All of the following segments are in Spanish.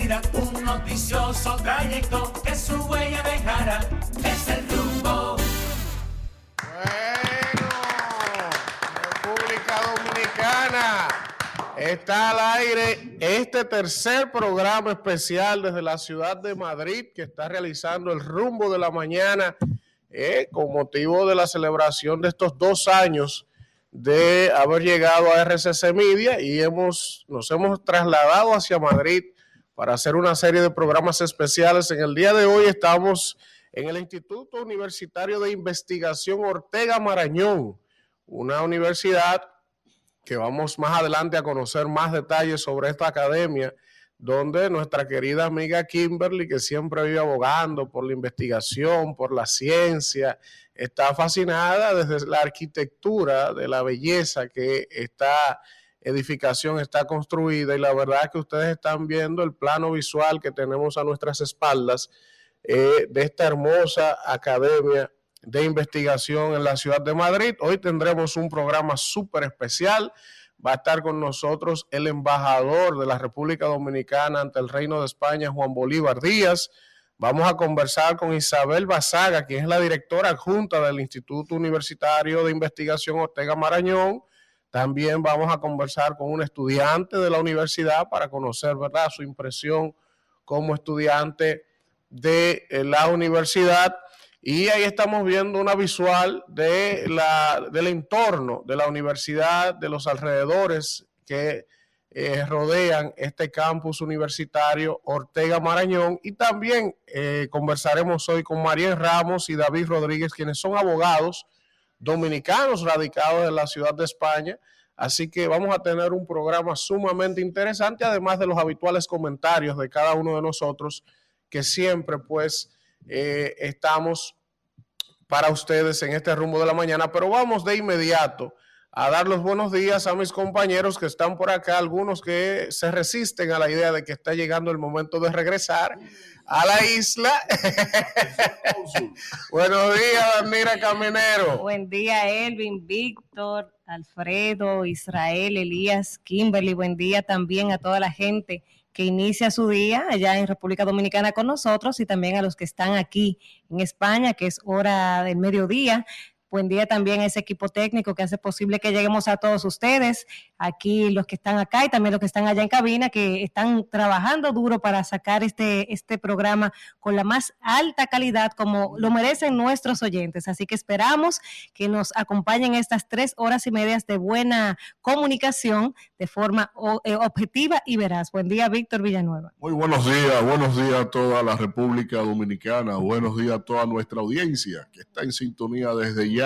un noticioso trayecto que su huella dejará. Es el rumbo. Bueno, República Dominicana. Está al aire este tercer programa especial desde la ciudad de Madrid que está realizando el rumbo de la mañana eh, con motivo de la celebración de estos dos años de haber llegado a RCC Media y hemos, nos hemos trasladado hacia Madrid para hacer una serie de programas especiales. En el día de hoy estamos en el Instituto Universitario de Investigación Ortega Marañón, una universidad que vamos más adelante a conocer más detalles sobre esta academia, donde nuestra querida amiga Kimberly, que siempre vive abogando por la investigación, por la ciencia, está fascinada desde la arquitectura, de la belleza que esta edificación está construida y la verdad es que ustedes están viendo el plano visual que tenemos a nuestras espaldas eh, de esta hermosa academia de investigación en la ciudad de Madrid. Hoy tendremos un programa súper especial. Va a estar con nosotros el embajador de la República Dominicana ante el Reino de España, Juan Bolívar Díaz. Vamos a conversar con Isabel Basaga, quien es la directora adjunta del Instituto Universitario de Investigación Ortega Marañón. También vamos a conversar con un estudiante de la universidad para conocer, ¿verdad?, su impresión como estudiante de la universidad. Y ahí estamos viendo una visual de la, del entorno de la universidad, de los alrededores que eh, rodean este campus universitario Ortega Marañón. Y también eh, conversaremos hoy con María Ramos y David Rodríguez, quienes son abogados dominicanos radicados en la ciudad de España. Así que vamos a tener un programa sumamente interesante, además de los habituales comentarios de cada uno de nosotros, que siempre pues eh, estamos para ustedes en este rumbo de la mañana, pero vamos de inmediato a dar los buenos días a mis compañeros que están por acá, algunos que se resisten a la idea de que está llegando el momento de regresar a la isla. buenos días, Danira Caminero. Buen día, Elvin, Víctor, Alfredo, Israel, Elías, Kimberly. Buen día también a toda la gente que inicia su día allá en República Dominicana con nosotros y también a los que están aquí en España, que es hora del mediodía. Buen día también a ese equipo técnico que hace posible que lleguemos a todos ustedes, aquí los que están acá y también los que están allá en cabina, que están trabajando duro para sacar este, este programa con la más alta calidad como lo merecen nuestros oyentes. Así que esperamos que nos acompañen estas tres horas y medias de buena comunicación de forma eh, objetiva y veraz. Buen día, Víctor Villanueva. Muy buenos días, buenos días a toda la República Dominicana, buenos días a toda nuestra audiencia que está en sintonía desde ya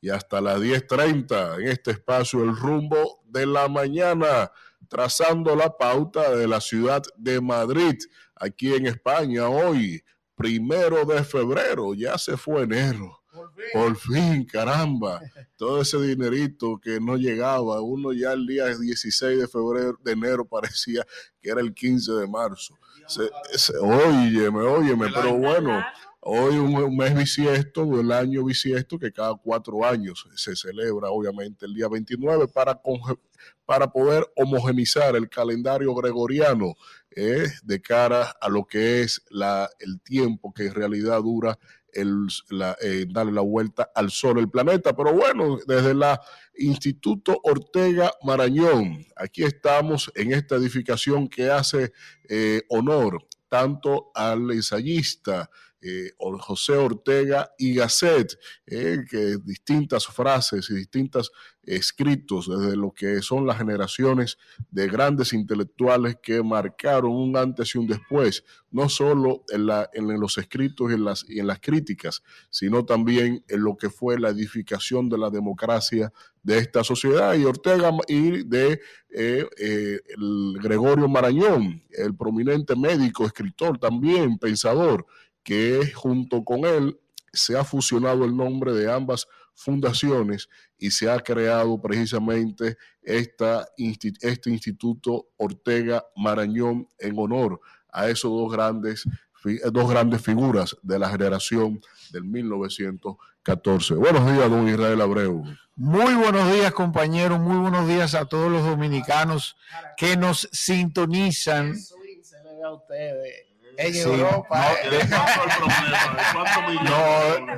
y hasta las 10.30 en este espacio El rumbo de la mañana, trazando la pauta de la ciudad de Madrid, aquí en España hoy, primero de febrero, ya se fue enero. Por fin. caramba, todo ese dinerito que no llegaba, uno ya el día 16 de febrero, de enero parecía que era el 15 de marzo. óyeme, óyeme, pero bueno, Hoy un, mes bisiesto, el año bisiesto, que cada cuatro años se celebra, obviamente, el día 29 para, para poder homogenizar el calendario gregoriano eh, de cara a lo que es la, el tiempo que en realidad dura el, eh, darle la vuelta al sol, el planeta. Pero bueno, desde la Instituto Ortega Marañón, aquí estamos en esta edificación que hace eh, honor tanto al ensayista, eh, José Ortega y Gasset, eh, que distintas frases y distintos escritos desde lo que son las generaciones de grandes intelectuales que marcaron un antes y un después, no solo en, la, en los escritos y en, las, y en las críticas, sino también en lo que fue la edificación de la democracia de esta sociedad. Y Ortega y de eh, el Gregorio Marañón, el prominente médico, escritor también, pensador, que junto con él se ha fusionado el nombre de ambas fundaciones y se ha creado precisamente esta, este Instituto Ortega Marañón en honor a esos dos grandes, dos grandes figuras de la generación del 1914. Buenos días, don Israel Abreu. Muy buenos días, compañeros. Muy buenos días a todos los dominicanos que nos sintonizan a ustedes en Europa. No,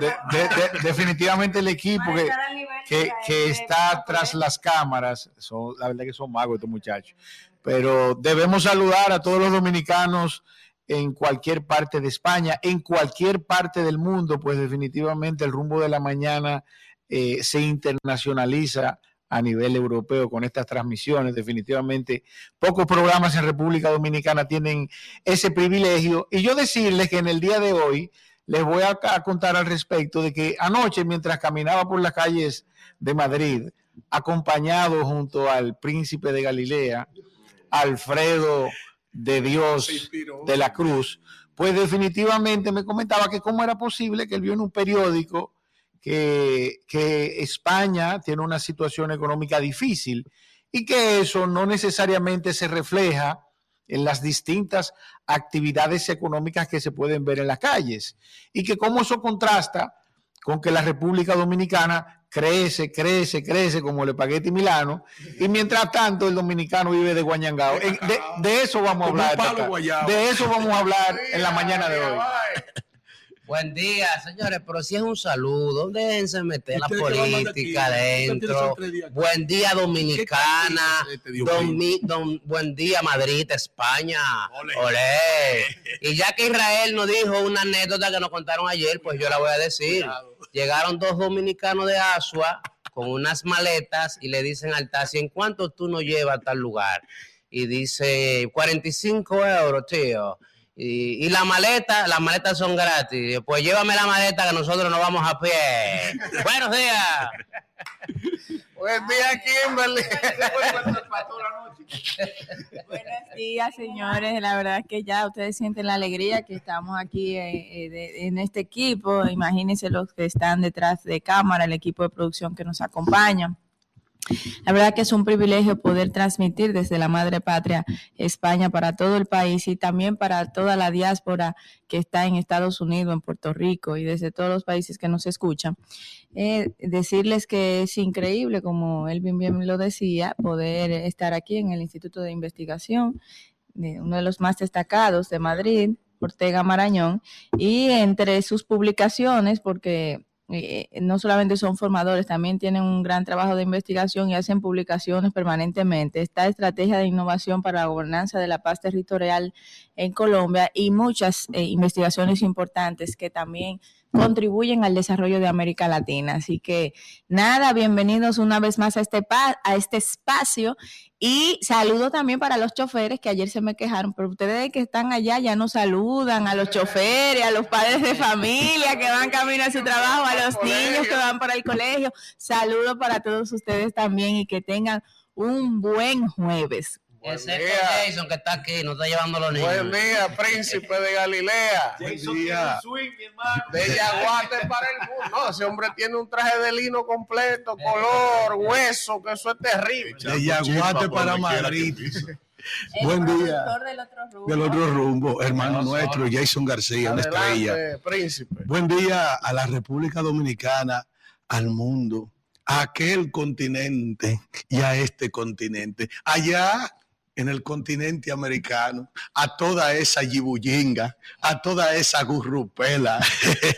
definitivamente el equipo que, que, está tras las cámaras, son, la verdad que son magos estos muchachos. Pero debemos saludar a todos los dominicanos en cualquier parte de España, en cualquier parte del mundo, pues definitivamente el rumbo de la mañana eh, se internacionaliza a nivel europeo con estas transmisiones. Definitivamente, pocos programas en República Dominicana tienen ese privilegio. Y yo decirles que en el día de hoy les voy a, contar al respecto de que anoche, mientras caminaba por las calles de Madrid, acompañado junto al príncipe de Galilea, Alfredo de Dios de la Cruz, pues definitivamente me comentaba que cómo era posible que él vio en un periódico que, España tiene una situación económica difícil y que eso no necesariamente se refleja en las distintas actividades económicas que se pueden ver en las calles y que cómo eso contrasta con que la República Dominicana crece, crece, crece como el espagueti milano y mientras tanto el dominicano vive de guañangao. De, de eso vamos a hablar. De eso vamos a hablar en la mañana de hoy. Buen día, señores, pero si es un saludo, déjense meter la política adentro. Buen día, Dominicana. buen día, Madrid, España. Olé. Y ya que Israel nos dijo una anécdota que nos contaron ayer, pues yo la voy a decir. Llegaron dos dominicanos de Asua con unas maletas y le dicen al taxi, ¿en cuánto tú nos llevas a tal lugar? Y dice, 45 euros, tío. Y, la maleta, las maletas son gratis. Pues llévame la maleta que nosotros nos vamos a pie. Buenos días. Buen día, Kimberly. Buenos días, señores. La verdad es que ya ustedes sienten la alegría que estamos aquí eh, eh, en este equipo. Imagínense los que están detrás de cámara, el equipo de producción que nos acompaña. La verdad que es un privilegio poder transmitir desde la madre patria España para todo el país y también para toda la diáspora que está en Estados Unidos, en Puerto Rico y desde todos los países que nos escuchan. Eh, decirles que es increíble, como él bien, bien lo decía, poder estar aquí en el Instituto de Investigación, de uno de los más destacados de Madrid, Ortega Marañón, y entre sus publicaciones, porque eh, no solamente son formadores, también tienen un gran trabajo de investigación y hacen publicaciones permanentemente. Esta estrategia de innovación para la gobernanza de la paz territorial en Colombia y muchas eh, investigaciones importantes que también contribuyen al desarrollo de América Latina. Así que nada, bienvenidos una vez más a este, a este espacio y saludo también para los choferes que ayer se me quejaron, pero ustedes que están allá ya no saludan a los choferes, a los padres de familia que van camino a su trabajo, a los niños que van para el colegio. Saludo para todos ustedes también y que tengan un buen jueves. Excepto Jason que está aquí, no está llevando los niños. Buen día, príncipe de Galilea. Buen día. De Yaguate para el mundo. No, ese hombre tiene un traje de lino completo, color, hueso, que eso es terrible. De Yaguate para Madrid. Buen día. Del otro rumbo. hermano nuestro, Jason García, una estrella. Príncipe. Buen día a la República Dominicana, al mundo, a aquel continente y a este continente. Allá en el continente americano, a toda esa yibullinga, a toda esa gurrupela,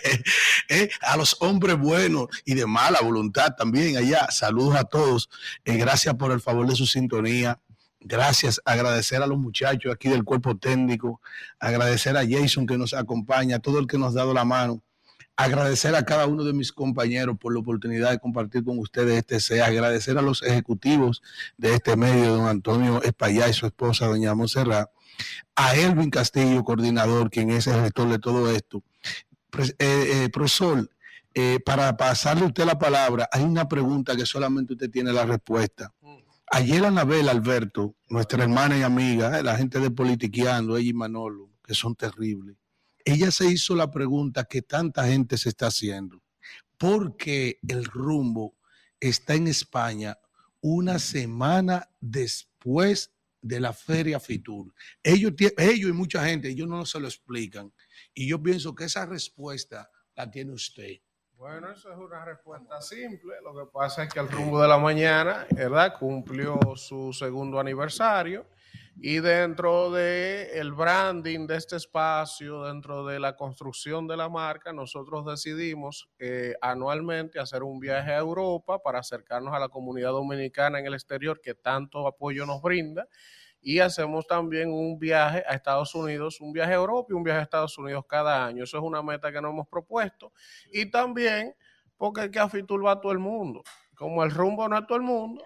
eh, a los hombres buenos y de mala voluntad también allá. Saludos a todos. Eh, gracias por el favor de su sintonía. Gracias, agradecer a los muchachos aquí del cuerpo técnico, agradecer a Jason que nos acompaña, a todo el que nos ha dado la mano agradecer a cada uno de mis compañeros por la oportunidad de compartir con ustedes este sea, agradecer a los ejecutivos de este medio, don Antonio Espallá y su esposa, doña Monserrat, a Elvin Castillo, coordinador, quien es el rector de todo esto. Eh, eh, profesor, eh, para pasarle a usted la palabra, hay una pregunta que solamente usted tiene la respuesta. Ayer Anabel Alberto, nuestra hermana y amiga, la gente de Politiqueando, ella y Manolo, que son terribles, ella se hizo la pregunta que tanta gente se está haciendo. ¿Por qué el rumbo está en España una semana después de la feria Fitur? Ellos, ellos y mucha gente, ellos no se lo explican. Y yo pienso que esa respuesta la tiene usted. Bueno, eso es una respuesta simple. Lo que pasa es que el rumbo de la mañana, ¿verdad? Cumplió su segundo aniversario Y dentro del el branding de este espacio, dentro de la construcción de la marca, nosotros decidimos eh, anualmente hacer un viaje a Europa para acercarnos a la comunidad dominicana en el exterior que tanto apoyo nos brinda. Y hacemos también un viaje a Estados Unidos, un viaje a Europa y un viaje a Estados Unidos cada año. Eso es una meta que nos hemos propuesto. Y también porque hay que a todo el mundo como el rumbo no es todo el mundo.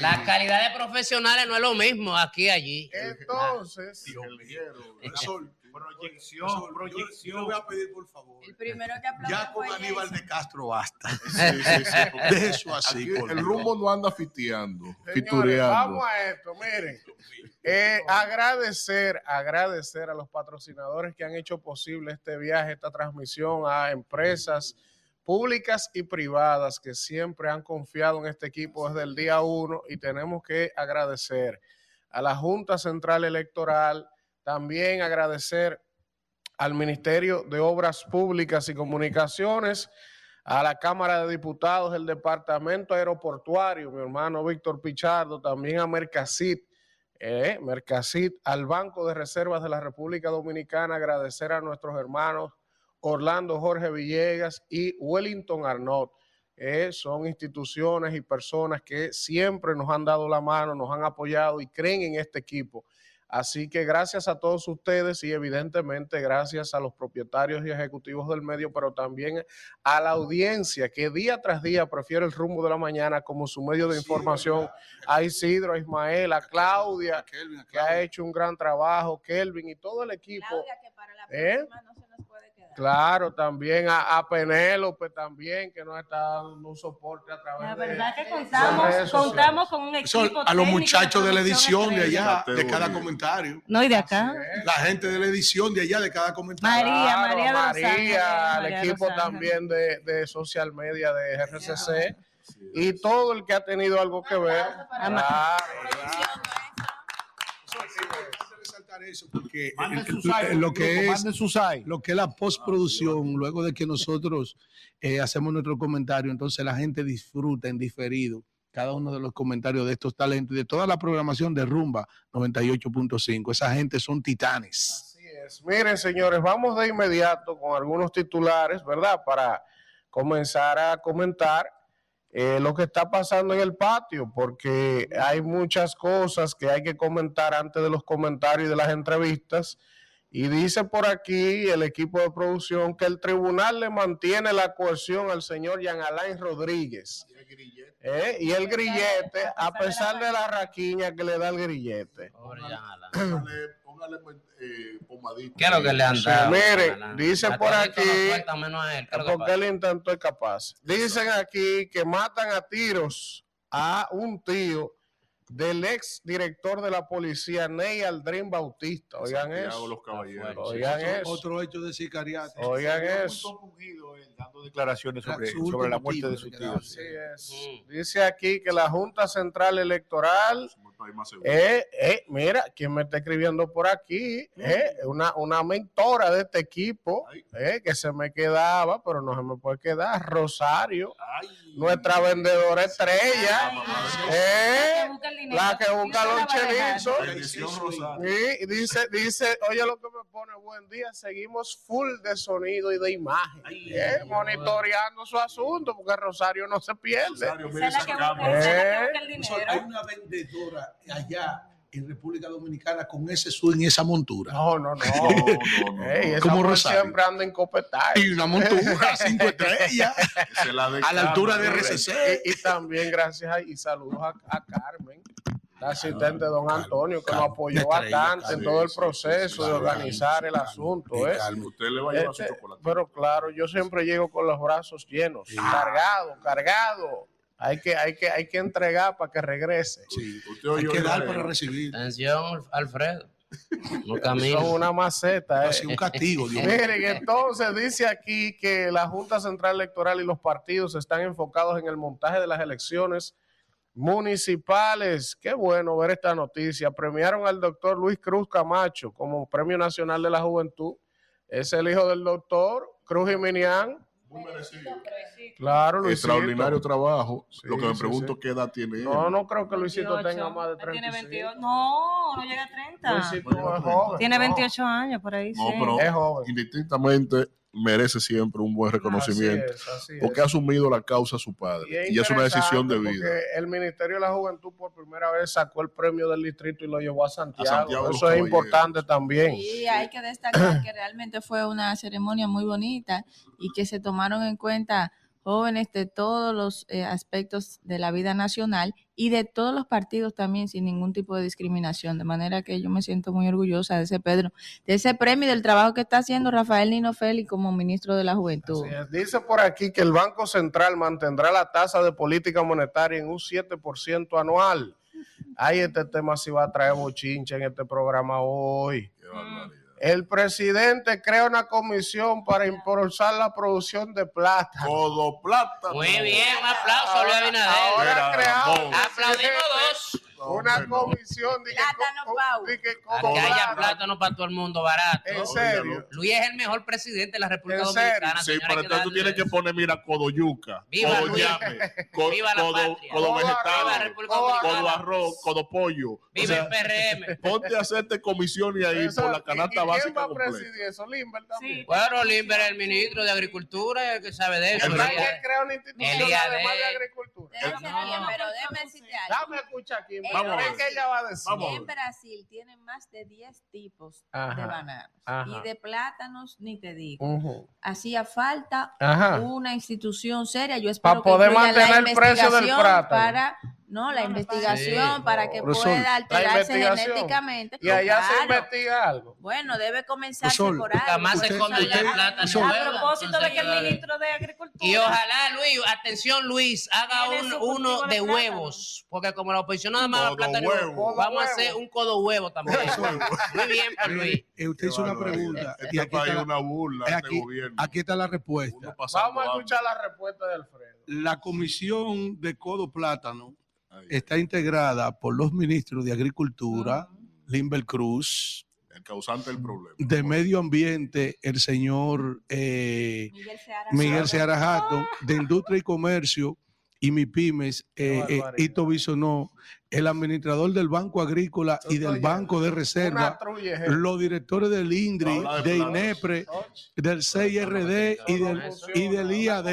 La calidad de profesionales no es lo mismo aquí y allí. Entonces, proyección, proyección. Yo, voy a pedir, por favor. El primero que Ya con Aníbal de Castro basta. Sí, sí, sí. De eso así. el rumbo no anda fiteando, Vamos a esto, miren. Eh, agradecer, agradecer a los patrocinadores que han hecho posible este viaje, esta transmisión, a empresas públicas y privadas que siempre han confiado en este equipo desde el día uno y tenemos que agradecer a la Junta Central Electoral, también agradecer al Ministerio de Obras Públicas y Comunicaciones, a la Cámara de Diputados, el Departamento Aeroportuario, mi hermano Víctor Pichardo, también a Mercasit, eh, Mercasit, al Banco de Reservas de la República Dominicana, agradecer a nuestros hermanos Orlando Jorge Villegas y Wellington Arnott. Son instituciones y personas que siempre nos han dado la mano, nos han apoyado y creen en este equipo. Así que gracias a todos ustedes y evidentemente gracias a los propietarios y ejecutivos del medio, pero también a la audiencia que día tras día prefiere el rumbo de la mañana como su medio de información. A Isidro, a Ismael, a Claudia, que ha hecho un gran trabajo, Kelvin y todo el equipo. ¿Eh? Claro, también a, a, Penélope también, que nos está dando un soporte a través de... La verdad que contamos, contamos con un equipo A los muchachos de la edición de allá, de cada comentario. No, y de acá. La gente de la edición de allá, de cada comentario. María, María, María, el equipo también de, de, social media de RCC y todo el que ha tenido algo que ver. Claro, eso porque lo que es lo que es la postproducción, luego de que nosotros eh, hacemos nuestro comentario, entonces la gente disfruta en diferido cada uno de los comentarios de estos talentos y de toda la programación de Rumba 98.5. Esa gente son titanes. Así es. Miren, señores, vamos de inmediato con algunos titulares, ¿verdad? Para comenzar a comentar eh, lo que está pasando en el patio, porque hay muchas cosas que hay que comentar antes de los comentarios y de las entrevistas. Y dice por aquí el equipo de producción que el tribunal le mantiene la coerción al señor Jean Alain Rodríguez. ¿Eh? Y el grillete, a pesar de la raquiña que le da el grillete. Eh, ¿Qué es lo que le han dado? mire, dice por aquí, porque él intentó escaparse. Dicen aquí que matan a tiros a un tío del ex director de la policía, Ney Aldrin Bautista. Oigan eso. Oigan eso. Otro hecho de sicariato. Oigan eso. dando declaraciones sobre, sobre la muerte de su tío. Así es. Mm. Dice aquí que la Junta Central Electoral eh, eh, mira, ¿quién me está escribiendo por aquí? Eh, una, una mentora de este equipo eh, que se me quedaba, pero no se me puede quedar. Rosario, nuestra vendedora estrella. eh, la que busca los chelizos. Y dice, dice, oye lo que me pone, buen día, seguimos full de sonido y de imagen. monitoreando su asunto, porque Rosario no se pierde. Hay una vendedora allá en República Dominicana con ese swing y esa montura. No, no, no. no, Como siempre anda en Y una montura cinco estrellas a la altura de RCC. Y, también gracias y saludos a, Carmen, la asistente de don Antonio, que nos apoyó bastante en todo el proceso de organizar el asunto. ¿eh? Usted le va a llevar su este, chocolate. Pero claro, yo siempre llego con los brazos llenos, cargado, cargado. Hay que, hay que, hay que entregar para que regrese. Sí, hay que dar para recibir. Atención, Alfredo. No camino. Son una maceta. Eh. un castigo. Miren, entonces dice aquí que la Junta Central Electoral y los partidos están enfocados en el montaje de las elecciones municipales. Qué bueno ver esta noticia. Premiaron al doctor Luis Cruz Camacho como Premio Nacional de la Juventud. Es el hijo del doctor Cruz Jiminián Muy merecido. Claro, Luisito. Extraordinario trabajo. Sí, Lo que me sí, pregunto sí. qué edad tiene él. No, no creo que Luisito 28. tenga más de Él Tiene 35. 28. No, no llega a 30. Luisito Bueno, es joven. Tiene no. 28 años por ahí. No, sí. pero Es joven. indistintamente merece siempre un buen reconocimiento. Así es, así es. Porque ha asumido la causa a su padre. Y es, una decisión de vida. El Ministerio de la Juventud por primera vez sacó el premio del distrito y lo llevó a Santiago. Eso es Caballeros. importante también. Y hay que destacar que realmente fue una ceremonia muy bonita y que se tomaron en cuenta jóvenes de todos los eh, aspectos de la vida nacional y de todos los partidos también sin ningún tipo de discriminación. De manera que yo me siento muy orgullosa de ese Pedro, de ese premio y del trabajo que está haciendo Rafael Nino Félix como ministro de la Juventud. Dice por aquí que el Banco Central mantendrá la tasa de política monetaria en un 7% anual. Ay, este tema sí va a traer bochinche en este programa hoy. Qué barbaridad. El presidente crea una comisión para impulsar la producción de plata. Todo plata. Muy bien, un aplauso, Luis Abinader. Ahora Mira, creamos. Aplaudimos dos. Una comisión de que, Plátano, co- Pau. de que Para como que haya plátano para todo el mundo barato. En serio. Luis es el mejor presidente de la República ¿En serio? Dominicana. Sí, pero entonces tú tienes que poner, mira, codoyuca, Viva codo la codo, arroz, codo pollo. O Viva sea, el PRM. ponte a hacerte comisiones ahí por la ¿y- canasta y quién básica va a completa. presidir eso? Limber también. Bueno, Limber es el ministro de Agricultura, el que sabe de eso. ¿Verdad Elías. que crea una institución además de de- agricultura? Déjese No. bien, pero déjeme decirte algo. Dame escuchar aquí. Vamos a ver. qué ella va a decir. En Brasil tienen más de 10 tipos Ajá, de bananos ajá. y de plátanos ni te digo. Ujú. Hacía falta Ajá. una institución seria. Yo Pa' espero que poder incluya la mantener el precio del investigación plátano. Para, no, la investigación Sí. para que pueda alterarse genéticamente. Y allá se investiga algo. Bueno, debe comenzarse Profesor, por algo. Jamás se usted- plátano. profesor, A propósito de que el ministro de Agricultura. Y ojalá, Luis, atención, Luis, haga un, uno de huevos. Porque como la oposición nada más y huevo. vamos a hacer huevo. un codo huevo también. Muy bien, por Luis. Eh, usted hizo una pregunta y Este aquí país está, es una burla, eh, este aquí- gobierno. aquí está la respuesta. Vamos a escuchar la respuesta de Alfredo. La comisión de Codo Plátano está integrada por los ministros de Agricultura, Limber Cruz, El causante del problema. de Medio Ambiente, el señor eh, Miguel Seara. Jato, de Industria y Comercio y MIPIMES, eh, Qué eh, barbaridad. Ito Bisonó, el administrador del Banco Agrícola y del Banco de Reserva, los directores del INDRI, de. INEPRE, del CIRD y del, y del IAD.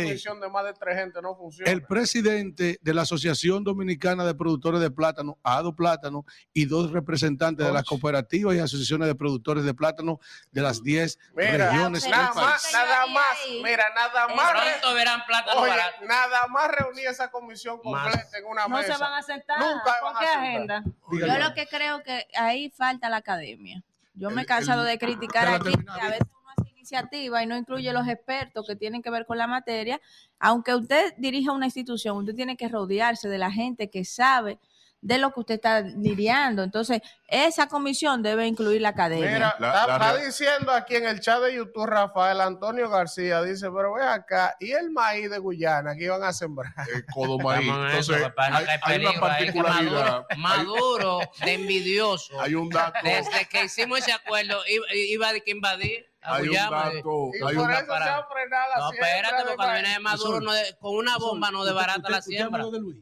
no. El presidente de la Asociación Dominicana de Productores de Plátano, ADO Plátano, y dos representantes de las cooperativas y asociaciones de productores de plátano de las 10 Mira, regiones del nada país. más, nada más, mira, nada más, Pronto verán plátano oye, nada más reunir esa comisión Más. completa en una No mesa. se van a sentar. Nunca van ¿Con a qué agenda? Dígame. Yo lo que creo que ahí falta la academia. Yo me he cansado el- de criticar aquí que a veces uno hace iniciativa y no incluye los expertos que tienen que ver con la materia. Aunque usted dirija una institución, usted tiene que rodearse de la gente que sabe de lo que usted está lidiando. Entonces, esa comisión debe incluir la academia. Mira, La- está, la está re- diciendo aquí en el chat de YouTube Rafael Antonio García, dice, pero ve acá, ¿y el maíz de Guyana que iban a sembrar? El codo maíz. Eso, Entonces, hay, una particularidad. Maduro, Maduro, de envidioso. Hay un dato. Desde que hicimos ese acuerdo, iba, iba de que invadir a Hay un Guyana. dato. Y Hay por un eso para- se ha frenado la No, siembra espérate, porque cuando viene Maduro, no de- con una bomba no desbarata la siembra. de Luis.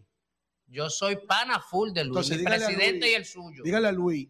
Yo soy pana full de Luis, Entonces, mi presidente Luis, y el suyo. Dígale a Luis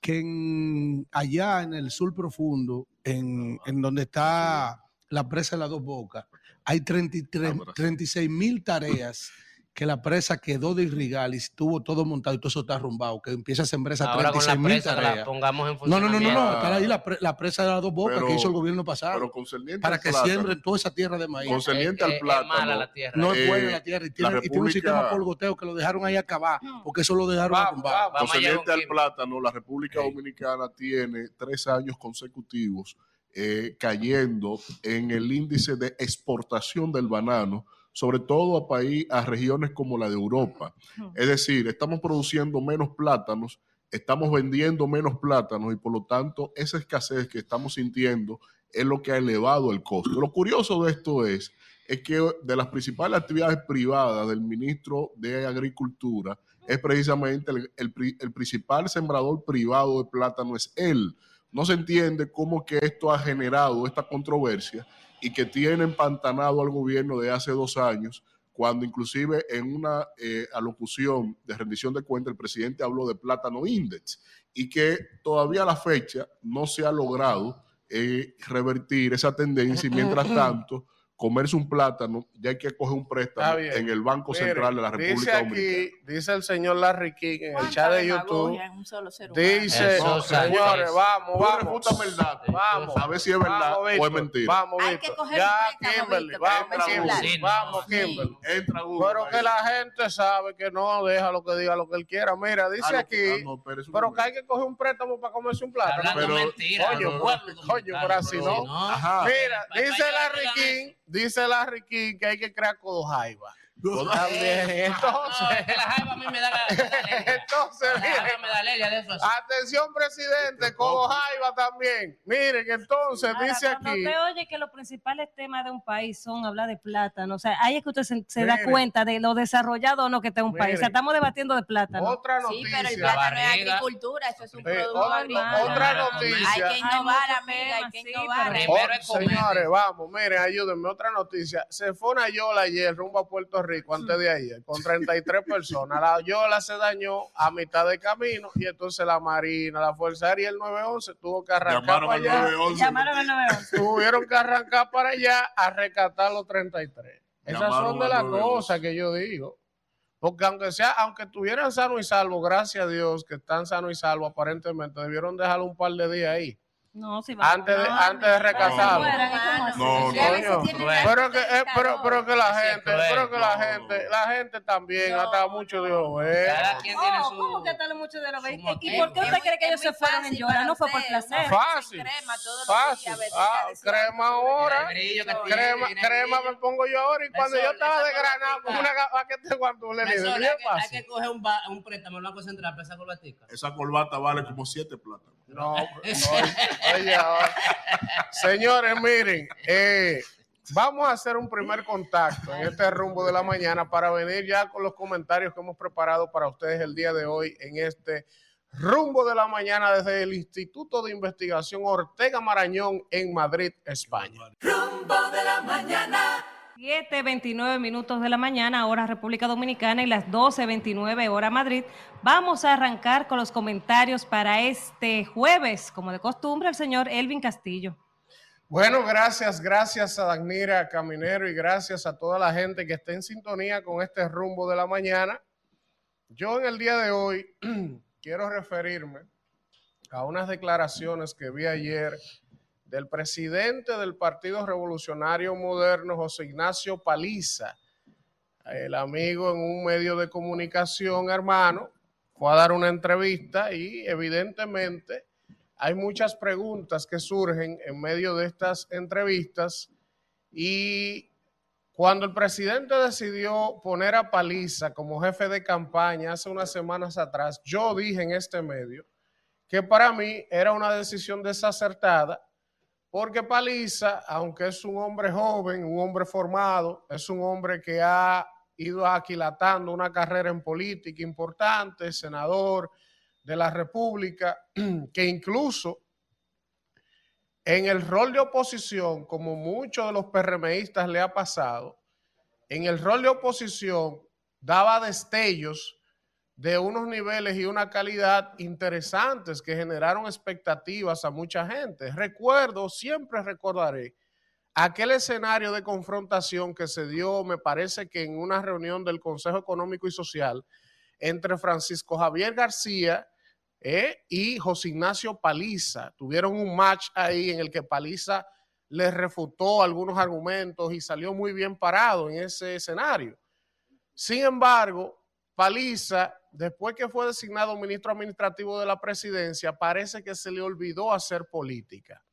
que en- allá en el sur profundo, en, en donde está la presa de las dos bocas, hay 33 Ahora sí. 36 mil tareas que la presa quedó de irrigar y estuvo todo montado y todo eso está arrumbado, que empieza a sembrar esas Ahora con la 36 mil presa que la tareas. pongamos en No, no, no, no, funcionamiento. no, está ahí la, pre- la presa de las dos bocas Pero- que hizo el gobierno pasado Pero concerniente para al que plátano, siembren toda esa tierra de maíz. Concerniente Eh, al eh, es plátano. mala la tierra. No es Eh, buena la tierra y tiene, la y tiene un sistema República- por goteo que lo dejaron ahí acabar, porque eso lo dejaron arrumbado. Concerniente al plátano, la República. Dominicana tiene tres años consecutivos eh, cayendo en el índice de exportación del banano, sobre todo a, país, a regiones como la de Europa. Es decir, estamos produciendo menos plátanos, estamos vendiendo menos plátanos y por lo tanto esa escasez que estamos sintiendo es lo que ha elevado el costo. Lo curioso de esto es, es que de las principales actividades privadas del ministro de Agricultura es precisamente el, el pri- el principal sembrador privado de plátano es él. no se entiende cómo que esto ha generado esta controversia y que tiene empantanado al gobierno de hace dos años, cuando inclusive en una eh, alocución de rendición de cuentas el presidente habló de plátano index y que todavía a la fecha no se ha logrado eh, revertir esa tendencia y mientras tanto comerse un plátano, ya hay que coger un préstamo en el Banco Central de la República dice aquí, Dice el señor Larry King en el chat de YouTube. Dice, señores, vamos, vamos. el dato. Vamos. A ver si es verdad o es mentira. Vamos, Víctor. Ya, Kimberly, vamos, Kimberly. Vamos, Kimberly. Entra Pero que la gente sabe que no deja lo que diga lo que él quiera. Mira, dice ah, aquí, ah, pero que hay que coger un préstamo para comerse un plátano. Pero, coño, coño, pero así no. Mira, dice Larry King Dice Larry King que hay que crear Codojaiba. También, entonces. la jaiba a mí me da la. entonces, Atención, presidente, Cobo Jaiba también. Miren, entonces dice aquí. Cuando usted oye que los principales temas de un país son hablar de plátano, o sea, ahí es que usted se, da cuenta de lo desarrollado o no que está un país. O sea, estamos debatiendo de plátano. Otra noticia. Sí, pero el plátano es agricultura, eso es un producto agrícola. Otra noticia. Hay que innovar, amiga, hay que innovar. Primero es Señores, vamos, miren, ayúdenme. Otra noticia. Se fue una yola ayer rumbo a Puerto Rico Rico antes de ayer con 33 personas. La Yola se dañó a mitad de camino y entonces la Marina, la Fuerza Aérea y el 911 tuvo que arrancar para allá. Llamaron al 911. Tuvieron que arrancar para allá a rescatar los 33. Esas son de las cosas que yo digo. Porque aunque sea, aunque estuvieran sano y salvo, gracias a Dios que están sano y salvo, aparentemente debieron dejarlo un par de días ahí no, si antes, de, antes de recasarlo. No, no, Pero que, eh, pero, pero que la gente, pero que la gente, la gente también ha estado mucho de ver. Cada quien tiene su. ¿Cómo que están mucho de ver? ¿Y por qué usted cree que ellos se fueron en llorar? No fue por placer. Fácil. Fácil. Ah, crema ahora. Crema, crema me pongo yo ahora. Y cuando yo estaba de granada con una paquete de le dije, Hay que coger un préstamo al Banco Central para esa corbatica. Esa corbata vale como siete plátanos. No, oye, señores, miren, eh, vamos a hacer un primer contacto en este rumbo de la mañana para venir ya con los comentarios que hemos preparado para ustedes el día de hoy en este rumbo de la mañana desde el Instituto de Investigación Ortega Marañón en Madrid, España. Rumbo de la mañana. 7.29 minutos de la mañana, hora República Dominicana, y las 12.29 hora Madrid. Vamos a arrancar con los comentarios para este jueves, como de costumbre, el señor Elvin Castillo. Bueno, gracias, gracias a Dagnira Caminero y gracias a toda la gente que está en sintonía con este rumbo de la mañana. Yo en el día de hoy quiero referirme a unas declaraciones que vi ayer del presidente del Partido Revolucionario Moderno, José Ignacio Paliza, el amigo en un medio de comunicación hermano, fue a dar una entrevista y evidentemente hay muchas preguntas que surgen en medio de estas entrevistas y cuando el presidente decidió poner a Paliza como jefe de campaña hace unas semanas atrás, yo dije en este medio que para mí era una decisión desacertada porque Paliza, aunque es un hombre joven, un hombre formado, es un hombre que ha ido aquilatando una carrera en política importante, senador de la República, que incluso en el rol de oposición, como muchos de los PRMistas le ha pasado, en el rol de oposición daba destellos de unos niveles y una calidad interesantes que generaron expectativas a mucha gente. Recuerdo, siempre recordaré, aquel escenario de confrontación que se dio, me parece que en una reunión del Consejo Económico y Social entre Francisco Javier García eh, y José Ignacio Paliza. Tuvieron un match ahí en el que Paliza les refutó algunos argumentos y salió muy bien parado en ese escenario. Sin embargo, Paliza después que fue designado ministro administrativo de la presidencia, parece que se le olvidó hacer política.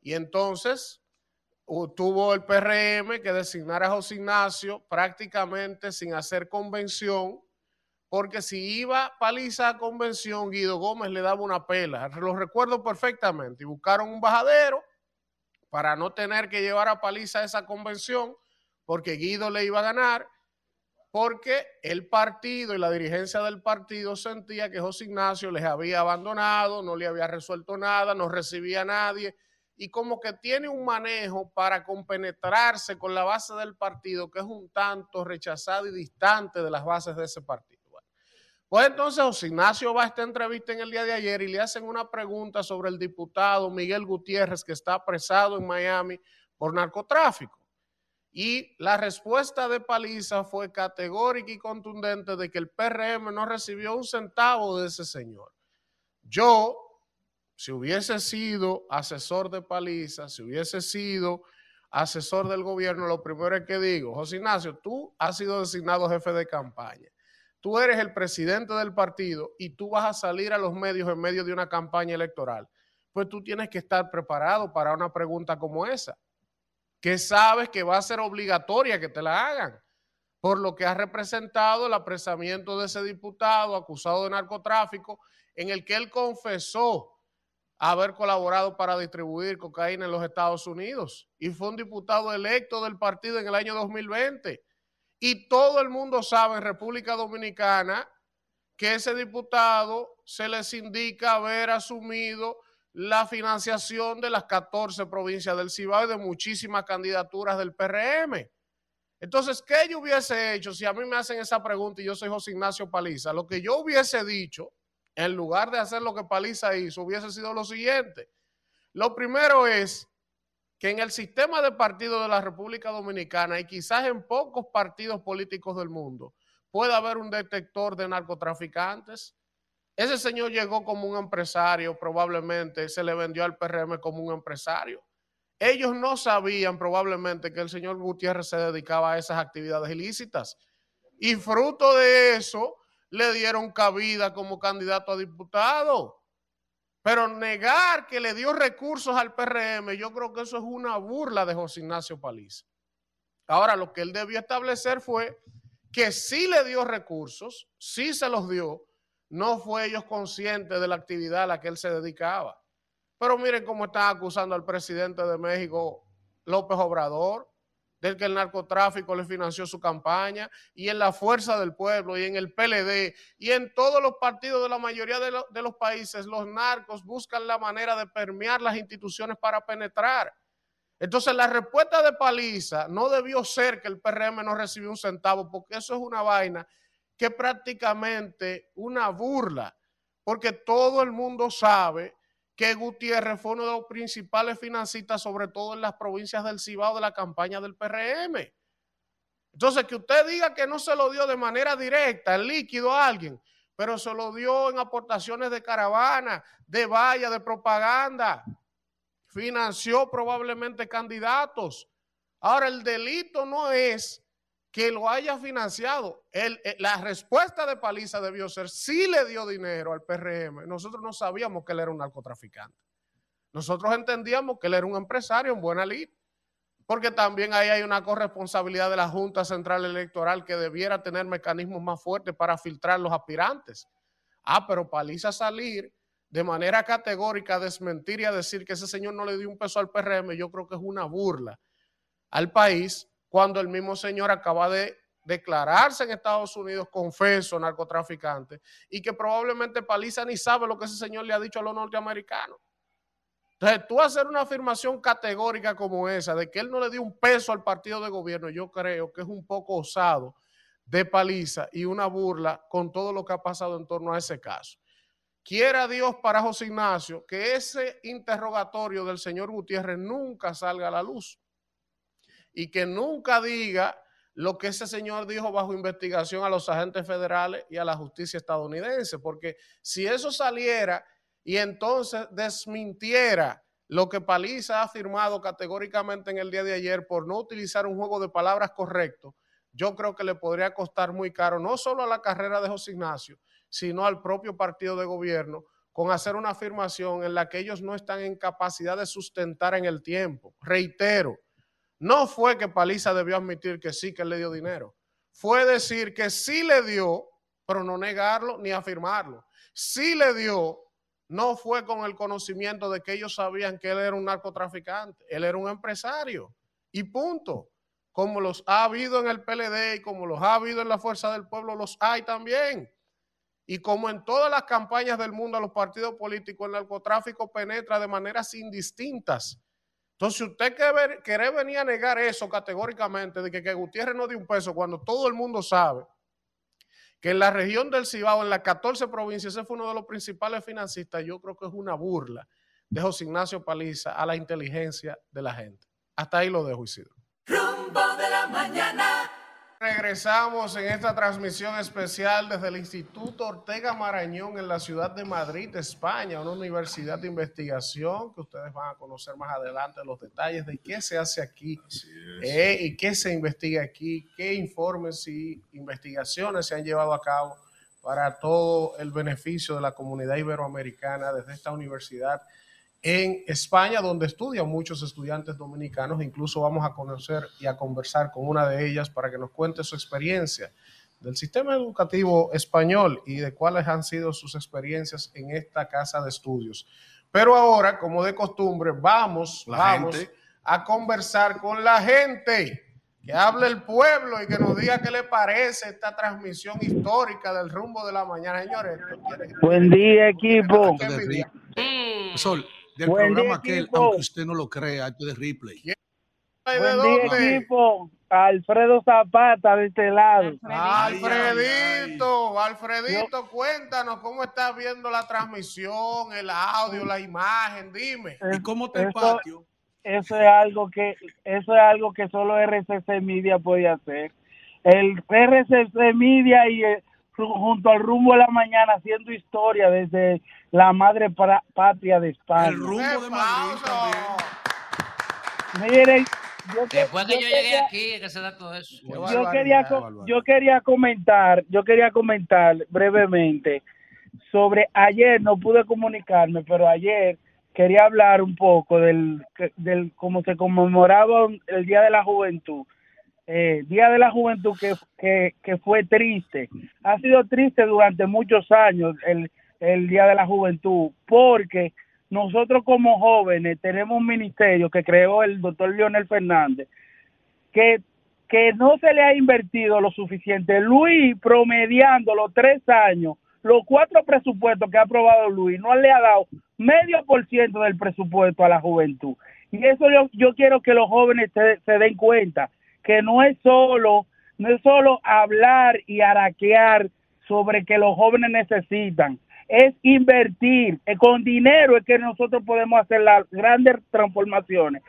Y entonces tuvo el PRM que designar a José Ignacio prácticamente sin hacer convención, porque si iba Paliza a convención, Guido Gómez le daba una pela. Lo recuerdo perfectamente. Y buscaron un bajadero para no tener que llevar a Paliza a esa convención, porque Guido le iba a ganar porque el partido y la dirigencia del partido sentía que José Ignacio les había abandonado, no le había resuelto nada, no recibía a nadie y como que tiene un manejo para compenetrarse con la base del partido que es un tanto rechazado y distante de las bases de ese partido. pues entonces José Ignacio va a esta entrevista en el día de ayer y le hacen una pregunta sobre el diputado Miguel Gutiérrez que está apresado en Miami por narcotráfico. Y la respuesta de Paliza fue categórica y contundente de que el PRM no recibió un centavo de ese señor. Yo, si hubiese sido asesor de Paliza, si hubiese sido asesor del gobierno, lo primero es que digo, José Ignacio, tú has sido designado jefe de campaña. Tú eres el presidente del partido y tú vas a salir a los medios en medio de una campaña electoral. Pues tú tienes que estar preparado para una pregunta como esa que sabes que va a ser obligatoria que te la hagan, por lo que ha representado el apresamiento de ese diputado acusado de narcotráfico, en el que él confesó haber colaborado para distribuir cocaína en los Estados Unidos y fue un diputado electo del partido en el año 2020. Y todo el mundo sabe en República Dominicana que ese diputado se les indica haber asumido la financiación de las 14 provincias del Cibao y de muchísimas candidaturas del PRM. Entonces, ¿qué yo hubiese hecho si a mí me hacen esa pregunta y yo soy José Ignacio Paliza? Lo que yo hubiese dicho, en lugar de hacer lo que Paliza hizo, hubiese sido lo siguiente. Lo primero es que en el sistema de partidos de la República Dominicana y quizás en pocos partidos políticos del mundo puede haber un detector de narcotraficantes, ese señor llegó como un empresario, probablemente se le vendió al PRM como un empresario. Ellos no sabían probablemente que el señor Gutiérrez se dedicaba a esas actividades ilícitas. Y fruto de eso, le dieron cabida como candidato a diputado. Pero negar que le dio recursos al PRM, yo creo que eso es una burla de José Ignacio Paliza. Ahora, lo que él debió establecer fue que sí le dio recursos, sí se los dio, no fue ellos conscientes de la actividad a la que él se dedicaba. Pero miren cómo están acusando al presidente de México, López Obrador, del que el narcotráfico le financió su campaña, y en la fuerza del pueblo, y en el PLD, y en todos los partidos de la mayoría de, de los países, los narcos buscan la manera de permear las instituciones para penetrar. Entonces la respuesta de Paliza no debió ser que el PRM no recibió un centavo, porque eso es una vaina que prácticamente una burla, porque todo el mundo sabe que Gutiérrez fue uno de los principales financistas, sobre todo en las provincias del Cibao de la campaña del PRM. Entonces, que usted diga que no se lo dio de manera directa, en líquido a alguien, pero se lo dio en aportaciones de caravana, de valla, de propaganda, financió probablemente candidatos. Ahora, el delito no es que lo haya financiado. Eh, la respuesta de Paliza debió ser, sí le dio dinero al PRM. Nosotros no sabíamos que él era un narcotraficante. Nosotros entendíamos que él era un empresario en buena lid. Porque también ahí hay una corresponsabilidad de la Junta Central Electoral que debiera tener mecanismos más fuertes para filtrar los aspirantes. Ah, pero Paliza salir de manera categórica a desmentir y a decir que ese señor no le dio un peso al PRM, yo creo que es una burla al país cuando el mismo señor acaba de declararse en Estados Unidos confeso narcotraficante y que probablemente Paliza ni sabe lo que ese señor le ha dicho a los norteamericanos. Entonces, tú hacer una afirmación categórica como esa de que él no le dio un peso al partido de gobierno, yo creo que es un poco osado de Paliza y una burla con todo lo que ha pasado en torno a ese caso. Quiera Dios para José Ignacio que ese interrogatorio del señor Gutiérrez nunca salga a la luz y que nunca diga lo que ese señor dijo bajo investigación a los agentes federales y a la justicia estadounidense, porque si eso saliera y entonces desmintiera lo que Paliza ha afirmado categóricamente en el día de ayer por no utilizar un juego de palabras correcto, yo creo que le podría costar muy caro no solo a la carrera de José Ignacio, sino al propio partido de gobierno con hacer una afirmación en la que ellos no están en capacidad de sustentar en el tiempo. Reitero, no fue que Paliza debió admitir que sí que le dio dinero. Fue decir que sí le dio, pero no negarlo ni afirmarlo. Sí le dio, no fue con el conocimiento de que ellos sabían que él era un narcotraficante. Él era un empresario. Y punto. como los ha habido en el PLD y como los ha habido en la Fuerza del Pueblo, los hay también. Y como en todas las campañas del mundo a los partidos políticos, el narcotráfico penetra de maneras indistintas. Entonces, si usted quiere venir a negar eso categóricamente, de que, que Gutiérrez no dio un peso, cuando todo el mundo sabe que en la región del Cibao, en las 14 provincias, ese fue uno de los principales financistas, yo creo que es una burla de José Ignacio Paliza a la inteligencia de la gente. Hasta ahí lo dejo, Isidro. Rumbo de la mañana. Regresamos en esta transmisión especial desde el Instituto Ortega Marañón en la ciudad de Madrid, España, una universidad de investigación que ustedes van a conocer más adelante los detalles de qué se hace aquí eh, y qué se investiga aquí, qué informes y investigaciones se han llevado a cabo para todo el beneficio de la comunidad iberoamericana desde esta universidad en España, donde estudian muchos estudiantes dominicanos. Incluso vamos a conocer y a conversar con una de ellas para que nos cuente su experiencia del sistema educativo español y de cuáles han sido sus experiencias en esta casa de estudios. Pero ahora, como de costumbre, vamos, vamos a conversar con la gente, que hable el pueblo y que nos diga qué le parece esta transmisión histórica del rumbo de la mañana, señores. Buen día, equipo. Sol, del programa aquel, aunque usted no lo crea, esto de replay. Buen día, equipo. Alfredo Zapata de este lado. Alfredito, Alfredito, cuéntanos cómo estás viendo la transmisión, el audio, la imagen, dime. ¿Y cómo te el patio? Eso es algo que eso es algo que solo RCC Media puede hacer. El RCC Media y el, junto al rumbo de la mañana haciendo historia desde la madre patria de España. El rumbo de Madrid Miren, Después que yo, llegué aquí, que se da todo eso. Yo quería, yo quería comentar, yo quería comentar brevemente sobre ayer, no pude comunicarme, pero ayer quería hablar un poco del, del cómo se conmemoraba el Día de la Juventud eh, Día de la Juventud que, que, fue triste. Ha sido triste durante muchos años el, el Día de la Juventud porque nosotros como jóvenes tenemos un ministerio que creó el doctor Leonel Fernández que, que no se le ha invertido lo suficiente. Luis, promediando los tres años, los cuatro presupuestos que ha aprobado Luis, no le ha dado medio por ciento del presupuesto a la juventud. Y eso yo, yo quiero que los jóvenes se, se den cuenta que no es solo, no es solo hablar y araquear sobre que los jóvenes necesitan, es invertir. Eh, con dinero es que nosotros podemos hacer las grandes transformaciones.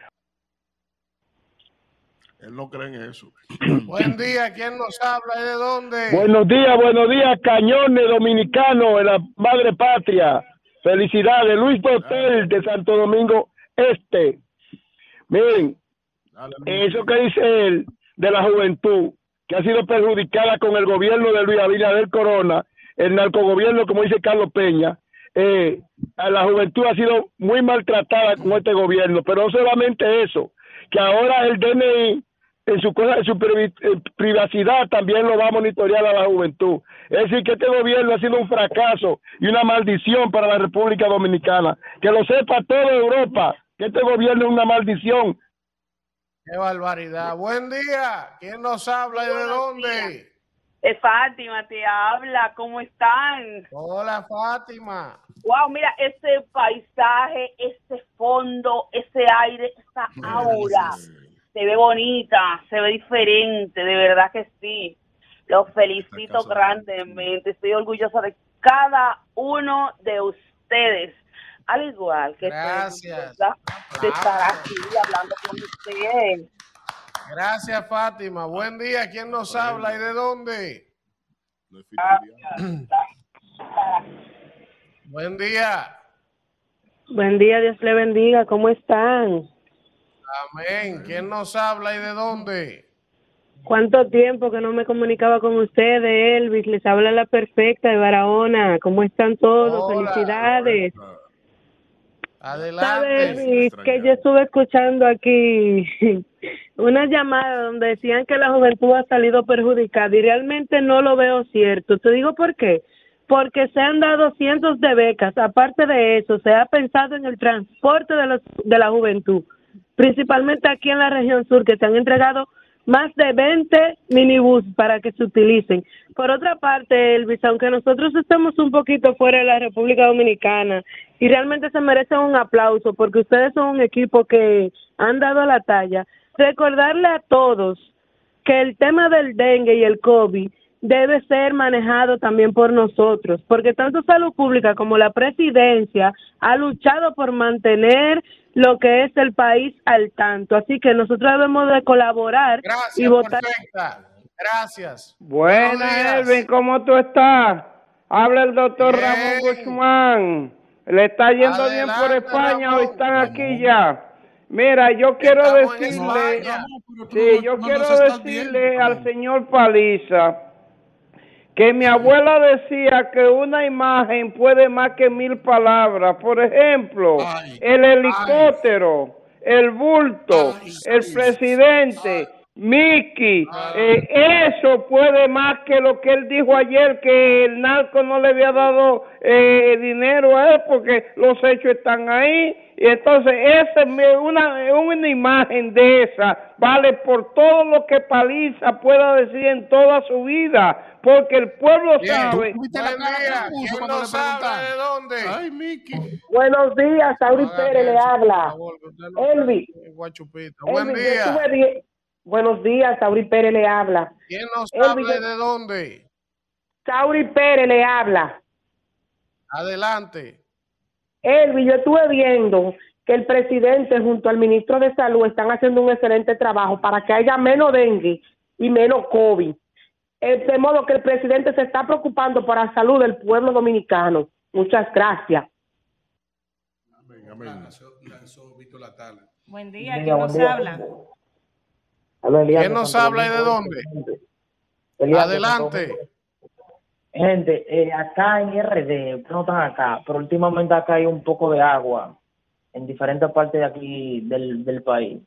Él no cree en eso. Buen día, ¿quién nos habla y de dónde? Buenos días, buenos días, Cañones Dominicano de la Madre Patria. Felicidades, Luis Botel de Santo Domingo Este. Miren, eso que dice él de la juventud, que ha sido perjudicada con el gobierno de Luis Abinader Corona, el narcogobierno, como dice Carlos Peña, eh, la juventud ha sido muy maltratada con este gobierno, pero no solamente eso, que ahora el DNI en su cosa, en su privacidad también lo va a monitorear a la juventud. Es decir, que este gobierno ha sido un fracaso y una maldición para la República Dominicana. Que lo sepa toda Europa, que este gobierno es una maldición Qué barbaridad. Buen día. ¿Quién nos habla y de dónde? Es Fátima, te habla. ¿Cómo están? Hola, Fátima. Wow, mira, ese paisaje, ese fondo, ese aire, esa aura. Se ve bonita, se ve diferente, de verdad que sí. Los felicito grandemente. Estoy orgullosa de cada uno de ustedes al igual que Gracias. de estar aquí hablando con usted. Gracias, Fátima. Buen día. ¿Quién nos habla y de dónde? Buen día. Buen día, Dios le bendiga. ¿Cómo están? Amén. ¿Quién nos habla y de dónde? ¿Cuánto tiempo que no me comunicaba con ustedes, Elvis? Les habla la perfecta de Barahona. ¿Cómo están todos? Felicidades. Adelante. que yo estuve escuchando aquí una llamada donde decían que la juventud ha salido perjudicada y realmente no lo veo cierto. Te digo por qué. Porque se han dado cientos de becas. Aparte de eso, se ha pensado en el transporte de, los, de la juventud, principalmente aquí en la región sur, que se han entregado más de 20 minibús para que se utilicen. Por otra parte, Elvis, aunque nosotros estemos un poquito fuera de la República Dominicana y realmente se merecen un aplauso porque ustedes son un equipo que han dado la talla, recordarle a todos que el tema del dengue y el COVID debe ser manejado también por nosotros, porque tanto salud pública como la presidencia ha luchado por mantener lo que es el país al tanto. Así que nosotros debemos de colaborar y votar. Gracias. Buenas, Elvin, ¿cómo tú estás? Habla el doctor Ramón Guzmán. Le está yendo bien por España, hoy están aquí ya. Mira, yo quiero decirle, sí, yo quiero decirle al señor Paliza que mi abuela decía que una imagen puede más que mil palabras. Por ejemplo, el helicóptero, el bulto, el presidente, Mickey, eh, eso puede más que lo que él dijo ayer, que el narco no le había dado eh, dinero a él porque los hechos están ahí. Y entonces esa es una, una imagen de esa, vale por todo lo que Paliza pueda decir en toda su vida, porque el pueblo sabe. ¿Quién nos habla de dónde? Ay, Mickey. Buenos días, Pérez le habla. Elvi. Buen día. Buenos días, Sauri Pérez le habla. ¿Quién nos habla de dónde? Sauri Pérez le habla. Adelante. Elvi, yo estuve viendo que el presidente junto al ministro de Salud están haciendo un excelente trabajo para que haya menos dengue y menos COVID. De modo que el presidente se está preocupando por la salud del pueblo dominicano. Muchas gracias. Buen día, ¿quién nos habla? ¿Quién nos habla y de dónde? Adelante. Gente, eh, acá en RD, no están acá, pero últimamente acá hay un poco de agua en diferentes partes de aquí del, del país.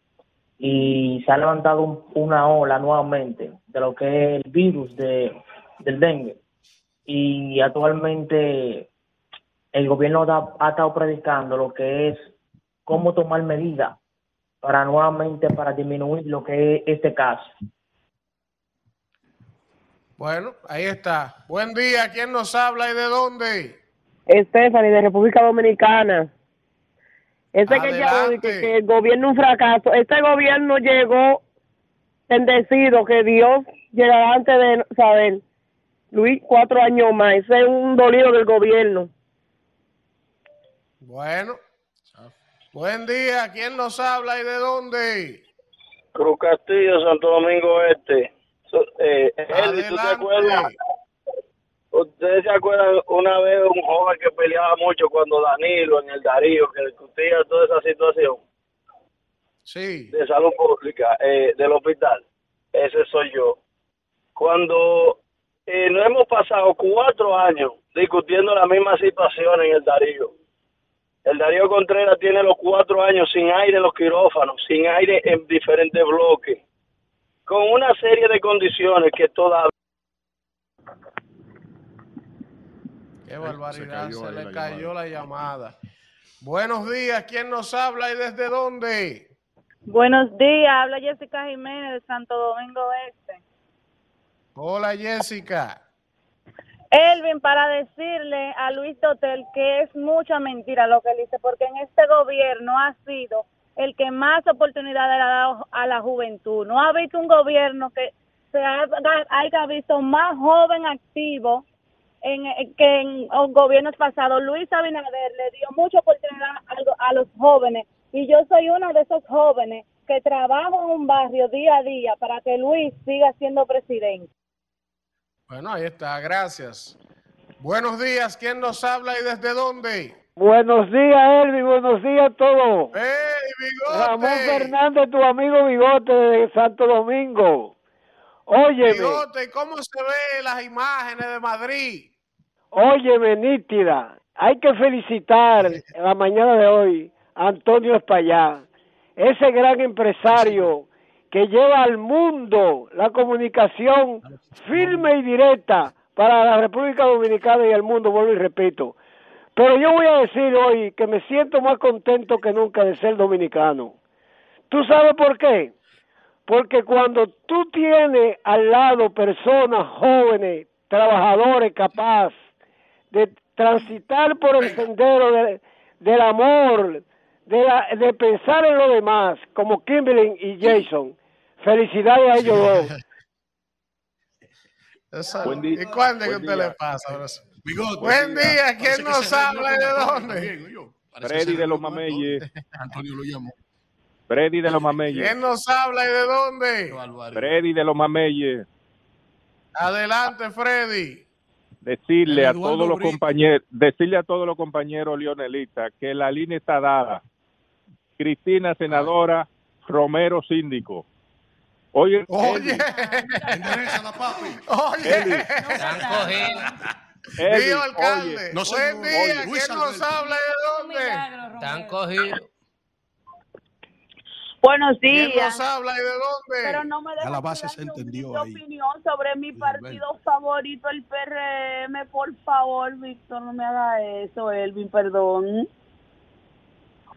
Y se ha levantado una ola nuevamente de lo que es el virus de, del dengue. Y actualmente el gobierno ha estado predicando lo que es cómo tomar medidas para nuevamente para disminuir lo que es este caso. Bueno, ahí está. Buen día. ¿Quién nos habla y de dónde? Stephanie, de República Dominicana. Ese que ya que, que el gobierno un fracaso. Este gobierno llegó bendecido, que Dios llega antes de saber. Luis, cuatro años más. Ese es un dolido del gobierno. Bueno. Buen día. ¿Quién nos habla y de dónde? Cruz Castillo, Santo Domingo Este eh, ¿tú te acuerdas? Ustedes se acuerdan una vez un joven que peleaba mucho cuando Danilo en el Darío, que discutía toda esa situación. Sí. De salud pública, eh, del hospital. Ese soy yo. Cuando eh, no hemos pasado cuatro años discutiendo la misma situación en el Darío. El Darío Contreras tiene los cuatro años sin aire en los quirófanos, sin aire en diferentes bloques con una serie de condiciones que todavía... Qué barbaridad, se, le cayó la llamada. Buenos días, ¿quién nos habla y desde dónde? Buenos días, habla Jessica Jiménez de Santo Domingo Este. Hola Jessica. Elvin, para decirle a Luis Totel que es mucha mentira lo que él dice, porque en este gobierno ha sido el que más oportunidades ha dado a la juventud. No ha visto un gobierno que se haya visto más joven activo en, que en, gobiernos pasados. Luis Abinader le dio mucha oportunidad a, a los jóvenes y yo soy uno de esos jóvenes que trabajo en un barrio día a día para que Luis siga siendo presidente. Bueno, ahí está, gracias. Buenos días, ¿quién nos habla y desde dónde? Buenos días, Elvi, buenos días a todos. ¡Hey, Bigote! Ramón Fernández, tu amigo Bigote de Santo Domingo. Óyeme. Bigote, ¿cómo se ven las imágenes de Madrid? Óyeme, nítida. Hay que felicitar en la mañana de hoy a Antonio Espallá, ese gran empresario que lleva al mundo la comunicación firme y directa para la República Dominicana y el mundo, vuelvo y repito. Pero yo voy a decir hoy que me siento más contento que nunca de ser dominicano. ¿Tú sabes por qué? porque cuando tú tienes al lado personas jóvenes, trabajadores capaz de transitar por el sendero de- del amor, de, la- de pensar en lo demás, como Kimberly y Jason, felicidades a ellos dos. Esa- Buen día. ¿Y cuándo es que usted día. le pasa? Bigote, Buen día, ¿quién nos habla y de dónde? Freddy de los Mameyes. Antonio lo llamó. Freddy de los Mameyes. ¿Quién nos habla y de dónde? Freddy de los Mameyes. Adelante, Freddy. Decirle a todos los compañeros, decirle a todos los compañeros leonelistas que la línea está dada. Cristina senadora, Romero síndico. Oye, Oye, la papi. oye. Eli. Eli, Tío alcalde. oye. No, Buen señor. día, Oye, Luis ¿quién nos habla y de dónde? Están cogidos. Buenos ¿Quién días. nos habla y de dónde? Pero no me Ya la base se entendió ahí. opinión sobre mi partido favorito, el PRM. Por favor, Víctor, no me haga eso, Elvin, perdón.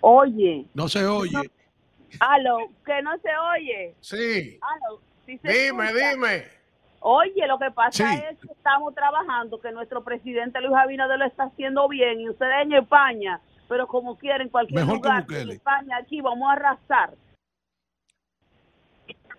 Oye, No se oye. aló, que no se oye. Sí. Aló, sí se Dime, escucha. dime. Oye, lo que pasa Sí. es que estamos trabajando, que nuestro presidente Luis Abinader lo está haciendo bien y ustedes en España, pero como quieren, cualquier Mejor lugar, en España, aquí vamos a arrasar.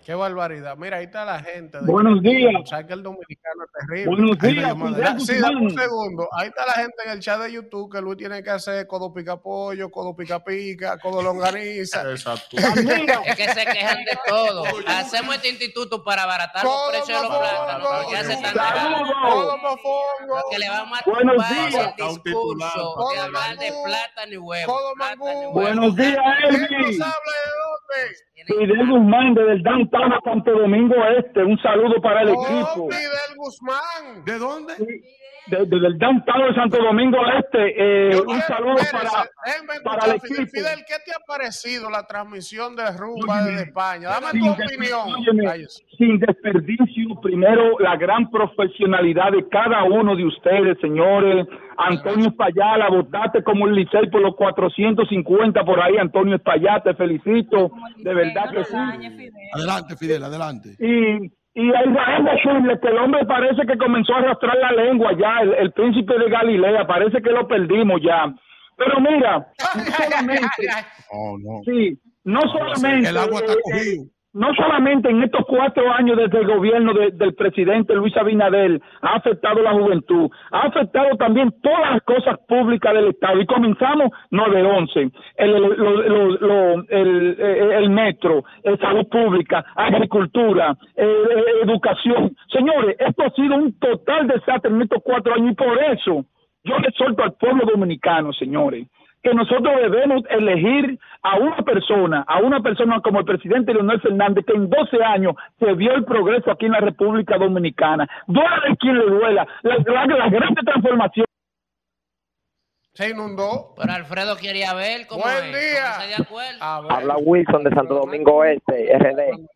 Qué barbaridad. Mira, ahí está la gente. de Buenos que- días. O sea, que el dominicano es terrible. Buenos Ahí días, Sí, dame un segundo. Ahí está la gente en el chat de YouTube que Luis tiene que hacer codo pica pollo, codo pica pica, codo longaniza. Exacto. Es que se quejan de todo. Hacemos este instituto para abaratar los precios de los plátanos. ya se están. Codo mofongo. Que le vamos a Buenos días. el discurso Codo de hablar de plátano y huevo. Codo plátano y huevo. Buenos días, ¿Quién Elvi. nos habla y de dónde? Fidel Guzmán desde el downtown de Santo Domingo Este. Un saludo para el Oh, equipo. Fidel Guzmán. ¿De dónde? De- Desde el downtown de Santo Domingo Este. eh, un saludo Espérese, para, déjeme para el Fidel. equipo. Fidel, ¿qué te ha parecido la transmisión de Rumba desde España? Dame Sin tu opinión. óyeme, sin desperdicio, primero la gran profesionalidad de cada uno de ustedes, señores. Antonio Espaillat, votaste como el Licey por los 450 por ahí. Antonio Espaillat, te felicito. De verdad que sí. Adelante, Fidel, adelante. Y, y a Israel decirle que el hombre parece que comenzó a arrastrar la lengua ya, el, el príncipe de Galilea, parece que lo perdimos ya. Pero mira, no solamente, Oh, no. sí, no solamente, El agua está cogido. No solamente en estos cuatro años desde el gobierno de- del presidente Luis Abinader ha afectado la juventud, ha afectado también todas las cosas públicas del Estado. Y comenzamos 9-11, el, el, lo- lo- el, eh, el metro, salud pública, agricultura, eh, eh, educación. Señores, esto ha sido un total desastre en estos cuatro años y por eso yo le exhorto al pueblo dominicano, señores, que nosotros debemos elegir a una persona, a una persona como el presidente Leonel Fernández, que en 12 años se vio el progreso aquí en la República Dominicana. Duele quien le duela, la, la, la gran transformación. Se inundó. Pero Alfredo quería ver cómo Buen es. día. De acuerdo. Habla Wilson de Santo Domingo Oeste, RD.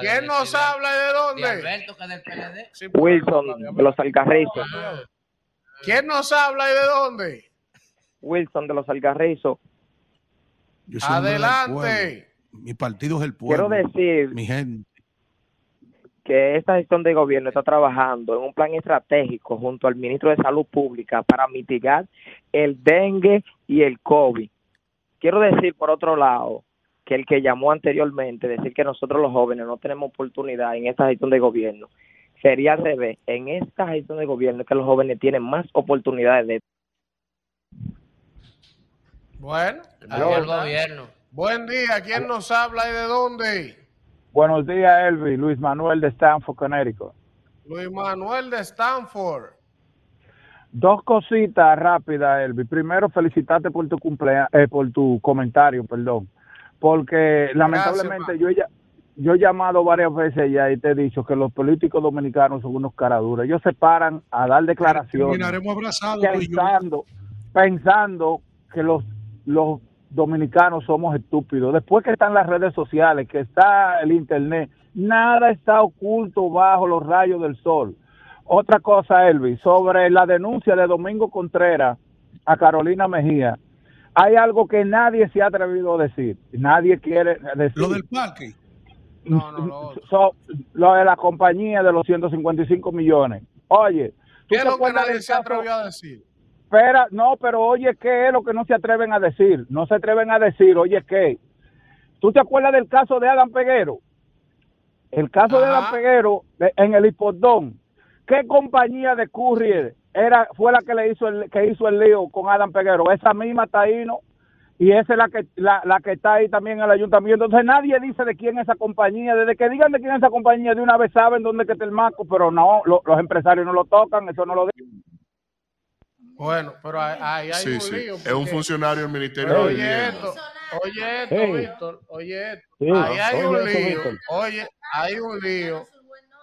¿Quién nos habla y de De dónde? Alberto, que es del PLD. Sí, Wilson de los Alcarrizos. ¿Quién nos habla y de dónde? Wilson de los del Adelante. Mi partido es el pueblo. Quiero decir Mi gente. que esta gestión de gobierno está trabajando en un plan estratégico junto al ministro de Salud Pública para mitigar el dengue y el COVID. Quiero decir, por otro lado, que el que llamó anteriormente, decir que nosotros los jóvenes no tenemos oportunidad en esta gestión de gobierno, sería al revés. En esta gestión de gobierno es que los jóvenes tienen más oportunidades de... Bueno, el gobierno. Buen día, ¿quién nos habla y de dónde? Buenos días, Elvi. Luis Manuel de Stanford, Connecticut. Luis Manuel de Stanford. Dos cositas rápidas, Elvi. Primero, felicitarte por tu cumplea eh, por tu comentario, perdón. Porque lamentablemente yo, he ya- yo he llamado varias veces ya y te he dicho que los políticos dominicanos son unos caraduras. Ellos se paran a dar declaraciones Terminaremos abrazados. pensando que los, los dominicanos somos estúpidos. Después que están las redes sociales, que está el internet, nada está oculto bajo los rayos del sol. Otra cosa, Elvis, sobre la denuncia de Domingo Contreras a Carolina Mejía, hay algo que nadie se ha atrevido a decir, nadie quiere decir. Lo del parque. No, no. So- lo de la compañía de los 155 millones. Oye, ¿tú ¿Qué es lo que nadie se atrevió a decir? Espera, no, pero oye, ¿qué es lo que no se atreven a decir? No se atreven a decir, oye, ¿qué? ¿Tú te acuerdas del caso de Adam Peguero? El caso de Adam Peguero en el hipodón. ¿Qué compañía de courier era, fue la que le hizo el, que hizo el lío con Adam Peguero? Esa misma Taíno. Y esa es la que, la, la que está ahí también en el ayuntamiento. Entonces nadie dice de quién es esa compañía. Desde que digan de quién es esa compañía, de una vez saben dónde que está el marco, pero no, lo- los empresarios no lo tocan, eso no lo dicen. Bueno, pero ahí, hay Sí, un sí. lío. Es un funcionario del Ministerio Pero de oye Vivienda. esto, oye esto, Hey. Víctor, oye esto. Sí, ahí hay oye un lío. Víctor. Oye, hay un lío.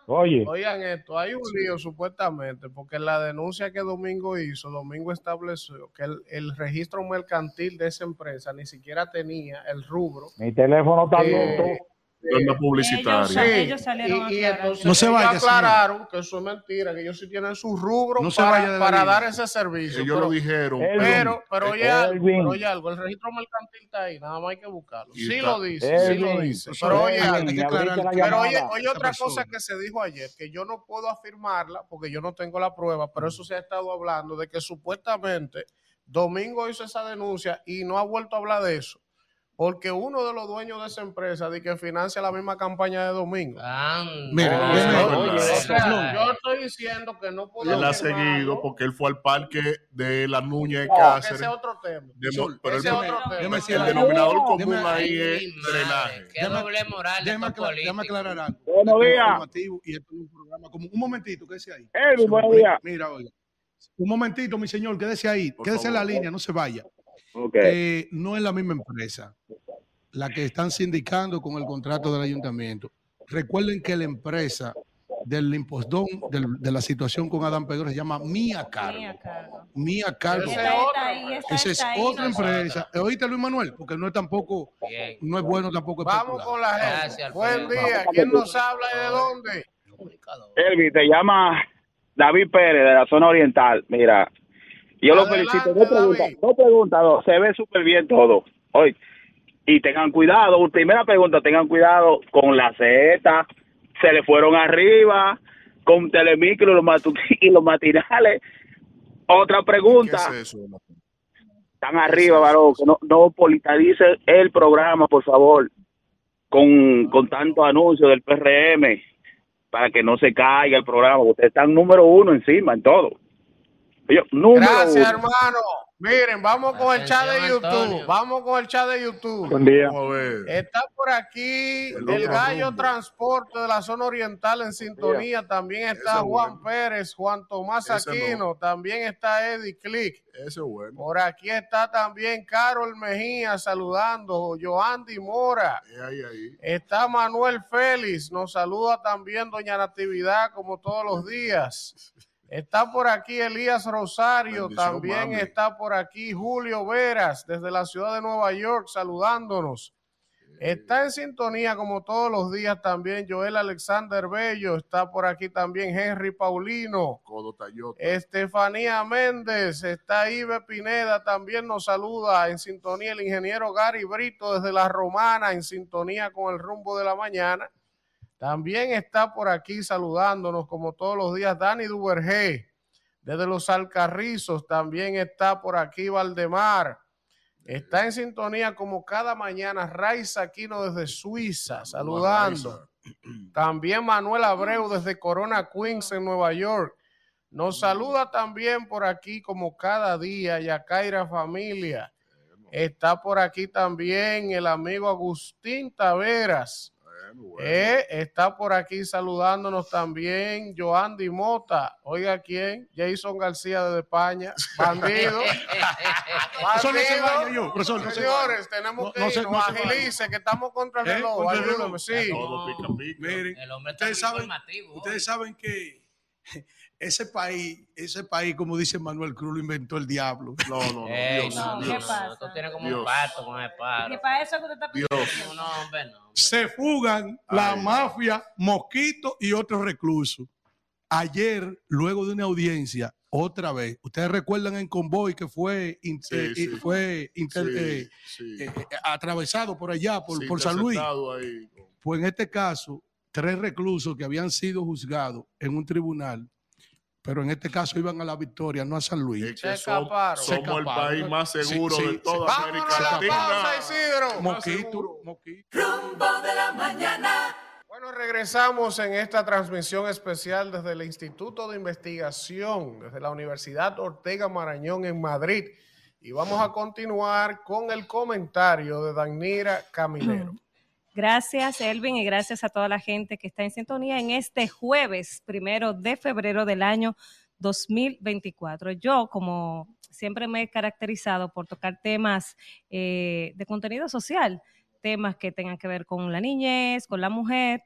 Oye. Oigan esto, hay un lío supuestamente, porque la denuncia que Domingo hizo, Domingo estableció que el, el registro mercantil de esa empresa ni siquiera tenía el rubro. Mi teléfono está Eh, publicitaria. Sí, ellos salieron y, y aclarar. entonces No se ellos vaya, señor. aclararon que eso es mentira, que ellos sí tienen su rubro No para, dar ese servicio. Ellos pero, lo dijeron. Pero, pero oye, algo, Elvin. pero oye algo, el registro mercantil está ahí, nada más hay que buscarlo. Sí está- lo dice, sí lo dice. Pero oye, pero oye, oye otra cosa que se dijo ayer, que yo no puedo afirmarla porque yo no tengo la prueba, pero eso se ha estado hablando de que supuestamente Domingo hizo esa denuncia y no ha vuelto a hablar de eso. Porque uno de los dueños de esa empresa dice que financia la misma campaña de Domingo. Mira, Oh, yo estoy diciendo que no puedo Él ha seguido porque él fue al parque de la Nuña de Cáceres. ese es otro tema. de pero ese el, es otro tema. déjame decir el denominador común ahí es drenaje. Qué doble moral de Déjame, aclarar algo. Buenos Esto es días. Y esto es un programa como un momentito, quédese ahí. Elvin, buenos días. Mira, oiga. Un momentito, mi señor, quédese ahí. Por quédese en la línea, no se vaya. Eh, no es la misma empresa la que están sindicando con el contrato del ayuntamiento. Recuerden que la empresa del impostón del- de la situación con Adán Pedro se llama Mía Cargo. Mía Cargo. Mía Esa es otra no- empresa. ¿Oíste, Luis Manuel? Porque no es tampoco, Bien. no es bueno tampoco Vamos con la gente. Gracias, Buen día. ¿Quién nos habla y de dónde? Elvi, te llama David Pérez de la zona oriental. Mira, yo lo felicito. Dos preguntas, dos preguntas, dos. Se ve súper bien todo. Hoy. Y tengan cuidado. Primera pregunta, tengan cuidado con la Z. Se le fueron arriba con Telemicro y los, y los matinales. Otra ¿Qué pregunta. es eso? Están arriba, varón. Que no, no politice el programa, por favor. Con, con tantos anuncios del PRM. Para que no se caiga el programa. Ustedes están número uno encima en todo. Yo, Gracias, uno. hermano. Miren, vamos con el chat de YouTube. Vamos con el chat de YouTube. Buen día. Vamos a ver. Está por aquí El Gallo. Transporte de la zona oriental en sintonía. También está Juan bueno. Pérez, Juan Tomás. Aquino. También está Eddie Click. Ese es bueno. Por aquí está también Carol Mejía saludando. Joandy Mora. Es ahí, ahí. Está Manuel Félix. Nos saluda también Doña Natividad como todos los días. Está por aquí Elías Rosario, Bendición, también mami. está por aquí Julio Veras desde la ciudad de Nueva York saludándonos. Está en sintonía como todos los días también Joel Alexander Bello, está por aquí también Henry Paulino, Codo. Estefanía Méndez, está Ibe Pineda, también nos saluda en sintonía el ingeniero Gary Brito desde La Romana, en sintonía con el rumbo de la mañana. También está por aquí saludándonos como todos los días Dani Duvergé desde los Alcarrizos. También está por aquí Valdemar. Está en sintonía como cada mañana Raiza Aquino desde Suiza saludando. También Manuel Abreu desde Corona Queens en Nueva York. Nos saluda también por aquí como cada día Yacaira Familia. Está por aquí también el amigo Agustín Taveras. Eh, está por aquí saludándonos también Joandy Mota. Oiga quién, Jason García desde España. Bandido. Profesor, no se Bandido. vaya yo, profesor, no se Señores, tenemos No- que irnos. no. Agilice, que estamos contra el ¿Eh? reloj. Contra el reloj. Ayúdame, sí. Todo pica, pica. Miren, El hombre está ustedes saben, informativo. ustedes saben que ese país, ese país, como dice Manuel Cruz, lo inventó el diablo. No, no, no. Ey, Dios, no, Dios. no, no, tú tienes como Dios. un pacto con el paro. para eso que usted está Dios. pidiendo. No, hombre, no. Se fugan la Ay. mafia, Mosquito y otros reclusos. Ayer, luego de una audiencia, otra vez, ustedes recuerdan en convoy que fue, Sí, eh, sí. eh, fue inter- Sí, eh, sí. eh, eh, atravesado por allá, por, Sí, por San Luis. ahí. Pues en este caso, tres reclusos que habían sido juzgados en un tribunal, pero en este caso iban a la Victoria, no a San Luis. Es que som- somos el país más seguro de toda América Latina. Moquito, Rumbo de la mañana. Bueno, regresamos en esta transmisión especial desde el Instituto de Investigación, desde la Universidad Ortega Marañón en Madrid. Y vamos a continuar con el comentario de Danira Caminero. Gracias, Elvin, y gracias a toda la gente que está en sintonía en este jueves primero de febrero del año 2024. Yo, como siempre me he caracterizado por tocar temas eh, de contenido social, temas que tengan que ver con la niñez, con la mujer,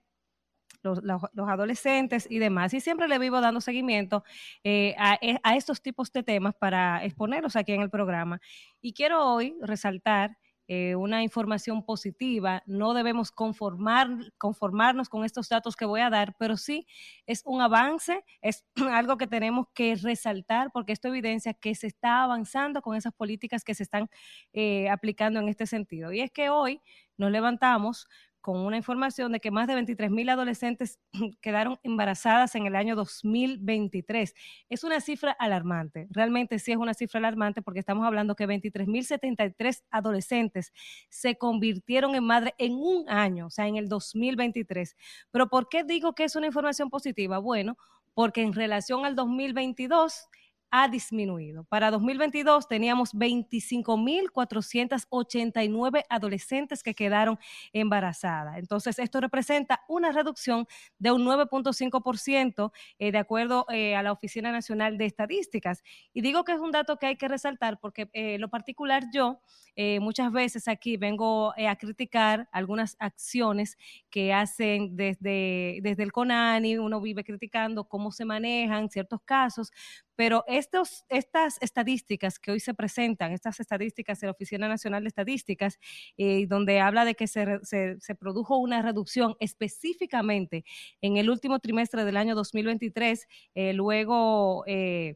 los, adolescentes y demás. Y siempre le vivo dando seguimiento eh, a, e- a estos tipos de temas para exponerlos aquí en el programa. Y quiero hoy resaltar eh, una información positiva. No debemos conformar, conformarnos con estos datos que voy a dar, pero sí es un avance, es algo que tenemos que resaltar porque esto evidencia que se está avanzando con esas políticas que se están eh, aplicando en este sentido. Y es que hoy nos levantamos con una información de que más de 23 mil adolescentes quedaron embarazadas en el año 2023. Es una cifra alarmante, realmente sí es una cifra alarmante porque estamos hablando que 23 mil 73 adolescentes se convirtieron en madre en un año, o sea, en el 2023. Pero ¿por qué digo que es una información positiva? Bueno, porque en relación al 2022 ha disminuido. Para 2022 teníamos 25.489 adolescentes que quedaron embarazadas. Entonces, esto representa una reducción de un 9.5% eh, de acuerdo eh, a la Oficina Nacional de Estadísticas. Y digo que es un dato que hay que resaltar porque eh, lo particular yo eh, muchas veces aquí vengo a criticar algunas acciones que hacen desde, desde el CONANI, uno vive criticando cómo se manejan ciertos casos, pero estos, estas estadísticas que hoy se presentan, estas estadísticas de la Oficina Nacional de Estadísticas, eh, donde habla de que se, se- se produjo una reducción específicamente en el último trimestre del año 2023, eh, luego... eh,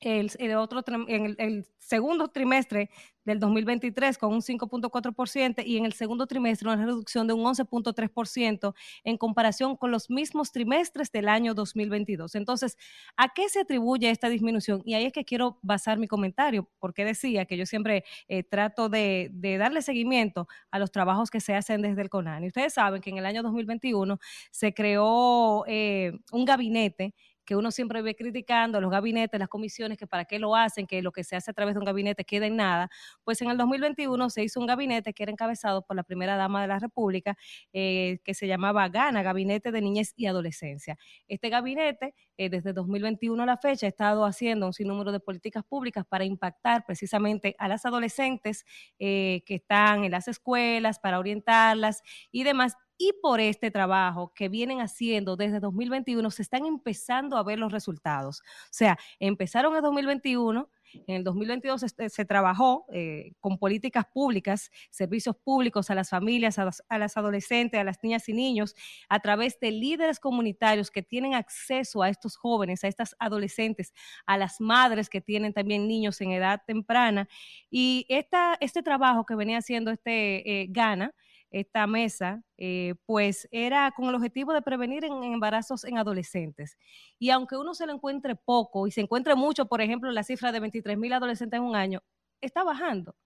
el, el otro en el, segundo trimestre del 2023 con un 5.4% y en el segundo trimestre una reducción de un 11.3% en comparación con los mismos trimestres del año 2022. Entonces, ¿a qué se atribuye esta disminución? Y ahí es que quiero basar mi comentario, porque decía que yo siempre eh, trato de, darle seguimiento a los trabajos que se hacen desde el CONANI. Ustedes saben que en el año 2021 se creó eh, un gabinete que uno siempre ve criticando, los gabinetes, las comisiones, que para qué lo hacen, que lo que se hace a través de un gabinete queda en nada. Pues en el 2021 se hizo un gabinete que era encabezado por la primera dama de la República, eh, que se llamaba GANA, Gabinete de Niñez y Adolescencia. Este gabinete, eh, desde 2021 a la fecha, ha estado haciendo un sinnúmero de políticas públicas para impactar precisamente a las adolescentes eh, que están en las escuelas, para orientarlas y demás. Y por este trabajo que vienen haciendo desde 2021, se están empezando a ver los resultados. O sea, empezaron en 2021, en el 2022 se, se trabajó eh, con políticas públicas, servicios públicos a las familias, a las, a las adolescentes, a las niñas y niños, a través de líderes comunitarios que tienen acceso a estos jóvenes, a estas adolescentes, a las madres que tienen también niños en edad temprana. Y esta, este trabajo que venía haciendo este eh, Gana, esta mesa, eh, pues era con el objetivo de prevenir en, embarazos en adolescentes. Y aunque uno se lo encuentre poco y se encuentre mucho, por ejemplo, la cifra de 23 mil adolescentes en un año, está bajando.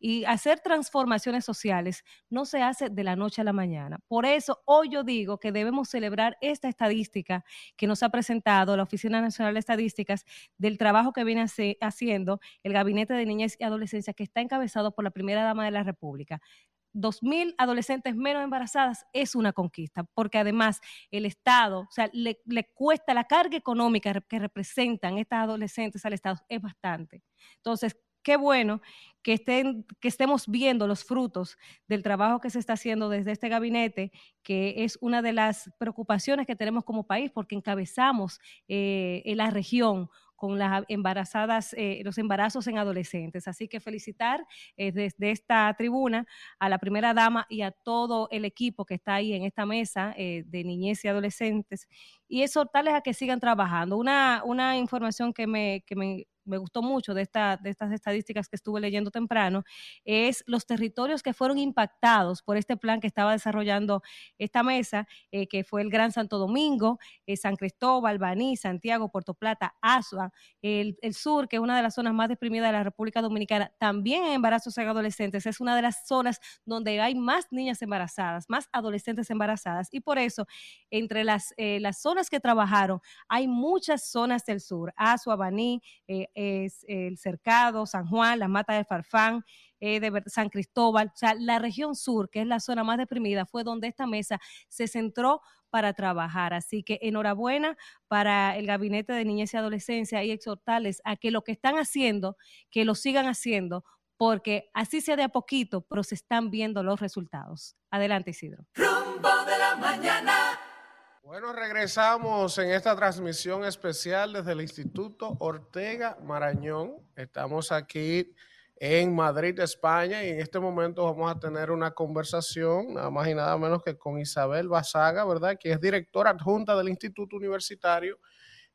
Y hacer transformaciones sociales no se hace de la noche a la mañana. Por eso hoy yo digo que debemos celebrar esta estadística que nos ha presentado la Oficina Nacional de Estadísticas del trabajo que viene haciendo el Gabinete de Niñez y Adolescencia que está encabezado por la primera dama de la República. 2.000 adolescentes menos embarazadas es una conquista, porque además el Estado, o sea, le, cuesta la carga económica que representan estas adolescentes al Estado, es bastante. Entonces, qué bueno que, estén, que estemos viendo los frutos del trabajo que se está haciendo desde este gabinete, que es una de las preocupaciones que tenemos como país, porque encabezamos eh, en la región con las embarazadas, eh, los embarazos en adolescentes. Así que felicitar eh, desde esta tribuna a la primera dama y a todo el equipo que está ahí en esta mesa eh, de niñez y adolescentes y exhortarles a que sigan trabajando. Una, una información que me, que me me gustó mucho de, esta, de estas estadísticas que estuve leyendo temprano, es los territorios que fueron impactados por este plan que estaba desarrollando esta mesa, eh, que fue el Gran Santo Domingo, eh, San Cristóbal, Baní, Santiago, Puerto Plata, Asua, el, sur, que es una de las zonas más deprimidas de la República Dominicana, también en embarazos en adolescentes, es una de las zonas donde hay más niñas embarazadas, más adolescentes embarazadas, y por eso, entre las, eh, las zonas que trabajaron, hay muchas zonas del sur, Asua, Baní, es el Cercado, San Juan, la Mata de Farfán, eh, San Cristóbal, o sea, la región sur, que es la zona más deprimida, fue donde esta mesa se centró para trabajar. Así que enhorabuena para el Gabinete de Niñez y Adolescencia y exhortarles a que lo que están haciendo, que lo sigan haciendo, porque así sea de a poquito, pero se están viendo los resultados. Adelante, Isidro. Rumbo de la mañana. Bueno, regresamos en esta transmisión especial desde el Instituto Ortega Marañón. Estamos aquí en Madrid, España, y en este momento vamos a tener una conversación, nada más y nada menos que con Isabel Basaga, ¿verdad? Que es directora adjunta del Instituto Universitario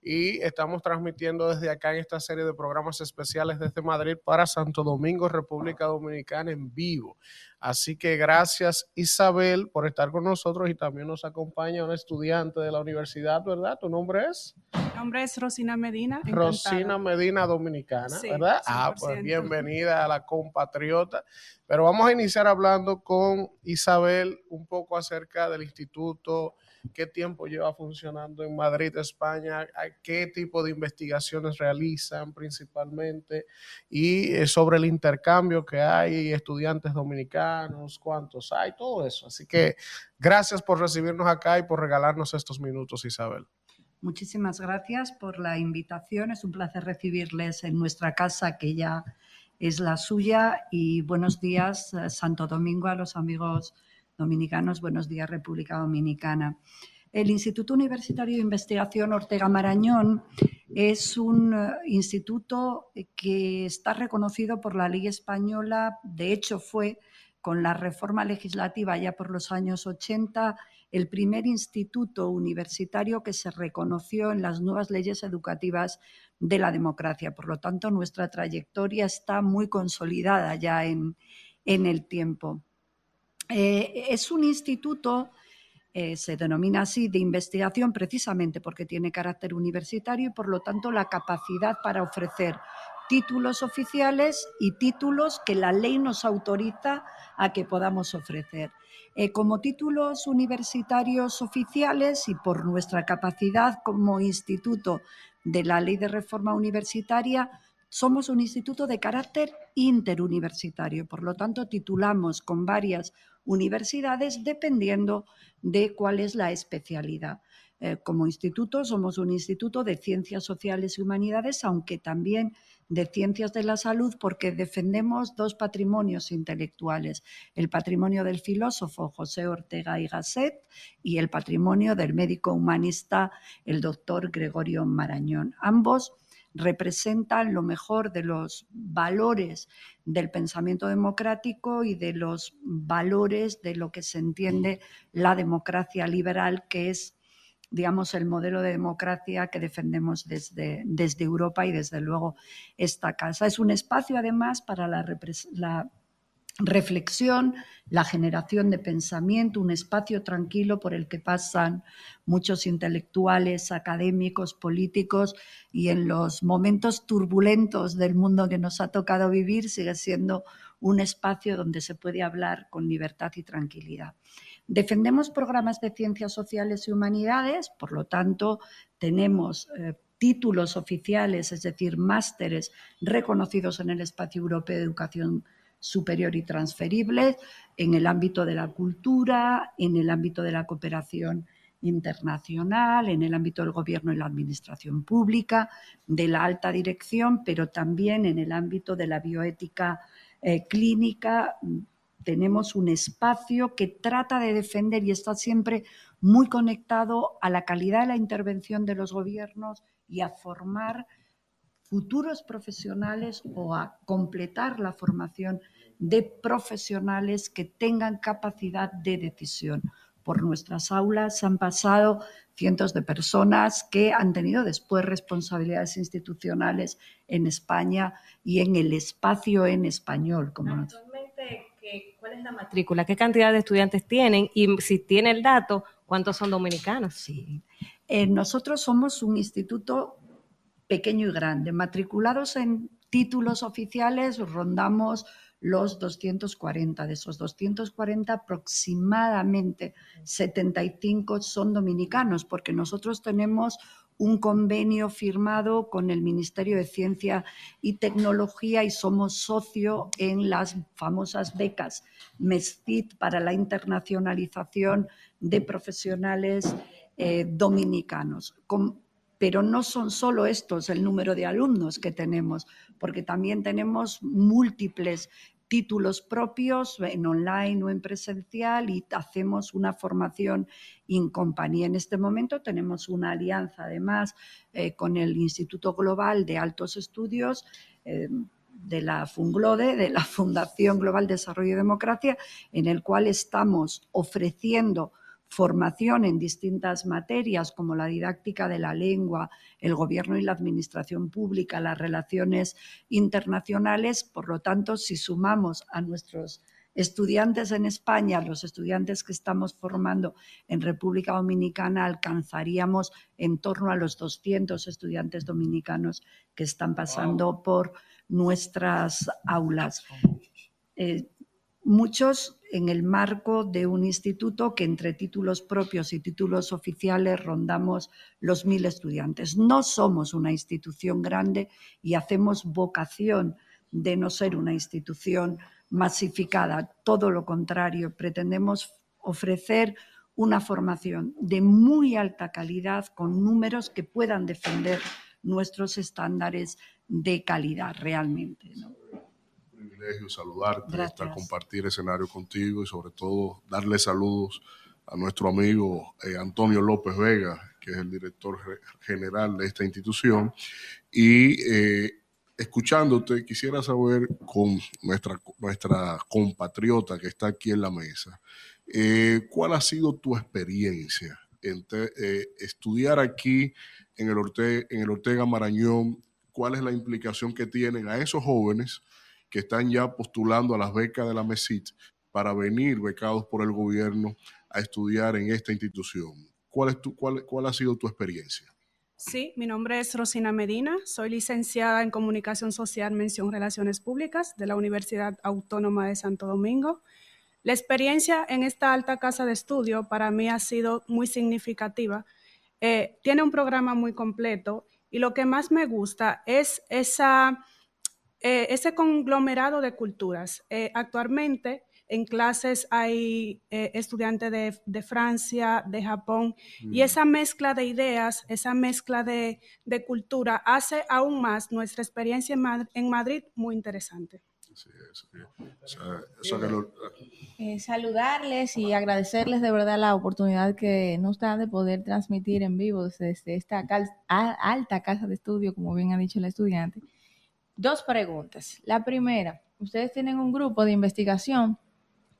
y estamos transmitiendo desde acá en esta serie de programas especiales desde Madrid para Santo Domingo, República Dominicana en vivo. Así que gracias Isabel por estar con nosotros y también nos acompaña una estudiante de la universidad, ¿verdad? ¿Tu nombre es? Mi nombre es Rosina Medina. Rosina Medina Dominicana, ¿verdad? Ah, pues bienvenida a la compatriota. Pero vamos a iniciar hablando con Isabel un poco acerca del instituto qué tiempo lleva funcionando en Madrid, España, qué tipo de investigaciones realizan principalmente y eh, sobre el intercambio que hay, estudiantes dominicanos, cuántos hay, todo eso. Así que gracias por recibirnos acá y por regalarnos estos minutos, Isabel. Muchísimas gracias por la invitación. Es un placer recibirles en nuestra casa que ya es la suya y buenos días eh, Santo Domingo a los amigos dominicanos. Buenos días, República Dominicana. El Instituto Universitario de Investigación Ortega Marañón es un eh, instituto que está reconocido por la ley española, de hecho fue con la reforma legislativa ya por los años 80 el primer instituto universitario que se reconoció en las nuevas leyes educativas de la democracia. Por lo tanto, nuestra trayectoria está muy consolidada ya en, en el tiempo. Eh, es un instituto, eh, se denomina así, de investigación precisamente porque tiene carácter universitario y por lo tanto la capacidad para ofrecer títulos oficiales y títulos que la ley nos autoriza a que podamos ofrecer. Eh, como títulos universitarios oficiales y por nuestra capacidad como instituto de la ley de reforma universitaria, somos un instituto de carácter interuniversitario, por lo tanto titulamos con varias universidades dependiendo de cuál es la especialidad. Eh, como instituto somos un instituto de ciencias sociales y humanidades, aunque también de ciencias de la salud, porque defendemos dos patrimonios intelectuales, el patrimonio del filósofo José Ortega y Gasset y el patrimonio del médico humanista, el doctor Gregorio Marañón. Ambos representan lo mejor de los valores del pensamiento democrático y de los valores de lo que se entiende la democracia liberal, que es digamos, el modelo de democracia que defendemos desde, desde Europa y desde luego esta casa. Es un espacio además para la, la reflexión, la generación de pensamiento, un espacio tranquilo por el que pasan muchos intelectuales, académicos, políticos y en los momentos turbulentos del mundo que nos ha tocado vivir sigue siendo un espacio donde se puede hablar con libertad y tranquilidad. Defendemos programas de ciencias sociales y humanidades, por lo tanto tenemos eh, títulos oficiales, es decir, másteres reconocidos en el espacio europeo de educación superior y transferible en el ámbito de la cultura, en el ámbito de la cooperación internacional, en el ámbito del gobierno y la administración pública, de la alta dirección, pero también en el ámbito de la bioética eh, clínica. Tenemos un espacio que trata de defender y está siempre muy conectado a la calidad de la intervención de los gobiernos y a formar futuros profesionales o a completar la formación de profesionales que tengan capacidad de decisión. por nuestras aulas han pasado cientos de personas que han tenido después responsabilidades institucionales en España y en el espacio en español. Como Actualmente, ¿cuál es la matrícula? ¿Qué cantidad de estudiantes tienen? Y si tiene el dato, ¿cuántos son dominicanos? Sí. Eh, nosotros somos un instituto pequeño y grande. Matriculados en títulos oficiales rondamos los 240. De esos 240, aproximadamente 75 son dominicanos, porque nosotros tenemos un convenio firmado con el Ministerio de Ciencia y Tecnología y somos socio en las famosas becas MESCIT para la internacionalización de profesionales eh, dominicanos. Pero no son solo estos el número de alumnos que tenemos porque también tenemos múltiples títulos propios en online o en presencial y hacemos una formación en compañía. En este momento tenemos una alianza además eh, con el Instituto Global de Altos Estudios. Eh, de la FUNGLODE, de la Fundación Global Desarrollo y Democracia, en el cual estamos ofreciendo formación en distintas materias como la didáctica de la lengua, el gobierno y la administración pública, las relaciones internacionales. Por lo tanto, si sumamos a nuestros estudiantes en España, los estudiantes que estamos formando en República Dominicana, alcanzaríamos en torno a los 200 estudiantes dominicanos que están pasando por nuestras aulas. Eh, muchos en el marco de un instituto que entre títulos propios y títulos oficiales rondamos los mil estudiantes. No somos una institución grande y hacemos vocación de no ser una institución masificada. Todo lo contrario, pretendemos ofrecer una formación de muy alta calidad con números que puedan defender nuestros estándares de calidad realmente privilegio saludarte, estar, compartir escenario contigo y sobre todo darle saludos a nuestro amigo eh, Antonio López Vega, que es el director general de esta institución. Y eh, escuchándote, quisiera saber con nuestra, nuestra compatriota que está aquí en la mesa, eh, ¿cuál ha sido tu experiencia en estudiar aquí en el, Ortega, en el Ortega Marañón? ¿Cuál es la implicación que tienen a esos jóvenes? Que están ya postulando a las becas de la MESIT para venir becados por el gobierno a estudiar en esta institución. ¿Cuál, es tu, cuál, cuál ha sido tu experiencia? Sí, mi nombre es Rosina Medina, soy licenciada en Comunicación Social, Mención Relaciones Públicas de la Universidad Autónoma de Santo Domingo. La experiencia en esta alta casa de estudio para mí ha sido muy significativa. Eh, tiene un programa muy completo y lo que más me gusta es esa eh, ese conglomerado de culturas. Eh, actualmente en clases hay eh, estudiantes de, Francia, de Japón, y mm. esa mezcla de ideas, esa mezcla de, cultura hace aún más nuestra experiencia en, Madrid muy interesante. saludarles y agradecerles de verdad la oportunidad que nos dan de poder transmitir en vivo desde esta alta casa de estudio, como bien ha dicho el estudiante, Dos preguntas. La primera, ustedes tienen un grupo de investigación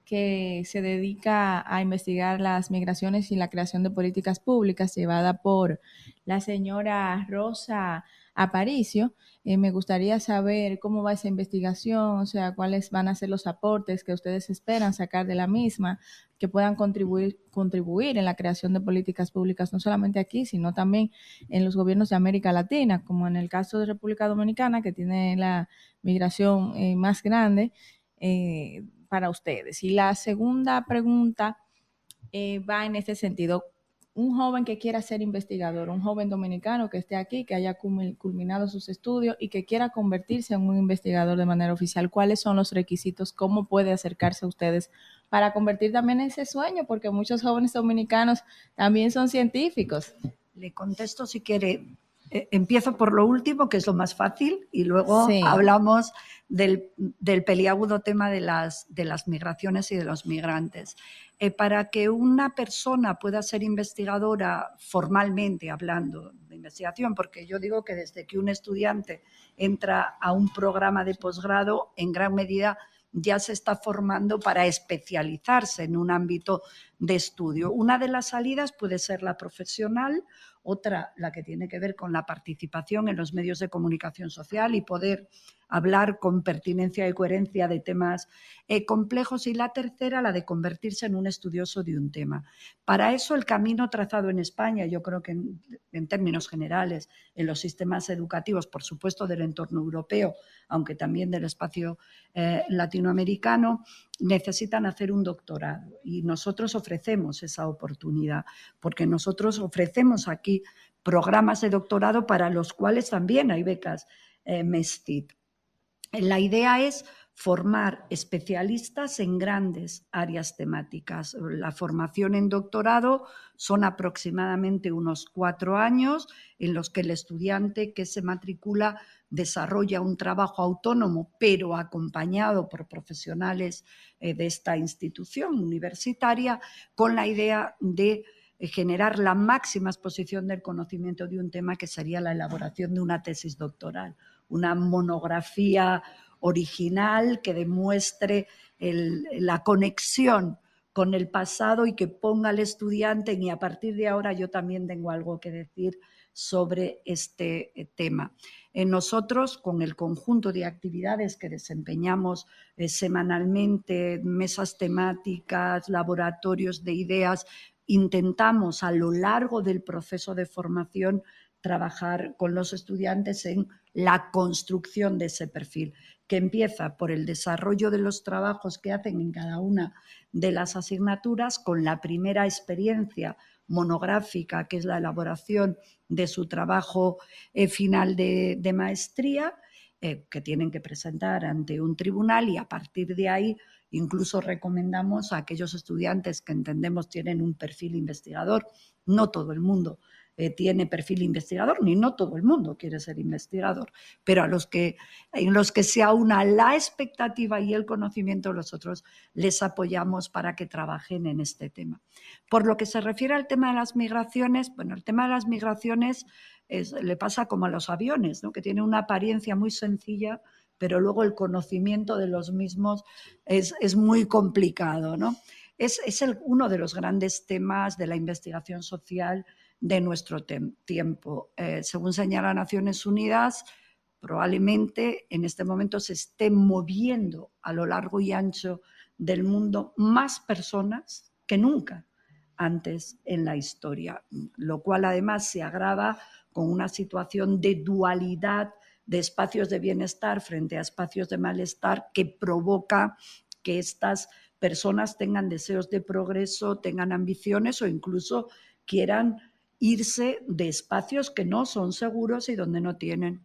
que se dedica a investigar las migraciones y la creación de políticas públicas llevada por la señora Rosa Aparicio. Eh, me gustaría saber cómo va esa investigación, o sea, cuáles van a ser los aportes que ustedes esperan sacar de la misma, que puedan contribuir, contribuir en la creación de políticas públicas, no solamente aquí, sino también en los gobiernos de América Latina, como en el caso de República Dominicana, que tiene la migración eh, más grande eh, para ustedes. Y la segunda pregunta va en este sentido un joven que quiera ser investigador, un joven dominicano que esté aquí, que haya culminado sus estudios y que quiera convertirse en un investigador de manera oficial, ¿cuáles son los requisitos? ¿Cómo puede acercarse a ustedes para convertir también ese sueño? Porque muchos jóvenes dominicanos también son científicos. Le contesto si quiere. Eh, empiezo por lo último, que es lo más fácil, y luego hablamos del, del, peliagudo tema de las, de las migraciones y de los migrantes. Eh, para que una persona pueda ser investigadora formalmente hablando de investigación, porque yo digo que desde que un estudiante entra a un programa de posgrado, en gran medida ya se está formando para especializarse en un ámbito de estudio. Una de las salidas puede ser la profesional, otra la que tiene que ver con la participación en los medios de comunicación social y poder hablar con pertinencia y coherencia de temas eh, complejos y la tercera, la de convertirse en un estudioso de un tema. Para eso el camino trazado en España, yo creo que en, términos generales, en los sistemas educativos, por supuesto del entorno europeo, aunque también del espacio eh, latinoamericano, necesitan hacer un doctorado y nosotros ofrecemos esa oportunidad, porque nosotros ofrecemos aquí programas de doctorado para los cuales también hay becas eh, MESTIT. La idea es formar especialistas en grandes áreas temáticas. La formación en doctorado son aproximadamente unos cuatro años en los que el estudiante que se matricula desarrolla un trabajo autónomo, pero acompañado por profesionales eh, de esta institución universitaria, con la idea de eh, generar la máxima exposición del conocimiento de un tema que sería la elaboración de una tesis doctoral una monografía original que demuestre la conexión con el pasado y que ponga al estudiante y a partir de ahora yo también tengo algo que decir sobre este eh, tema. Eh, nosotros, con el conjunto de actividades que desempeñamos eh, semanalmente, mesas temáticas, laboratorios de ideas, intentamos a lo largo del proceso de formación trabajar con los estudiantes en la construcción de ese perfil, que empieza por el desarrollo de los trabajos que hacen en cada una de las asignaturas, con la primera experiencia monográfica, que es la elaboración de su trabajo eh, final de, maestría, eh, que tienen que presentar ante un tribunal y a partir de ahí incluso recomendamos a aquellos estudiantes que entendemos tienen un perfil investigador, no todo el mundo eh, tiene perfil investigador, ni no todo el mundo quiere ser investigador, pero a los que, en los que se aúna la expectativa y el conocimiento, nosotros les apoyamos para que trabajen en este tema. Por lo que se refiere al tema de las migraciones, bueno, el tema de las migraciones le pasa como a los aviones, ¿no? que tiene una apariencia muy sencilla, pero luego el conocimiento de los mismos es, muy complicado. ¿no? Es, uno de los grandes temas de la investigación social de nuestro tiempo. Eh, según señala Naciones Unidas, probablemente en este momento se estén moviendo a lo largo y ancho del mundo más personas que nunca antes en la historia, lo cual además se agrava con una situación de dualidad de espacios de bienestar frente a espacios de malestar que provoca que estas personas tengan deseos de progreso, tengan ambiciones o incluso quieran irse de espacios que no son seguros y donde no tienen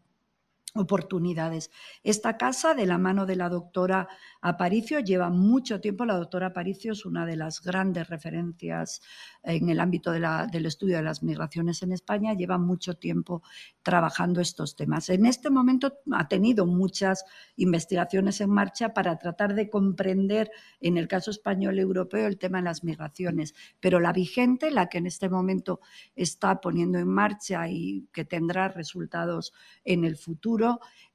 oportunidades. Esta casa, de la mano de la doctora Aparicio, lleva mucho tiempo. La doctora Aparicio es una de las grandes referencias en el ámbito del estudio de las migraciones en España. Lleva mucho tiempo trabajando estos temas. En este momento ha tenido muchas investigaciones en marcha para tratar de comprender, en el caso español europeo, el tema de las migraciones. Pero la vigente, la que en este momento está poniendo en marcha y que tendrá resultados en el futuro,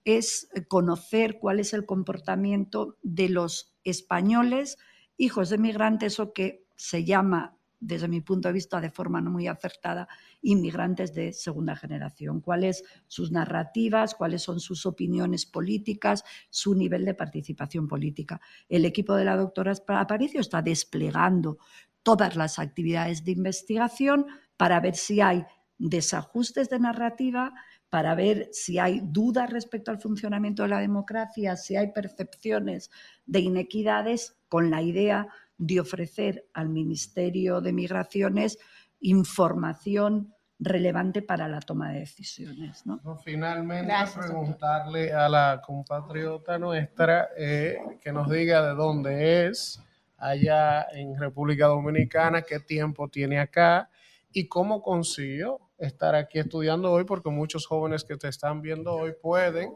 es conocer cuál es el comportamiento de los españoles, hijos de migrantes o que se llama, desde mi punto de vista, de forma no muy acertada, inmigrantes de segunda generación. Cuáles sus narrativas, cuáles son sus opiniones políticas, su nivel de participación política. El equipo de la doctora Aparicio está desplegando todas las actividades de investigación para ver si hay desajustes de narrativa, para ver si hay dudas respecto al funcionamiento de la democracia, si hay percepciones de inequidades, con la idea de ofrecer al Ministerio de Migraciones información relevante para la toma de decisiones. ¿no? finalmente, preguntarle a la compatriota nuestra eh, que nos diga de dónde es allá en República Dominicana, qué tiempo tiene acá y cómo consiguió estar aquí estudiando hoy, porque muchos jóvenes que te están viendo hoy pueden.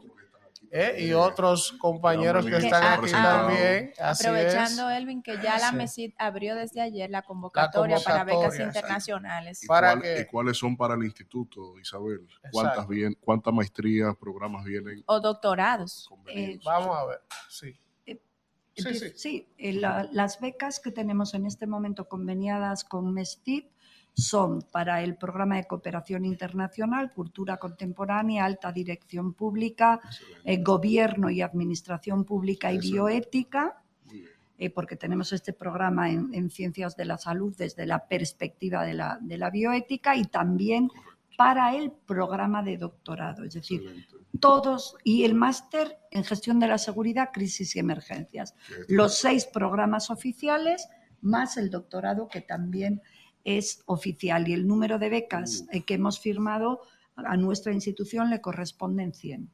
¿eh? y otros compañeros que están aquí también. aprovechando, Elvin, que ya la MESID abrió desde ayer la convocatoria, para becas internacionales. ¿Y, ¿Y, cuáles son para el instituto, Isabel? ¿Cuántas, bien, ¿Cuántas maestrías, programas vienen? O doctorados. Eh, Vamos a ver, sí. Sí, sí. sí eh, la, las becas que tenemos en este momento conveniadas con MESTIP son para el programa de cooperación internacional, cultura contemporánea, alta dirección pública, eh, gobierno y administración pública y bioética, eh, porque tenemos este programa en, en, ciencias de la salud desde la perspectiva de la, de la bioética y también para el programa de doctorado, es decir, todos y el máster en gestión de la seguridad, crisis y emergencias. Los seis programas oficiales más el doctorado que también es oficial y el número de becas eh, que hemos firmado a nuestra institución le corresponden 100.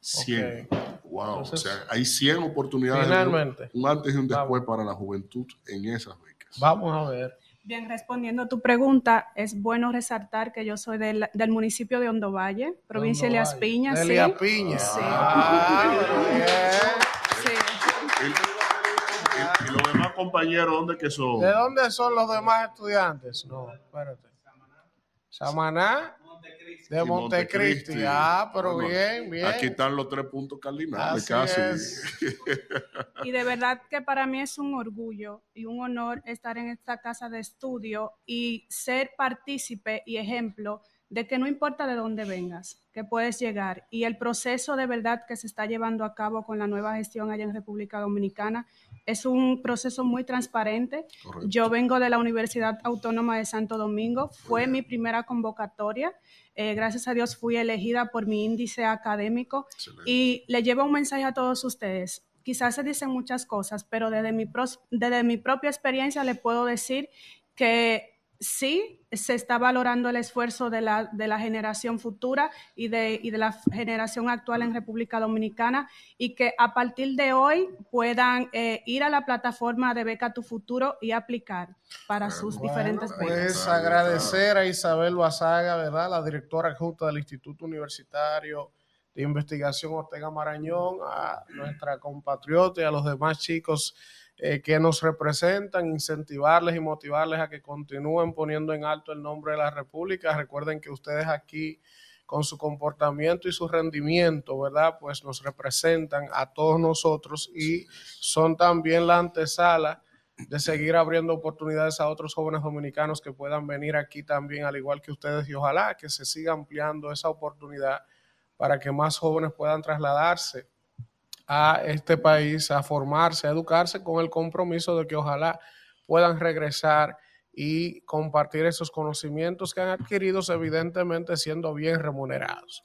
100. Wow. o sea, hay 100 oportunidades. Finalmente. Un antes y un después para la juventud en esas becas. Vamos a ver. Bien, respondiendo a tu pregunta, es bueno resaltar que yo soy del, del municipio de Hondo Valle, provincia de Elias Piña. De Elias Piña. Sí. Ah, sí. ¿Y, y, los demás compañeros dónde que son? ¿De dónde son los demás estudiantes? No, espérate. Samaná. De Montecristi. Monte ah, pero bueno, bien, bien. Aquí están los tres puntos cardinales casi. y de verdad que para mí es un orgullo y un honor estar en esta casa de estudio y ser partícipe y ejemplo de que no importa de dónde vengas, que puedes llegar. Y el proceso de verdad que se está llevando a cabo con la nueva gestión allá en República Dominicana es un proceso muy transparente. Correcto. Yo vengo de la Universidad Autónoma de Santo Domingo, fue mi primera convocatoria. Eh, gracias a Dios fui elegida por mi índice académico Excelente. y le llevo un mensaje a todos ustedes. Quizás se dicen muchas cosas, pero desde mi, desde mi propia experiencia le puedo decir que sí se está valorando el esfuerzo de la, de la generación futura y de, y de, la generación actual en República Dominicana y que a partir de hoy puedan eh, ir a la plataforma de Beca Tu Futuro y aplicar para sus bueno, diferentes becas. Pues agradecer a Isabel Basaga, ¿verdad? la directora adjunta del Instituto Universitario de Investigación Ortega Marañón, a nuestra compatriota y a los demás chicos eh, que nos representan, incentivarles y motivarles a que continúen poniendo en alto el nombre de la República. Recuerden que ustedes aquí con su comportamiento y su rendimiento, ¿verdad? Pues nos representan a todos nosotros y son también la antesala de seguir abriendo oportunidades a otros jóvenes dominicanos que puedan venir aquí también, al igual que ustedes, y ojalá que se siga ampliando esa oportunidad para que más jóvenes puedan trasladarse a este país a formarse, a educarse con el compromiso de que ojalá puedan regresar y compartir esos conocimientos que han adquirido, evidentemente siendo bien remunerados.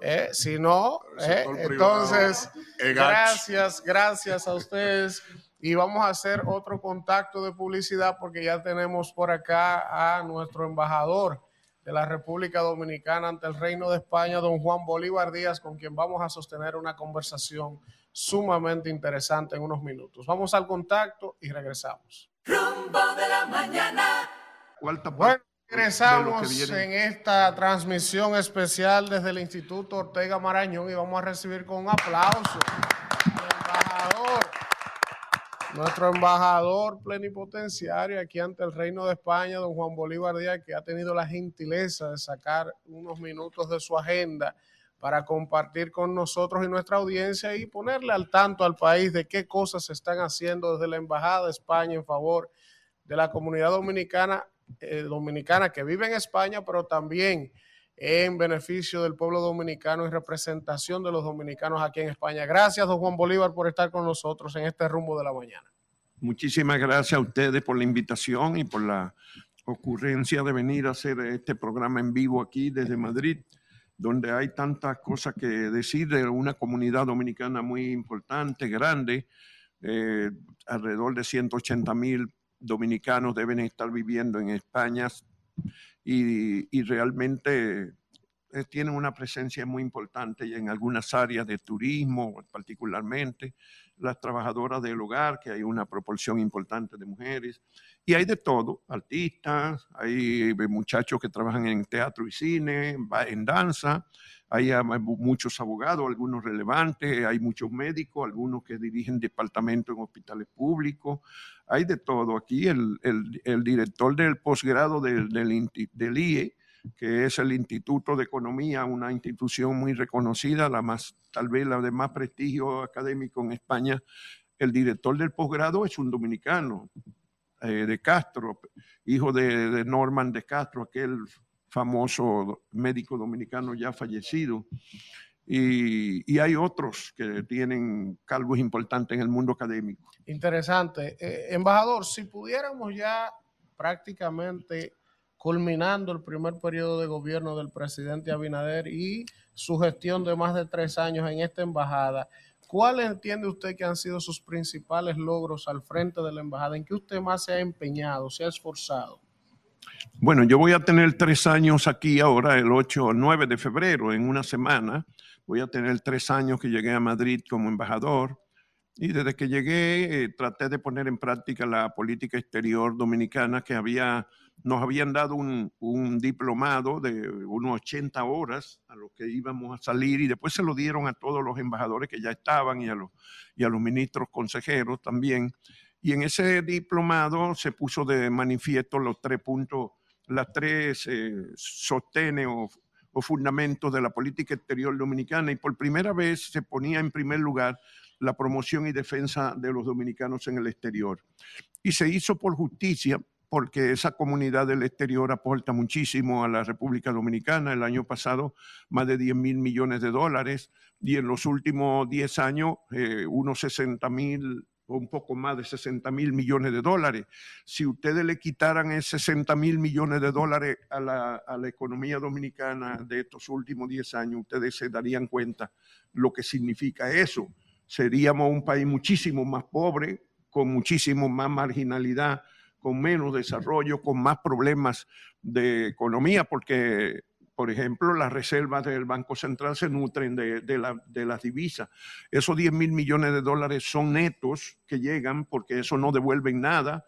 Eh, si no, eh, entonces, gracias, gracias a ustedes. Y vamos a hacer otro contacto de publicidad porque ya tenemos por acá a nuestro embajador de la República Dominicana ante el Reino de España, don Juan Bolívar Díaz, con quien vamos a sostener una conversación sumamente interesante en unos minutos. Vamos al contacto y regresamos. Rumbo de la mañana. Bueno, regresamos en esta transmisión especial desde el Instituto Ortega Marañón y vamos a recibir con un aplauso al embajador, nuestro embajador plenipotenciario aquí ante el Reino de España, don Juan Bolívar Díaz, que ha tenido la gentileza de sacar unos minutos de su agenda para compartir con nosotros y nuestra audiencia y ponerle al tanto al país de qué cosas se están haciendo desde la Embajada de España en favor de la comunidad dominicana, eh, dominicana que vive en España, pero también en beneficio del pueblo dominicano y representación de los dominicanos aquí en España. Gracias, don Juan Bolívar, por estar con nosotros en este rumbo de la mañana. Muchísimas gracias a ustedes por la invitación y por la ocurrencia de venir a hacer este programa en vivo aquí desde Madrid donde hay tantas cosas que decir de una comunidad dominicana muy importante, grande, eh, alrededor de 180 mil dominicanos deben estar viviendo en España y, realmente eh, tienen una presencia muy importante y en algunas áreas de turismo particularmente, las trabajadoras del hogar, que hay una proporción importante de mujeres, y hay de todo, artistas, hay muchachos que trabajan en teatro y cine, en danza, hay muchos abogados, algunos relevantes, hay muchos médicos, algunos que dirigen departamentos en hospitales públicos, hay de todo. Aquí el, el, el director del posgrado del, del, del IE, que es el Instituto de Economía, una institución muy reconocida, la más, tal vez la de más prestigio académico en España, el director del posgrado es un dominicano, eh, de Castro, hijo de, Norman de Castro, aquel famoso médico dominicano ya fallecido. Y, hay otros que tienen cargos importantes en el mundo académico. Interesante. Eh, embajador, si pudiéramos ya prácticamente culminando el primer periodo de gobierno del presidente Abinader y su gestión de más de tres años en esta embajada, ¿cuáles entiende usted que han sido sus principales logros al frente de la embajada? ¿En qué usted más se ha empeñado, se ha esforzado? Bueno, yo voy a tener tres años aquí ahora, el 8 o 9 de febrero, en una semana. Voy a tener tres años que llegué a Madrid como embajador. Y desde que llegué, eh, traté de poner en práctica la política exterior dominicana que había nos habían dado un, diplomado de unos 80 horas a los que íbamos a salir y después se lo dieron a todos los embajadores que ya estaban y a los, ministros consejeros también. Y en ese diplomado se puso de manifiesto los tres puntos, las tres eh, sostenes o, o fundamentos de la política exterior dominicana y por primera vez se ponía en primer lugar la promoción y defensa de los dominicanos en el exterior. Y se hizo por justicia porque esa comunidad del exterior aporta muchísimo a la República Dominicana. El año pasado, más de 10 mil millones de dólares y en los últimos 10 años, eh, unos 60 mil o un poco más de 60 mil millones de dólares. Si ustedes le quitaran esos 60 mil millones de dólares a la, a la, economía dominicana de estos últimos 10 años, ustedes se darían cuenta lo que significa eso. Seríamos un país muchísimo más pobre, con muchísimo más marginalidad, con menos desarrollo, con más problemas de economía, porque, por ejemplo, las reservas del Banco Central se nutren de, la, de las divisas. Esos 10 mil millones de dólares son netos que llegan porque eso no devuelven nada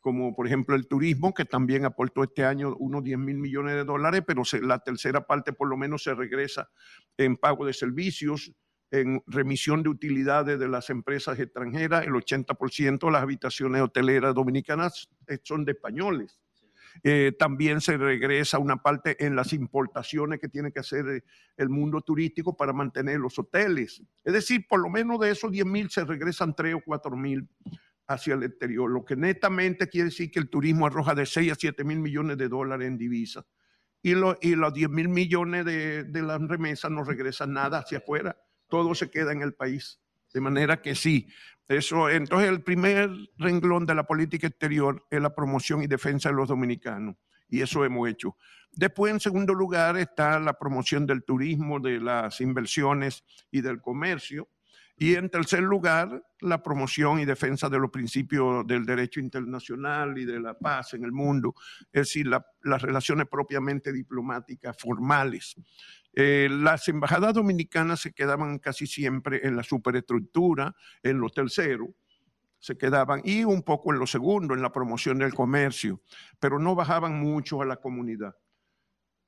como por ejemplo el turismo, que también aportó este año unos 10 mil millones de dólares, pero la tercera parte por lo menos se regresa en pago de servicios, en remisión de utilidades de las empresas extranjeras, el 80% de las habitaciones hoteleras dominicanas eh, son de españoles. Eh, también se regresa una parte en las importaciones que tiene que hacer eh, el mundo turístico para mantener los hoteles. Es decir, por lo menos de esos 10 mil se regresan 3 o 4 mil hacia el exterior, lo que netamente quiere decir que el turismo arroja de 6 a 7 mil millones de dólares en divisas. Y, y los 10 mil millones de, de las remesas no regresan nada hacia afuera todo se queda en el país. De manera que sí, eso, entonces el primer renglón de la política exterior es la promoción y defensa de los dominicanos, y eso hemos hecho. Después, en segundo lugar, está la promoción del turismo, de las inversiones y del comercio. Y en tercer lugar, la promoción y defensa de los principios del derecho internacional y de la paz en el mundo, es decir, las relaciones propiamente diplomáticas formales. Eh, las embajadas dominicanas se quedaban casi siempre en la superestructura, en lo tercero, se quedaban, y un poco en lo segundo, en la promoción del comercio, pero no bajaban mucho a la comunidad.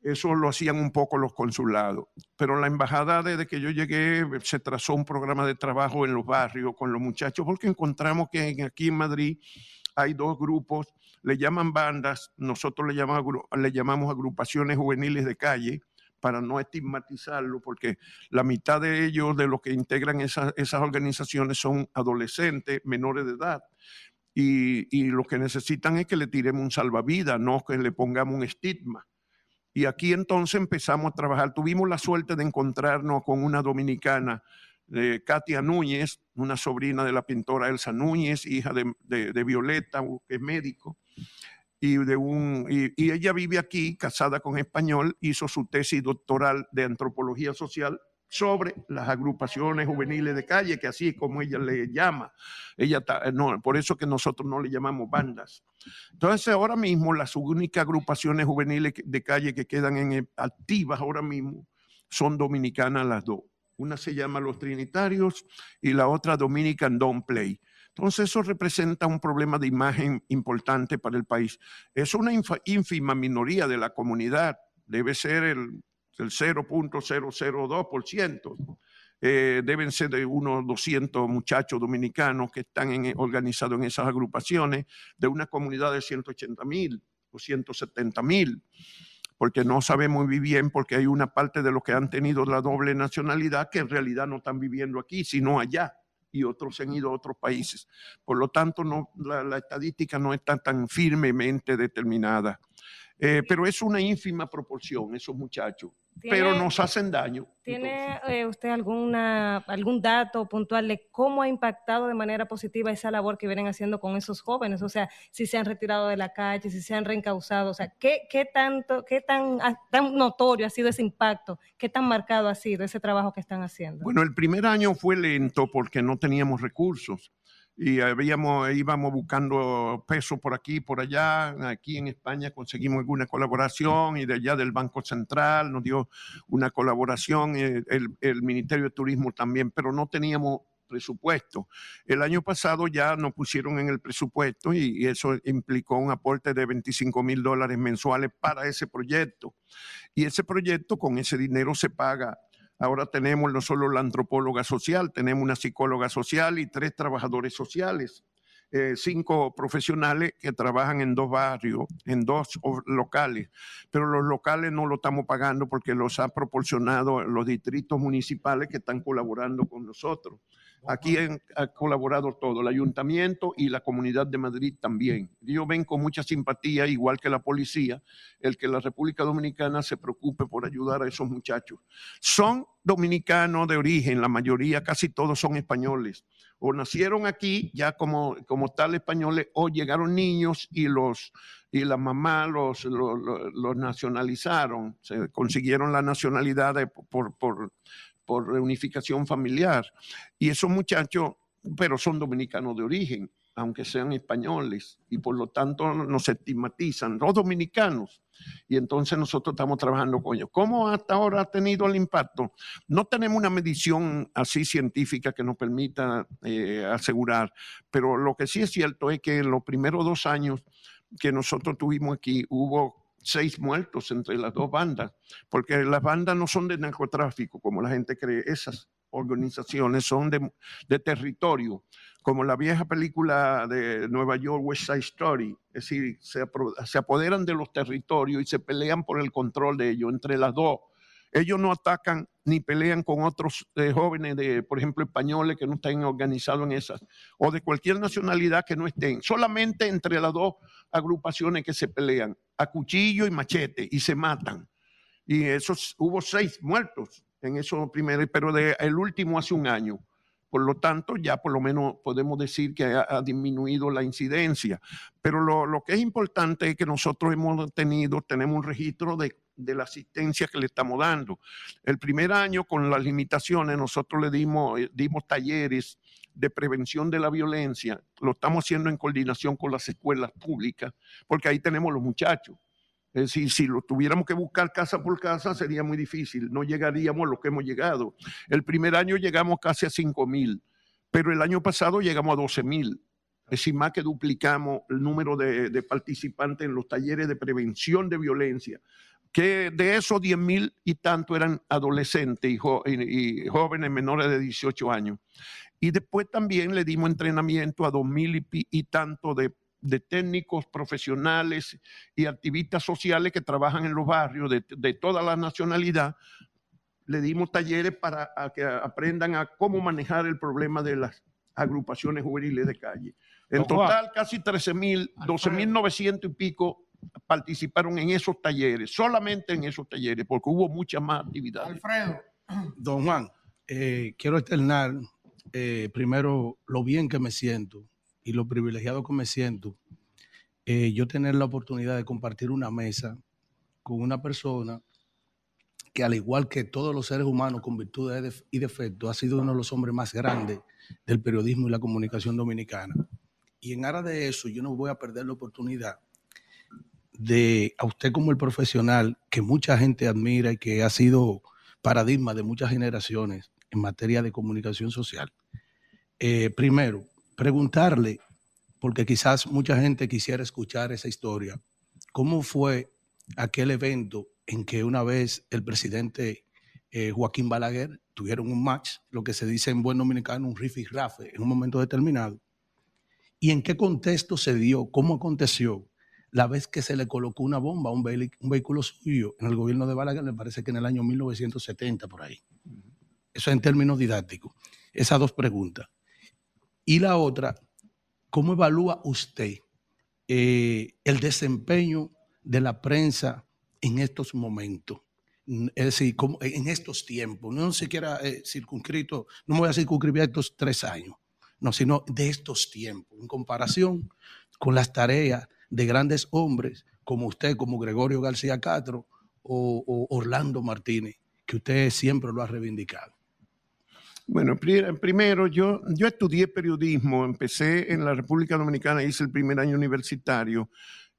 Eso lo hacían un poco los consulados. Pero la embajada, desde que yo llegué, se trazó un programa de trabajo en los barrios con los muchachos, porque encontramos que aquí en Madrid hay dos grupos, le llaman bandas, nosotros le llamamos, le llamamos agrupaciones juveniles de calle, para no estigmatizarlo, porque la mitad de ellos, de los que integran esas, organizaciones, son adolescentes, menores de edad. Y, lo que necesitan es que le tiremos un salvavidas, no que le pongamos un estigma. Y aquí entonces empezamos a trabajar. Tuvimos la suerte de encontrarnos con una dominicana, de Katia Núñez, una sobrina de la pintora Elsa Núñez, hija de, de Violeta, que es médico y, de un, y, ella vive aquí, casada con español, hizo su tesis doctoral de antropología social sobre las agrupaciones juveniles de calle, que así es como ella le llama. Ella no, por eso que nosotros no le llamamos bandas. Entonces, ahora mismo las únicas agrupaciones juveniles de calle que quedan en, activas ahora mismo son dominicanas las dos. Una se llama Los Trinitarios y la otra Dominican Don't Play. Entonces eso representa un problema de imagen importante para el país. Es una ínfima minoría de la comunidad, debe ser el, 0.002%. Eh, deben ser de unos 200 muchachos dominicanos que están organizados en esas agrupaciones, de una comunidad de 180 mil o 170 mil, porque no sabemos muy bien, porque hay una parte de los que han tenido la doble nacionalidad que en realidad no están viviendo aquí, sino allá y otros se han ido a otros países. Por lo tanto, no, la, estadística no está tan firmemente determinada. Eh, pero es una ínfima proporción esos muchachos pero nos hacen daño. ¿Tiene eh, usted alguna, algún dato puntual de cómo ha impactado de manera positiva esa labor que vienen haciendo con esos jóvenes? O sea, si se han retirado de la calle, si se han reencausado, o sea, ¿qué, qué tanto, qué tan, ah, tan notorio ha sido ese impacto? ¿Qué tan marcado ha sido ese trabajo que están haciendo? Bueno, el primer año fue lento porque no teníamos recursos y habíamos, íbamos buscando pesos por aquí, por allá. Aquí en España conseguimos alguna colaboración y de allá del Banco Central nos dio una colaboración, eh, el, el Ministerio de Turismo también, pero no teníamos presupuesto. El año pasado ya nos pusieron en el presupuesto y, eso implicó un aporte de 25 mil dólares mensuales para ese proyecto. Y ese proyecto con ese dinero se paga Ahora tenemos no solo la antropóloga social, tenemos una psicóloga social y tres trabajadores sociales. Eh, cinco profesionales que trabajan en dos barrios, en dos locales, pero los locales no lo estamos pagando porque los han proporcionado los distritos municipales que están colaborando con nosotros. Aquí han, ha colaborado todo, el ayuntamiento y la comunidad de Madrid también. Yo ven con mucha simpatía, igual que la policía, el que la República Dominicana se preocupe por ayudar a esos muchachos. Son dominicanos de origen, la mayoría, casi todos son españoles. O nacieron aquí ya como, como tal españoles, o llegaron niños y los y la mamá los, nacionalizaron, se consiguieron la nacionalidad por, por, por reunificación familiar. Y esos muchachos, pero son dominicanos de origen, aunque sean españoles, y por lo tanto nos estigmatizan, los dominicanos. Y entonces nosotros estamos trabajando con ellos. ¿Cómo hasta ahora ha tenido el impacto? No tenemos una medición así científica que nos permita eh, asegurar, pero lo que sí es cierto es que en los primeros dos años que nosotros tuvimos aquí hubo seis muertos entre las dos bandas, porque las bandas no son de narcotráfico, como la gente cree, esas organizaciones son de, territorio, como la vieja película de Nueva York, West Side Story, es decir, se, se apoderan de los territorios y se pelean por el control de ellos entre las dos. Ellos no atacan ni pelean con otros eh, jóvenes, de, por ejemplo, españoles que no estén organizados en esas, o de cualquier nacionalidad que no estén, solamente entre las dos agrupaciones que se pelean, a cuchillo y machete, y se matan. Y esos, hubo seis muertos en esos primeros, pero de, el último hace un año. Por lo tanto, ya por lo menos podemos decir que ha, disminuido la incidencia. Pero lo, que es importante es que nosotros hemos tenido, tenemos un registro de de la asistencia que le estamos dando. El primer año, con las limitaciones, nosotros le dimos, eh, dimos talleres de prevención de la violencia. Lo estamos haciendo en coordinación con las escuelas públicas, porque ahí tenemos los muchachos. Es decir, si lo tuviéramos que buscar casa por casa sería muy difícil, no llegaríamos a lo que hemos llegado. El primer año llegamos casi a 5 mil, pero el año pasado llegamos a 12 mil. Es decir, más que duplicamos el número de, de participantes en los talleres de prevención de violencia que de esos 10 mil y tanto eran adolescentes y, jóvenes menores de 18 años. Y después también le dimos entrenamiento a dos mil y, tanto de, técnicos profesionales y activistas sociales que trabajan en los barrios de, toda la nacionalidad. Le dimos talleres para que aprendan a cómo manejar el problema de las agrupaciones juveniles de calle. En total, casi 13 mil, 12 mil 900 y pico participaron en esos talleres, solamente en esos talleres, porque hubo mucha más actividad. Alfredo. Don Juan, eh, quiero externar eh, primero lo bien que me siento y lo privilegiado que me siento. Eh, yo tener la oportunidad de compartir una mesa con una persona que al igual que todos los seres humanos con virtudes y defectos, ha sido uno de los hombres más grandes del periodismo y la comunicación dominicana. Y en aras de eso, yo no voy a perder la oportunidad de a usted como el profesional que mucha gente admira y que ha sido paradigma de muchas generaciones en materia de comunicación social. Eh, primero, preguntarle, porque quizás mucha gente quisiera escuchar esa historia, ¿cómo fue aquel evento en que una vez el presidente eh, Joaquín Balaguer tuvieron un match, lo que se dice en buen dominicano, un riff y rafe, en un momento determinado? ¿Y en qué contexto se dio? ¿Cómo aconteció? la vez que se le colocó una bomba a un, vehículo suyo en el gobierno de Balaguer, me parece que en el año 1970 por ahí. Eso en términos didácticos. Esas dos preguntas. Y la otra, ¿cómo evalúa usted eh, el desempeño de la prensa en estos momentos? Es decir, en estos tiempos, no siquiera eh, circunscrito, no me voy a circunscribir a estos tres años, no, sino de estos tiempos, en comparación con las tareas de grandes hombres como usted, como Gregorio García Castro o, Orlando Martínez, que usted siempre lo ha reivindicado. Bueno, primero yo, yo estudié periodismo, empecé en la República Dominicana, hice el primer año universitario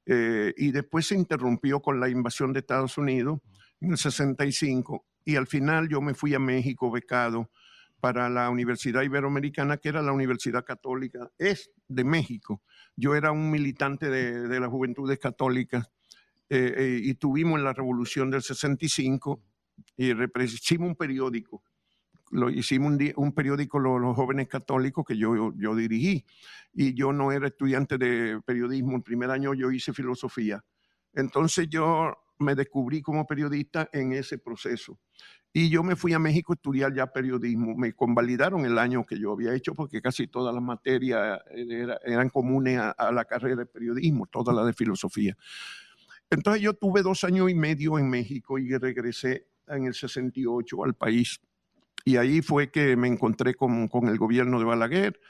eh, y después se interrumpió con la invasión de Estados Unidos en el 65 y al final yo me fui a México becado para la Universidad Iberoamericana, que era la Universidad Católica, es de México. Yo era un militante de, de las Juventudes Católicas eh, eh, y tuvimos la Revolución del 65 y hicimos un periódico. Lo, hicimos un, periódico los, jóvenes católicos que yo, yo dirigí y yo no era estudiante de periodismo. El primer año yo hice filosofía. Entonces yo me descubrí como periodista en ese proceso. Y yo me fui a México a estudiar ya periodismo. Me convalidaron el año que yo había hecho porque casi todas las materias eran comunes a, la carrera de periodismo, todas las de filosofía. Entonces yo tuve dos años y medio en México y regresé en el 68 al país. Y ahí fue que me encontré con, con el gobierno de Balaguer.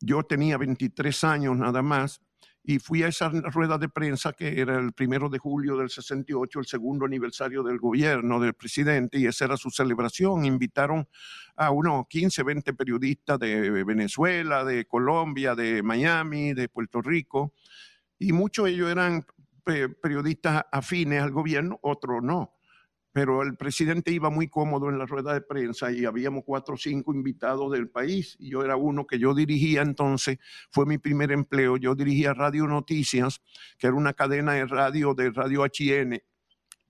Yo tenía 23 años nada más y fui a esa rueda de prensa que era el primero de julio del 68, el segundo aniversario del gobierno del presidente, y esa era su celebración. Invitaron a unos 15, 20 periodistas de Venezuela, de Colombia, de Miami, de Puerto Rico, y muchos de ellos eran eh, periodistas afines al gobierno, otros no pero el presidente iba muy cómodo en la rueda de prensa y habíamos cuatro o cinco invitados del país y yo era uno que yo dirigía entonces, fue mi primer empleo, yo dirigía Radio Noticias, que era una cadena de radio de Radio HN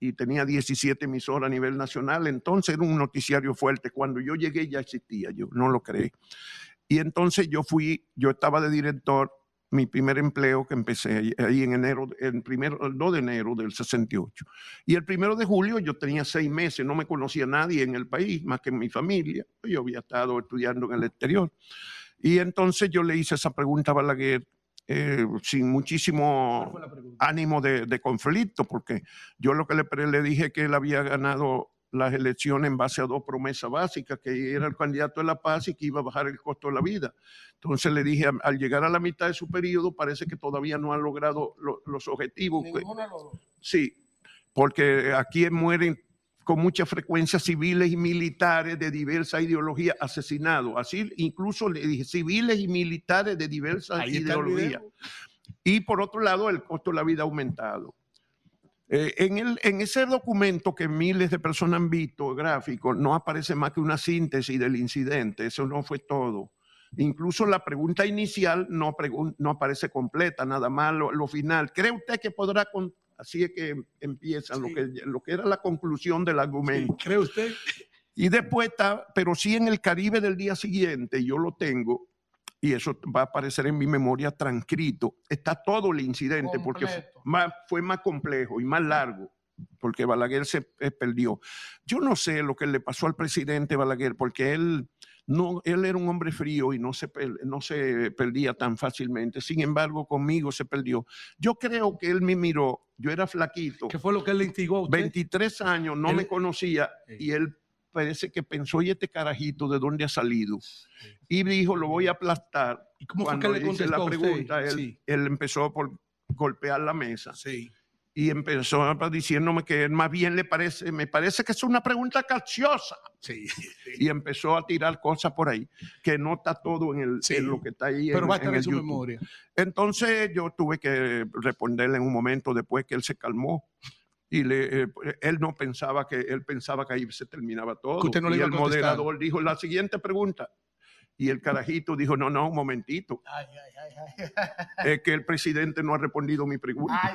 y tenía 17 emisoras a nivel nacional, entonces era un noticiario fuerte, cuando yo llegué ya existía, yo no lo creí. Y entonces yo fui, yo estaba de director mi primer empleo que empecé ahí en enero, el, primero, el 2 de enero del 68. Y el primero de julio yo tenía seis meses, no me conocía nadie en el país, más que mi familia. Yo había estado estudiando en el exterior. Y entonces yo le hice esa pregunta a Balaguer eh, sin muchísimo ánimo de, de, conflicto, porque yo lo que le, le dije que él había ganado las elecciones en base a dos promesas básicas, que era el candidato de la paz y que iba a bajar el costo de la vida. Entonces le dije, al llegar a la mitad de su periodo, parece que todavía no ha logrado los objetivos. sí, porque aquí mueren con mucha frecuencia civiles y militares de diversa ideología asesinados. Así incluso le dije, civiles y militares de diversa ideología. Y por otro lado, el costo de la vida ha aumentado. Eh, en, el, en, ese documento que miles de personas han visto, gráfico, no aparece más que una síntesis del incidente, eso no fue todo. Incluso la pregunta inicial no, no aparece completa, nada más lo, final. ¿Cree usted que podrá, así es que empieza lo, que, lo que era la conclusión del argumento? ¿Cree usted? Y después está, pero sí en el Caribe del día siguiente, yo lo tengo, y eso va a aparecer en mi memoria transcrito, está todo el incidente, porque fue más, fue más complejo y más largo, porque Balaguer se perdió. Yo no sé lo que le pasó al presidente Balaguer, porque él, no, él era un hombre frío y no se, no se perdía tan fácilmente. Sin embargo, conmigo se perdió. Yo creo que él me miró, yo era flaquito. ¿Qué fue lo que le instigó a usted? 23 años, no me conocía y él parece que pensó, ¿y este carajito de dónde ha salido? Y dijo, lo voy a aplastar. ¿Y cómo fue que le contestó la pregunta? Él, él, empezó por golpear la mesa. Sí. Y empezó diciéndome que más bien le parece, me parece que es una pregunta capciosa. Sí. Y empezó a tirar cosas por ahí, que no está todo en, el, en lo que está ahí. Pero en, va a estar en, su memoria. Entonces yo tuve que responderle en un momento después que él se calmó y le, eh, él no pensaba que él pensaba que ahí se terminaba todo. Usted no le y iba el moderador dijo la siguiente pregunta y el carajito dijo no no un momentito es que el presidente no ha respondido mi pregunta.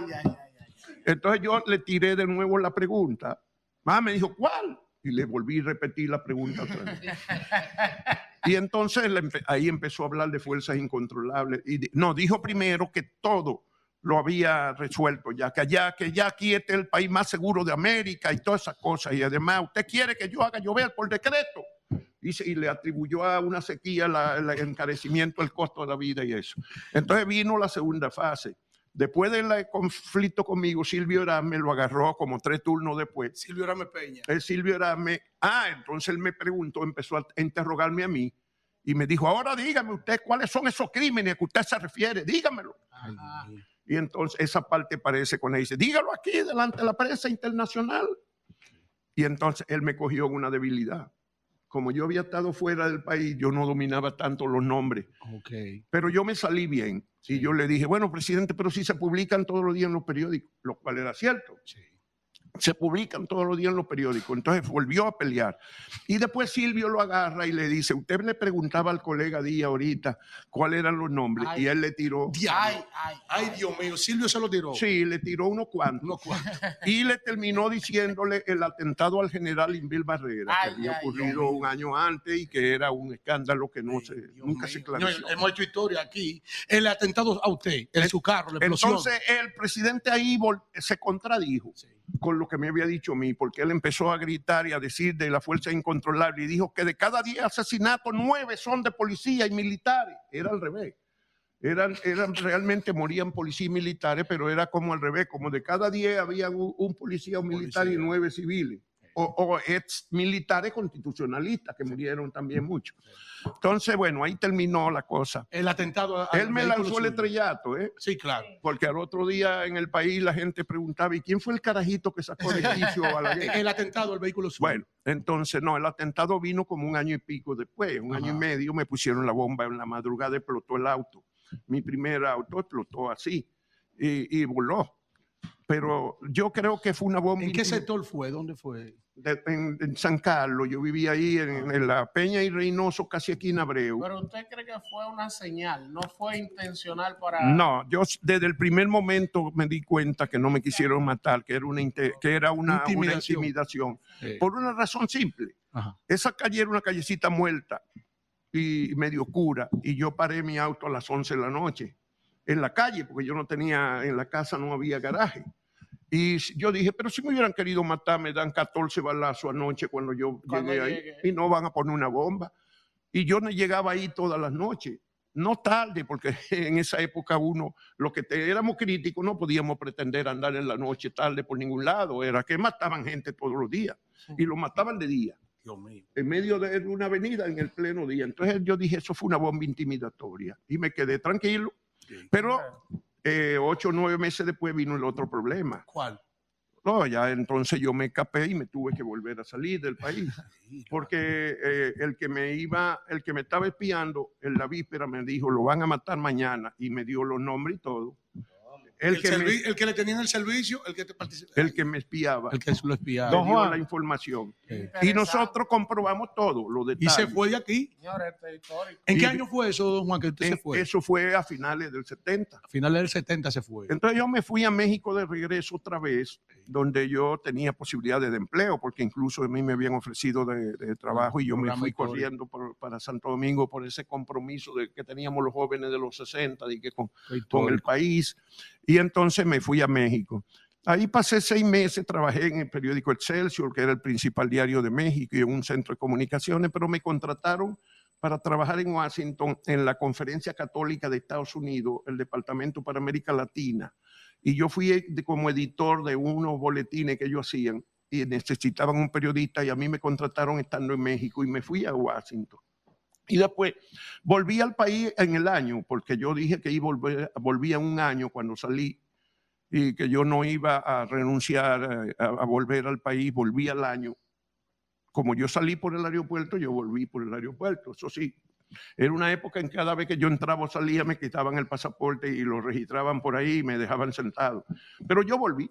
Entonces yo le tiré de nuevo la pregunta. Más me dijo ¿cuál? Y le volví a repetir la pregunta otra vez. Y entonces ahí empezó a hablar de fuerzas incontrolables. Y no, dijo primero que todo lo había resuelto ya, que allá, que ya aquí este es el país más seguro de América y todas esas cosas. Y además, usted quiere que yo haga llover por decreto. y, se- y le atribuyó a una sequía la- el encarecimiento del costo de la vida y eso. Entonces vino la segunda fase. Después del conflicto conmigo, Silvio Erasme lo agarró como tres turnos después. Silvio Rame Peña. El Silvio Erasme, ah, entonces él me preguntó, empezó a interrogarme a mí y me dijo, ahora dígame usted cuáles son esos crímenes a que usted se refiere, dígamelo. Y entonces esa parte parece con él, dice, dígalo aquí delante de la prensa internacional. Y entonces él me cogió una debilidad. Como yo había estado fuera del país, yo no dominaba tanto los nombres. Pero yo me salí bien. Y yo le dije, bueno, presidente, pero si se publican todos los días en los periódicos, lo cual era cierto. Se publican todos los días en los periódicos. Entonces volvió a pelear. Y después Silvio lo agarra y le dice, usted le preguntaba al colega Díaz ahorita cuáles eran los nombres. y él le tiró. Ay, ay, ay, Dios mío, Silvio se lo tiró. Sí, le tiró unos cuantos. Y le terminó diciéndole el atentado al general Inbil Barrera, Ay, que había ay, ocurrido un año antes y que era un escándalo que no se, nunca se No, clarificó. hemos hecho historia aquí. El atentado a usted, en su carro, la explosión. Entonces el presidente ahí se contradijo con lo que me había dicho a mí, porque él empezó a gritar y a decir de la fuerza incontrolable y dijo que de cada 10 asesinatos, nueve son de policía y militares. Era al revés. Eran, eran realmente morían policías y militares, pero era como al revés, como de cada 10 había un, un policía o militar y nueve civiles. O, o ex militares constitucionalistas que murieron también muchos. Entonces, bueno, ahí terminó la cosa. El atentado a- Él me lanzó el estrellato, ¿eh? Sí, claro. Porque al otro día en el país la gente preguntaba, ¿y quién fue el carajito que sacó de quicio a la El atentado al vehículo suyo. Bueno, entonces no, el atentado vino como un año y pico después, un año y medio, me pusieron la bomba en la madrugada, explotó el auto. Mi primer auto explotó así y, y voló. Pero yo creo que fue una bomba. ¿En qué sector fue? ¿Dónde fue? De- en, en San Carlos, yo vivía ahí en, en la Peña y Reynoso, casi aquí en Abreu. Pero usted cree que fue una señal, no fue intencional para. No, yo desde el primer momento me di cuenta que no me quisieron matar, que era una, que era una una Intimidación. intimidación. Sí. Por una razón simple. Ajá. Esa calle era una callecita muerta y medio oscura, y yo paré mi auto a las 11 de la noche en la calle, porque yo no tenía, en la casa no había garaje. Y yo dije, pero si me hubieran querido matar, me dan 14 balazos anoche cuando yo Cuando llegué ahí llegue. y no van a poner una bomba. Y yo no llegaba ahí todas las noches. No tarde, porque en esa época uno, lo que te, éramos críticos, no podíamos pretender andar en la noche tarde por ningún lado. Era que mataban gente todos los días. Y lo mataban de día Dios mío. en medio de una avenida en el pleno día. Entonces yo dije, eso fue una bomba intimidatoria y me quedé tranquilo. Pero eh, ocho o nueve meses después vino el otro problema. ¿Cuál? No, ya entonces yo me escapé y me tuve que volver a salir del país. Porque eh, el que me iba, el que me estaba espiando en la víspera me dijo, lo van a matar mañana y me dio los nombres y todo. El, El, que, me, el que le tenían el servicio, el que te participó. el que me espiaba. El que lo espiaba. Don Juan. la información. Sí. Y nosotros comprobamos todo, los Y detalles. se fue de aquí. Señores, este. ¿En qué Y- año fue eso, don Juan, que usted se En- fue? Eso fue a finales del 70. A finales del 70 se fue. Entonces yo me fui a México de regreso otra vez, donde yo tenía posibilidades de empleo, porque incluso a mí me habían ofrecido de, de trabajo y yo me fui corriendo por- para Santo Domingo por ese compromiso de que teníamos los jóvenes de los 60 y que con, con el país. Y entonces me fui a México. Ahí pasé seis meses, trabajé en el periódico Excelsior, que era el principal diario de México, y en un centro de comunicaciones, pero me contrataron para trabajar en Washington en la Conferencia Católica de Estados Unidos, el Departamento para América Latina. Y yo fui de- como editor de unos boletines que ellos hacían y necesitaban un periodista y a mí me contrataron estando en México y me fui a Washington. Y después volví al país en el año, porque yo dije que iba a volver, volvía un año cuando salí y que yo no iba a renunciar eh, a, a volver al país, volví al año. Como yo salí por el aeropuerto, yo volví por el aeropuerto. Eso sí, era una época en que cada vez que yo entraba o salía me quitaban el pasaporte y lo registraban por ahí y me dejaban sentado. Pero yo volví.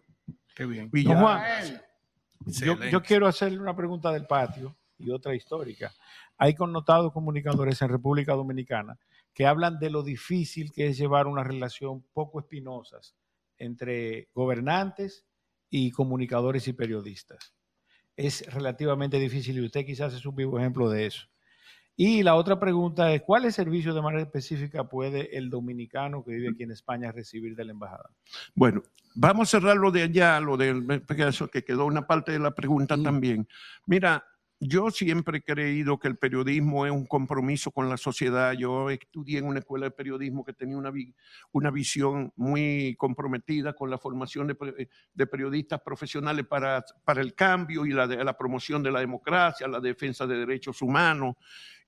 Qué bien. Y Don ya- Juan, yo, Excelente. yo quiero hacerle una pregunta del patio y otra histórica. Hay connotados comunicadores en República Dominicana que hablan de lo difícil que es llevar una relación poco espinosas entre gobernantes y comunicadores y periodistas. Es relativamente difícil y usted quizás es un vivo ejemplo de eso. Y la otra pregunta es, ¿cuáles servicios de manera específica puede el dominicano que vive aquí en España recibir de la embajada? Bueno, vamos a cerrar lo de allá, lo del eso que quedó una parte de la pregunta también. Mira, yo siempre he creído que el periodismo es un compromiso con la sociedad. Yo estudié en una escuela de periodismo que tenía una, vi- una visión muy comprometida con la formación de, pe- de periodistas profesionales para, para el cambio y la, la promoción de la democracia, la defensa de derechos humanos.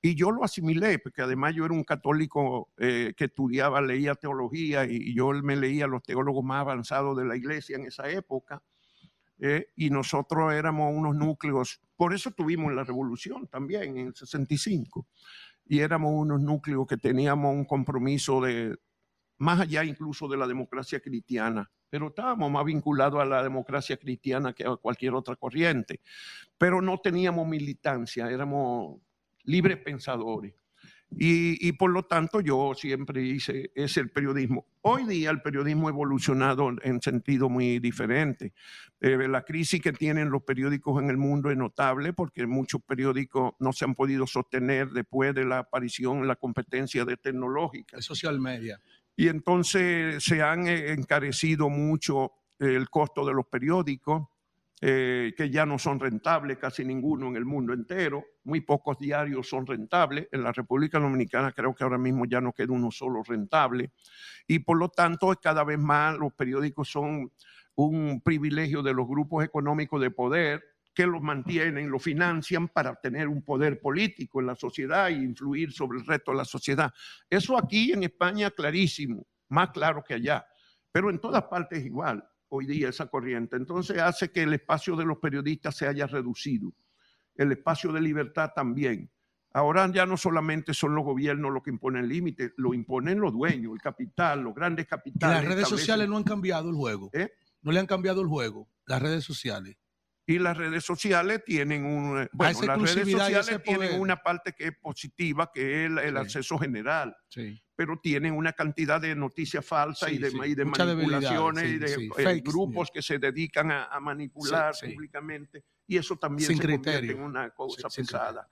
Y yo lo asimilé, porque además yo era un católico eh, que estudiaba, leía teología y yo me leía a los teólogos más avanzados de la iglesia en esa época. Eh, y nosotros éramos unos núcleos, por eso tuvimos la revolución también en el 65, y éramos unos núcleos que teníamos un compromiso de, más allá incluso de la democracia cristiana, pero estábamos más vinculados a la democracia cristiana que a cualquier otra corriente, pero no teníamos militancia, éramos libres pensadores. Y, y por lo tanto yo siempre hice ese el periodismo. Hoy día el periodismo ha evolucionado en sentido muy diferente. Eh, la crisis que tienen los periódicos en el mundo es notable porque muchos periódicos no se han podido sostener después de la aparición, la competencia de tecnológica. social media. Y entonces se han eh, encarecido mucho eh, el costo de los periódicos, eh, que ya no son rentables, casi ninguno en el mundo entero. Muy pocos diarios son rentables. En la República Dominicana creo que ahora mismo ya no queda uno solo rentable. Y por lo tanto, cada vez más los periódicos son un privilegio de los grupos económicos de poder que los mantienen, los financian para tener un poder político en la sociedad e influir sobre el resto de la sociedad. Eso aquí en España clarísimo, más claro que allá, pero en todas partes igual hoy día esa corriente. Entonces hace que el espacio de los periodistas se haya reducido, el espacio de libertad también. Ahora ya no solamente son los gobiernos los que imponen límites, lo imponen los dueños, el capital, los grandes Y capitales. las redes sociales no han cambiado el juego. No le han cambiado el juego, las redes sociales. Y las redes sociales tienen un... eh, Bueno, las redes sociales tienen una parte que es positiva, que es el, el Sí. acceso general. Sí. Pero tienen una cantidad de noticias falsas Sí, y de, y de manipulaciones y de eh, grupos que se dedican a, a manipular públicamente. Y eso también Sin se convierte criterio. en una cosa pesada.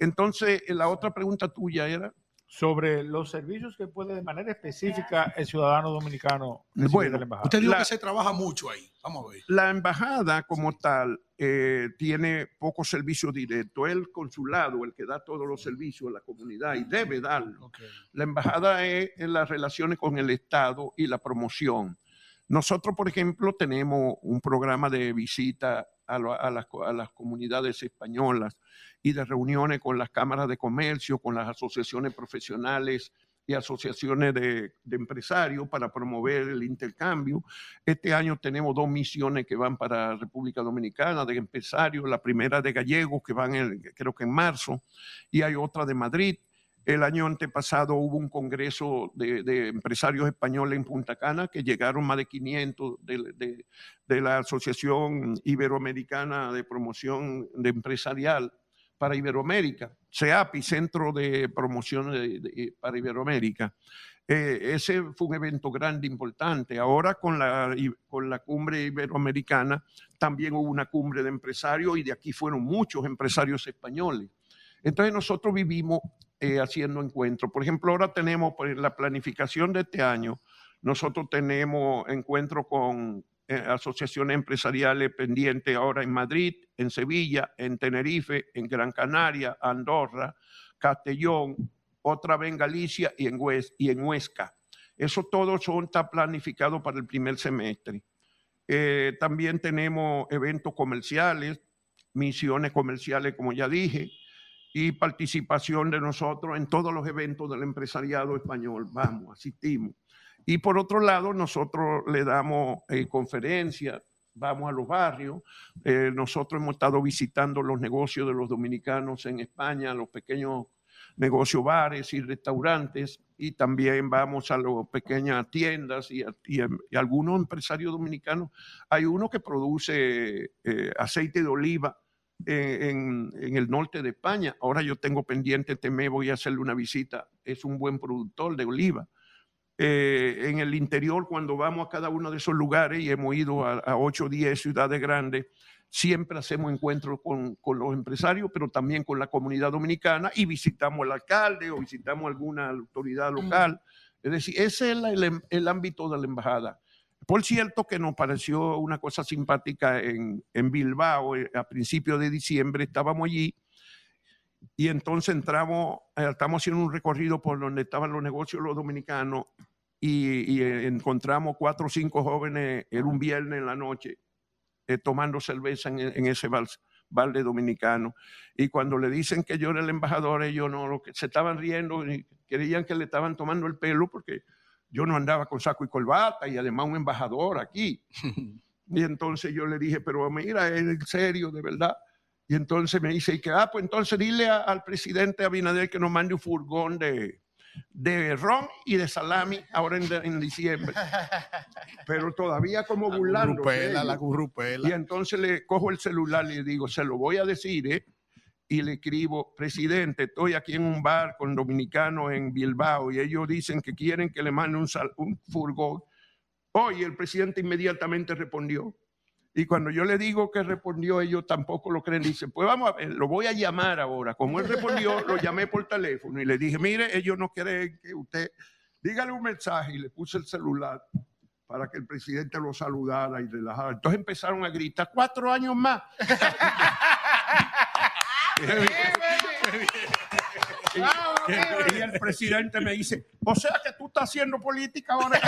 Entonces, eh, la otra pregunta tuya era... Sobre los servicios que puede de manera específica el ciudadano dominicano Bueno, la embajada. Usted dijo La- que se trabaja mucho ahí. Vamos a ver. La embajada como tal eh, tiene poco servicio directo. El consulado, el que da todos los servicios a la comunidad y debe darlo. La embajada es en las relaciones con el Estado y la promoción. Nosotros, por ejemplo, tenemos un programa de visita a, lo- a las, a las comunidades españolas y de reuniones con las cámaras de comercio, con las asociaciones profesionales y asociaciones de, de empresarios para promover el intercambio. Este año tenemos dos misiones que van para República Dominicana de empresarios, la primera de gallegos que van creo que en marzo y hay otra de Madrid. El año antepasado hubo un congreso de, empresarios españoles en Punta Cana que llegaron más de 500 de, la Asociación Iberoamericana de Promoción de Empresarial para Iberoamérica, CEAPI, Centro de Promoción para Iberoamérica. Eh, ese fue un evento grande, importante. Ahora con la, con la cumbre iberoamericana también hubo una cumbre de empresarios y de aquí fueron muchos empresarios españoles. Entonces nosotros vivimos eh, haciendo encuentros. Por ejemplo, ahora tenemos la planificación de este año. Nosotros tenemos encuentros con eh, asociaciones empresariales pendientes ahora en Madrid, en Sevilla, en Tenerife, en Gran Canaria, Andorra, Castellón, otra vez en Galicia y en, Hues- y en Huesca. Eso todo son, está planificado para el primer semestre. Eh, también tenemos eventos comerciales, misiones comerciales, como ya dije, y participación de nosotros en todos los eventos del empresariado español. Vamos, asistimos. Y por otro lado, nosotros le damos eh, conferencias, vamos a los barrios. Eh, nosotros hemos estado visitando los negocios de los dominicanos en España, los pequeños negocios, bares y restaurantes, y también vamos a las pequeñas tiendas y, a- algunos empresarios dominicanos. Hay uno que produce eh, aceite de oliva en, en el norte de España. Ahora yo tengo pendiente este mes, voy a hacerle una visita. Es un buen productor de oliva. Eh, en el interior, cuando vamos a cada uno de esos lugares, y hemos ido a, a 8 o 10 ciudades grandes, siempre hacemos encuentros con, con los empresarios, pero también con la comunidad dominicana y visitamos al alcalde o visitamos alguna autoridad local. Es decir, ese es el, el- el ámbito de la embajada. Por cierto que nos pareció una cosa simpática en, en Bilbao eh, a principios de diciembre, estábamos allí y entonces entramos, eh, estamos haciendo un recorrido por donde estaban los negocios los dominicanos y, y, eh, encontramos cuatro o cinco jóvenes, era un viernes en la noche, eh, tomando cerveza en, en ese bar, balde dominicano. Y cuando le dicen que yo era el embajador, ellos no, lo que, se estaban riendo y creían que le estaban tomando el pelo porque yo no andaba con saco y corbata y además un embajador aquí. y entonces yo le dije, pero mira, es en serio, de verdad. Y entonces me dice, y que, ah, pues entonces dile a- al presidente Abinader que nos mande un furgón de, de ron y de salami ahora en, en diciembre. Pero todavía como burlando. gurrupela, la gurrupela. Y entonces le cojo el celular y le digo, se lo voy a decir, ¿eh? Y le escribo, presidente, estoy aquí en un bar con dominicanos en Bilbao y ellos dicen que quieren que le mande un, sal- un furgón. Oye, el presidente inmediatamente respondió. Y cuando yo le digo que respondió, ellos tampoco lo creen. Dicen, pues vamos a ver, lo voy a llamar ahora. Como él respondió, lo llamé por teléfono y le dije, mire, ellos no quieren que usted, dígale un mensaje y le puse el celular para que el presidente lo saludara y relajara. Entonces empezaron a gritar, cuatro años más. Y, y el presidente me dice, o sea que tú estás haciendo política ahora.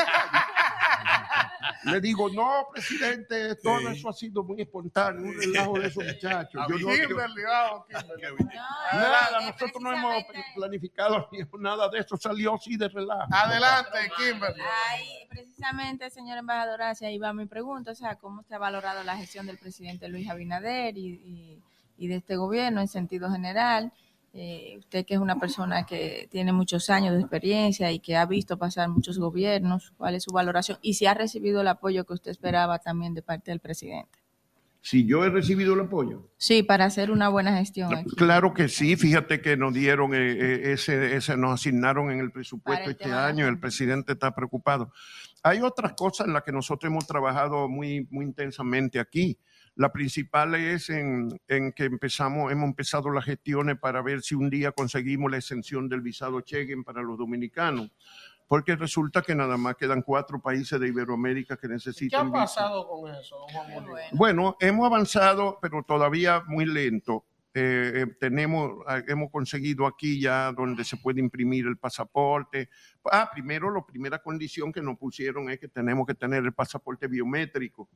Le digo, no, presidente, todo eso ha sido muy espontáneo, un relajo de esos muchachos. Yo no- yo- Kimberly, vamos, Kimberly. nada, nosotros no hemos planificado ni nada de eso, salió así de relajo. Adelante, Kimberly. Ahí, precisamente, señor embajador, hacia ahí va mi pregunta, o sea, ¿cómo usted ha valorado la gestión del presidente Luis Abinader y, y- y de este gobierno en sentido general? Eh, usted que es una persona que tiene muchos años de experiencia y que ha visto pasar muchos gobiernos, ¿cuál es su valoración? Y si ha recibido el apoyo que usted esperaba también de parte del presidente. Si yo he recibido el apoyo. Sí, para hacer una buena gestión aquí. Claro que sí, fíjate que nos dieron eh, eh, ese, ese, nos asignaron en el presupuesto este la año, el presidente está preocupado. Hay otras cosas en las que nosotros hemos trabajado muy, muy intensamente aquí. La principal es en, en que empezamos, hemos empezado las gestiones para ver si un día conseguimos la exención del visado Schengen para los dominicanos, porque resulta que nada más quedan cuatro países de Iberoamérica que ¿Qué necesitan ha visa. pasado con eso, Molina? Bueno, hemos avanzado, pero todavía muy lento. Eh, eh, tenemos, ah, hemos conseguido aquí ya donde se puede imprimir el pasaporte. Ah, primero, la primera condición que nos pusieron es que tenemos que tener el pasaporte biométrico.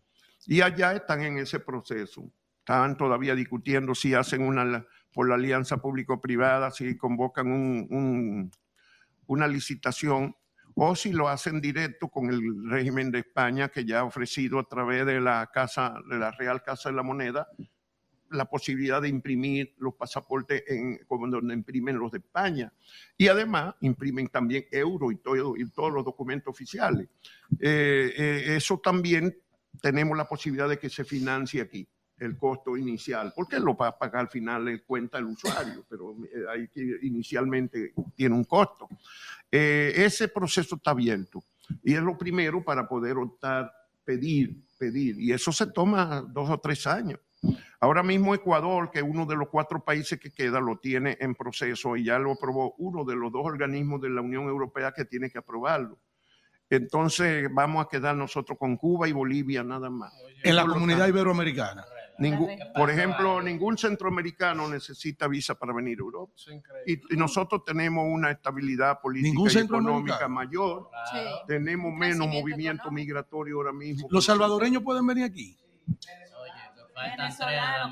Y allá están en ese proceso. Están todavía discutiendo si hacen una por la alianza público-privada, si convocan un- un- una licitación o si lo hacen directo con el régimen de España que ya ha ofrecido a través de la casa de la Real Casa de la Moneda la posibilidad de imprimir los pasaportes en como donde imprimen los de España y además imprimen también euro y todo y todos los documentos oficiales Eh, eh, eso también tenemos la posibilidad de que se financie aquí el costo inicial, porque lo va a pagar al final en cuenta el usuario, pero eh, hay que inicialmente tiene un costo. Eh, ese proceso está abierto y es lo primero para poder optar, pedir, pedir, y eso se toma dos o tres años. Ahora mismo Ecuador, que es uno de los cuatro países que queda, lo tiene en proceso y ya lo aprobó uno de los dos organismos de la Unión Europea que tiene que aprobarlo. Entonces vamos a quedar nosotros con Cuba y Bolivia nada más. En la comunidad tanto, iberoamericana. Ningún, por ejemplo, ningún centroamericano necesita visa para venir a Europa. Y, y nosotros tenemos una estabilidad política y económica mayor. Tenemos menos movimiento migratorio ahora mismo. Los salvadoreños pueden venir aquí.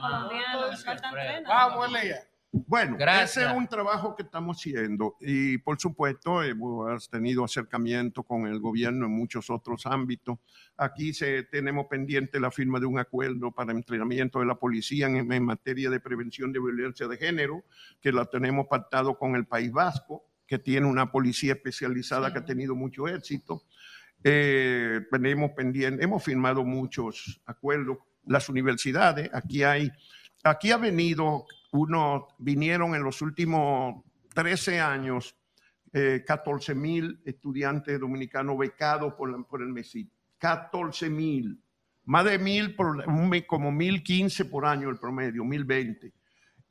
Colombianos, faltan tres. Vamos, Elías. Bueno, Gracias. ese es un trabajo que estamos haciendo y por supuesto hemos tenido acercamiento con el gobierno en muchos otros ámbitos. Aquí se, tenemos pendiente la firma de un acuerdo para entrenamiento de la policía en, en materia de prevención de violencia de género, que la tenemos pactado con el País Vasco, que tiene una policía especializada que ha tenido mucho éxito. Eh, tenemos pendiente, hemos firmado muchos acuerdos. Las universidades, aquí hay, aquí ha venido uno, vinieron en los últimos 13 años eh, 14 mil estudiantes dominicanos becados por, el MESID. 14 mil. Más de mil, como mil quince por año el promedio, mil veinte.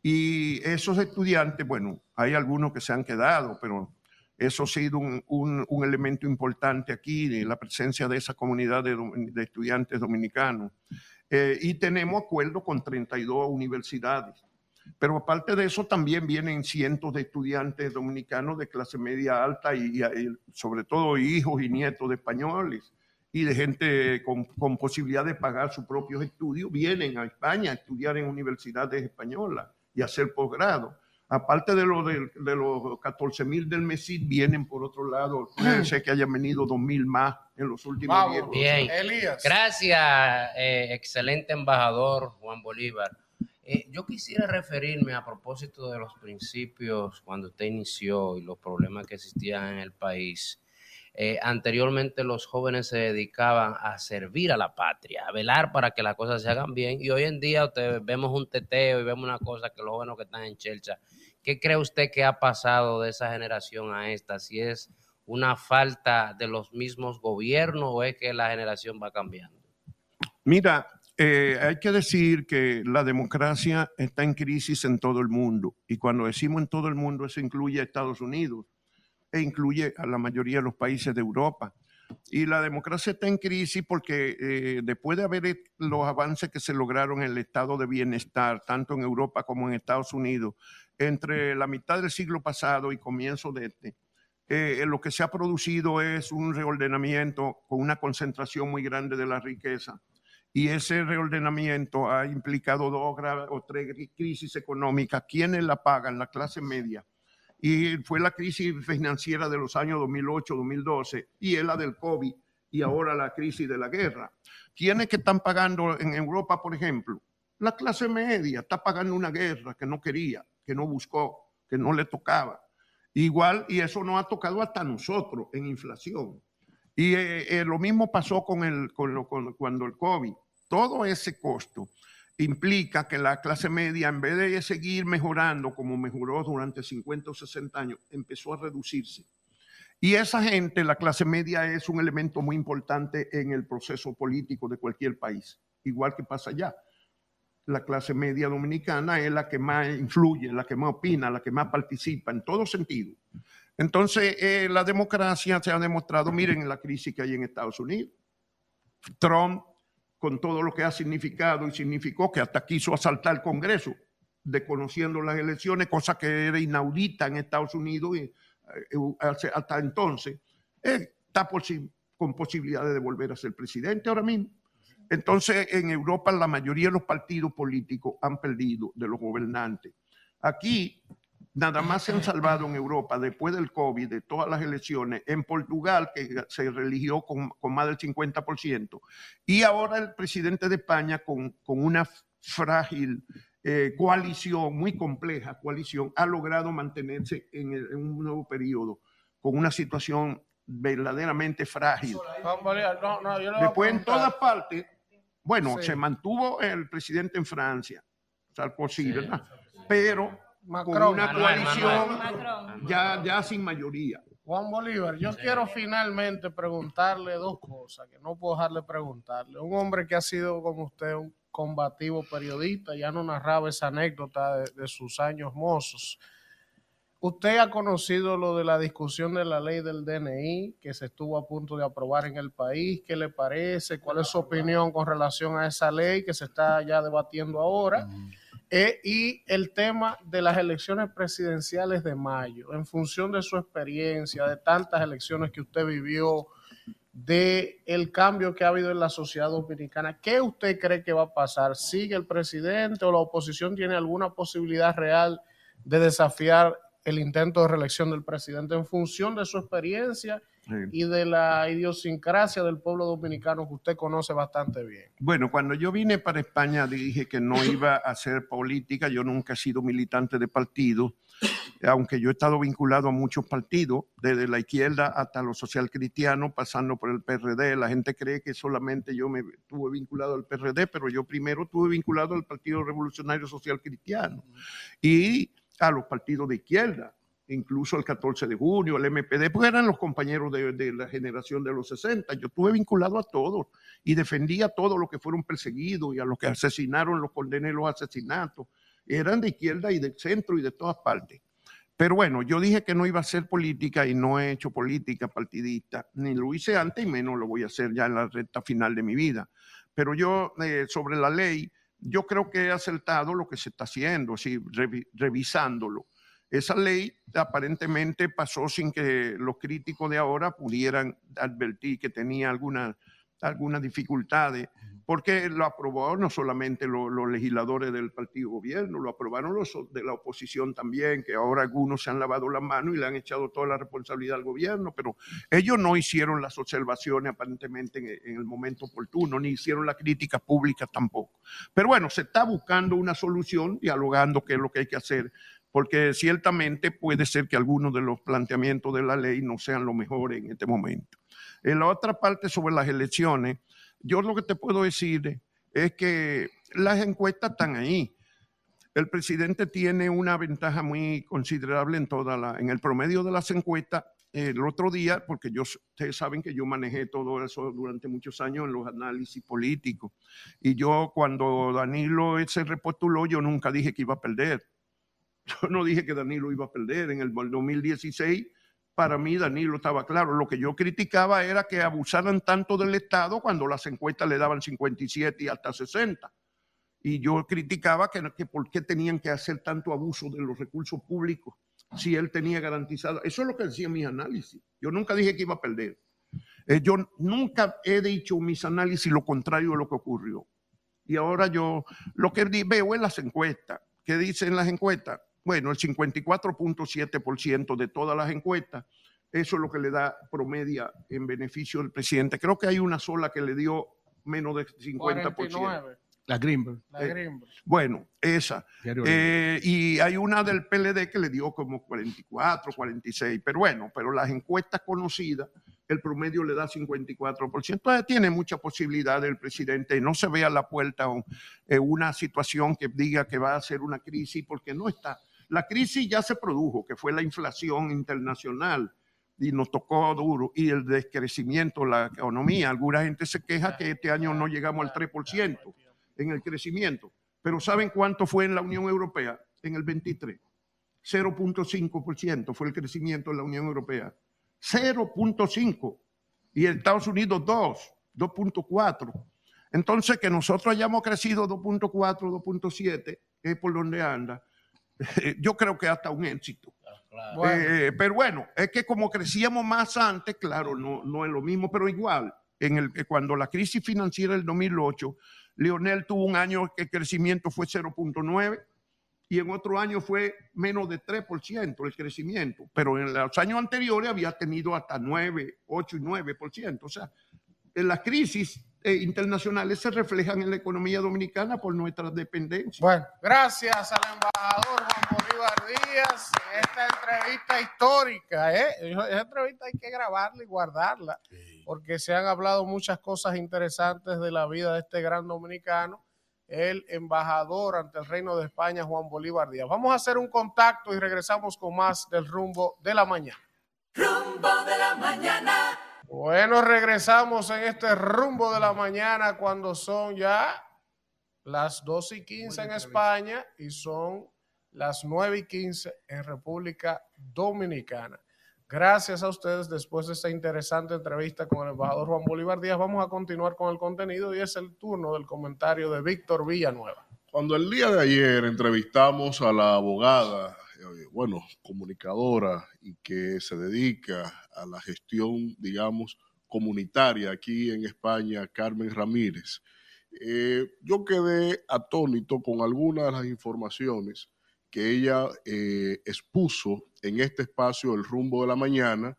Y esos estudiantes, bueno, hay algunos que se han quedado, pero Eso ha sido un, elemento importante aquí, de la presencia de esa comunidad de, estudiantes dominicanos. Eh, y tenemos acuerdo con 32 universidades. Pero aparte de eso, también vienen cientos de estudiantes dominicanos de clase media alta y, y sobre todo hijos y nietos de españoles y de gente con, con posibilidad de pagar sus propios estudios, vienen a España a estudiar en universidades españolas y hacer posgrado. Aparte de, lo del- de, los 14 mil del MESID, vienen por otro lado, ser que hayan venido 2 mil más en los últimos 10 Bien. Gracias, eh, excelente embajador Juan Bolívar. Eh, yo quisiera referirme a propósito de los principios cuando usted inició y los problemas que existían en el país. Eh, anteriormente los jóvenes se dedicaban a servir a la patria, a velar para que las cosas se hagan bien y hoy en día usted, vemos un teteo y vemos una cosa que los jóvenes que están en Chelcha. ¿Qué cree usted que ha pasado de esa generación a esta? Si es una falta de los mismos gobiernos o es que la generación va cambiando? Mira, eh, hay que decir que la democracia está en crisis en todo el mundo. Y cuando decimos en todo el mundo, eso incluye a Estados Unidos e incluye a la mayoría de los países de Europa. Y la democracia está en crisis porque eh, después de haber e- los avances que se lograron en el estado de bienestar, tanto en Europa como en Estados Unidos, entre la mitad del siglo pasado y comienzo de este, eh, lo que se ha producido es un reordenamiento con una concentración muy grande de la riqueza. Y ese reordenamiento ha implicado dos o tres crisis económicas. ¿Quiénes la pagan? La clase media. Y fue la crisis financiera de los años 2008-2012 y es la del COVID y ahora la crisis de la guerra. ¿Quiénes que están pagando en Europa, por ejemplo? La clase media está pagando una guerra que no quería, que no buscó, que no le tocaba. Igual, y eso nos ha tocado hasta nosotros en inflación. Y eh, eh, lo mismo pasó con el, con lo- con- cuando el COVID. Todo ese costo implica que la clase media, en vez de seguir mejorando como mejoró durante 50 o 60 años, empezó a reducirse. Y esa gente, la clase media, es un elemento muy importante en el proceso político de cualquier país, igual que pasa allá. La clase media dominicana es la que más influye, la que más opina, la que más participa en todo sentido. Entonces, eh, la democracia se ha demostrado, miren en la crisis que hay en Estados Unidos. Trump, con todo lo que ha significado y significó que hasta quiso asaltar el Congreso, desconociendo las elecciones, cosa que era inaudita en Estados Unidos eh, hasta entonces, eh, está posi- con posibilidades de volver a ser presidente ahora mismo. Entonces, en Europa la mayoría de los partidos políticos han perdido de los gobernantes. Aquí, nada más se han salvado en Europa después del COVID, de todas las elecciones, en Portugal, que se religió con, con más del 50%, y ahora el presidente de España con, con una frágil eh, coalición, muy compleja coalición, ha logrado mantenerse en, el- en un nuevo periodo con una situación verdaderamente frágil. No, no, yo Después en todas partes, bueno, Sí. se mantuvo el presidente en Francia, Sarkozy, ¿verdad? Pero con Macron. una Manuel, coalición Manuel. ya, ya sin mayoría. Juan Bolívar, yo quiero finalmente preguntarle dos cosas que no puedo dejar de preguntarle. Un hombre que ha sido como usted un combativo periodista, ya no narraba esa anécdota de, de sus años mozos. Usted ha conocido lo de la discusión de la ley del DNI que se estuvo a punto de aprobar en el país. ¿Qué le parece? ¿Cuál es su opinión con relación a esa ley que se está ya debatiendo ahora? Eh, y el tema de las elecciones presidenciales de mayo, en función de su experiencia, de tantas elecciones que usted vivió, de el cambio que ha habido en la sociedad dominicana, ¿qué usted cree que va a pasar? ¿Sigue el presidente o la oposición tiene alguna posibilidad real de desafiar el intento de reelección del presidente en función de su experiencia y de la idiosincrasia del pueblo dominicano que usted conoce bastante bien? Bueno, cuando yo vine para España dije que no iba a hacer política. Yo nunca he sido militante de partido, aunque yo he estado vinculado a muchos partidos, desde la izquierda hasta los social cristianos, pasando por el PRD. La gente cree que solamente yo me estuve vinculado al PRD, pero yo primero estuve vinculado al Partido Revolucionario Social Cristiano y a los partidos de izquierda incluso el 14 de junio, el MPD, porque eran los compañeros de, la generación de los 60. Yo estuve vinculado a todos y defendía a todos los que fueron perseguidos y a los que asesinaron, los condené los asesinatos. Eran de izquierda y del centro y de todas partes. Pero bueno, yo dije que no iba a hacer política y no he hecho política partidista, ni lo hice antes y menos lo voy a hacer ya en la recta final de mi vida. Pero yo, eh, sobre la ley, yo creo que he acertado lo que se está haciendo, así, revi- revisándolo. Esa ley aparentemente pasó sin que los críticos de ahora pudieran advertir que tenía alguna- algunas dificultades, porque lo aprobó no solamente lo- los legisladores del partido gobierno, lo aprobaron los de la oposición también, que ahora algunos se han lavado las manos y le han echado toda la responsabilidad al gobierno, pero ellos no hicieron las observaciones aparentemente en, en el momento oportuno, ni hicieron la crítica pública tampoco. Pero bueno, se está buscando una solución, dialogando qué es lo que hay que hacer, porque ciertamente puede ser que algunos de los planteamientos de la ley no sean lo mejor en este momento. En la otra parte sobre las elecciones, yo lo que te puedo decir es que las encuestas están ahí. El presidente tiene una ventaja muy considerable en toda la, en el promedio de las encuestas. El otro día, porque yo, ustedes saben que yo manejé todo eso durante muchos años en los análisis políticos. Y yo, cuando Danilo se repostuló, yo nunca dije que iba a perder. Yo no dije que Danilo iba a perder. En el 2016, para mí Danilo estaba claro. Lo que yo criticaba era que abusaran tanto del Estado cuando las encuestas le daban 57 y hasta 60. Y yo criticaba que, por qué tenían que hacer tanto abuso de los recursos públicos si él tenía garantizado. Eso es lo que decía mi análisis. Yo nunca dije que iba a perder. Eh, yo nunca he dicho mis análisis lo contrario de lo que ocurrió. Y ahora yo lo que veo en las encuestas. ¿Qué dicen las encuestas? Bueno, el 54.7% de todas las encuestas, eso es lo que le da promedia en beneficio del presidente. Creo que hay una sola que le dio menos de 50%. 49. La Greenberg. La Greenberg. Bueno, esa. Eh, y hay una del PLD que le dio como 44, 46. Pero bueno, pero las encuestas conocidas, el promedio le da 54%. Entonces tiene mucha posibilidad el presidente. No se ve a la puerta un- eh, una situación que diga que va a ser una crisis, porque no está. La crisis ya se produjo, que fue la inflación internacional y nos tocó duro, y el descrecimiento, la economía. Alguna gente se queja que este año no llegamos al 3% en el crecimiento. Pero ¿saben cuánto fue en la Unión Europea en el 23? 0.5% fue el crecimiento en la Unión Europea. 0.5. Y en Estados Unidos 2, 2.4. Entonces, que nosotros hayamos crecido 2.4, 2.7, que es por donde anda, yo creo que hasta un éxito. Bueno. Eh, pero bueno, es que como crecíamos más antes, claro, no, no es lo mismo, pero igual, en el, que cuando la crisis financiera del 2008, Lionel tuvo un año que el crecimiento fue 0.9 y en otro año fue menos de 3% el crecimiento, pero en los años anteriores había tenido hasta 9, 8 y 9%. O sea, en las crisis eh, internacionales se reflejan en la economía dominicana por nuestra dependencia. Bueno, gracias al embajador Díaz en esta entrevista histórica. ¿eh? Esa entrevista hay que grabarla y guardarla, porque se han hablado muchas cosas interesantes de la vida de este gran dominicano, el embajador ante el Reino de España, Juan Bolívar Díaz. Vamos a hacer un contacto y regresamos con más del rumbo de la mañana. Rumbo de la mañana. Bueno, regresamos en este rumbo de la mañana cuando son ya las 12 y 15 en España y son las 9 y 15 en República Dominicana. Gracias a ustedes después de esta interesante entrevista con el embajador Juan Bolívar Díaz. Vamos a continuar con el contenido y es el turno del comentario de Víctor Villanueva. Cuando el día de ayer entrevistamos a la abogada, eh, bueno, comunicadora y que se dedica a la gestión, digamos, comunitaria aquí en España, Carmen Ramírez, eh, yo quedé atónito con algunas de las informaciones que ella eh, expuso en este espacio El rumbo de la mañana,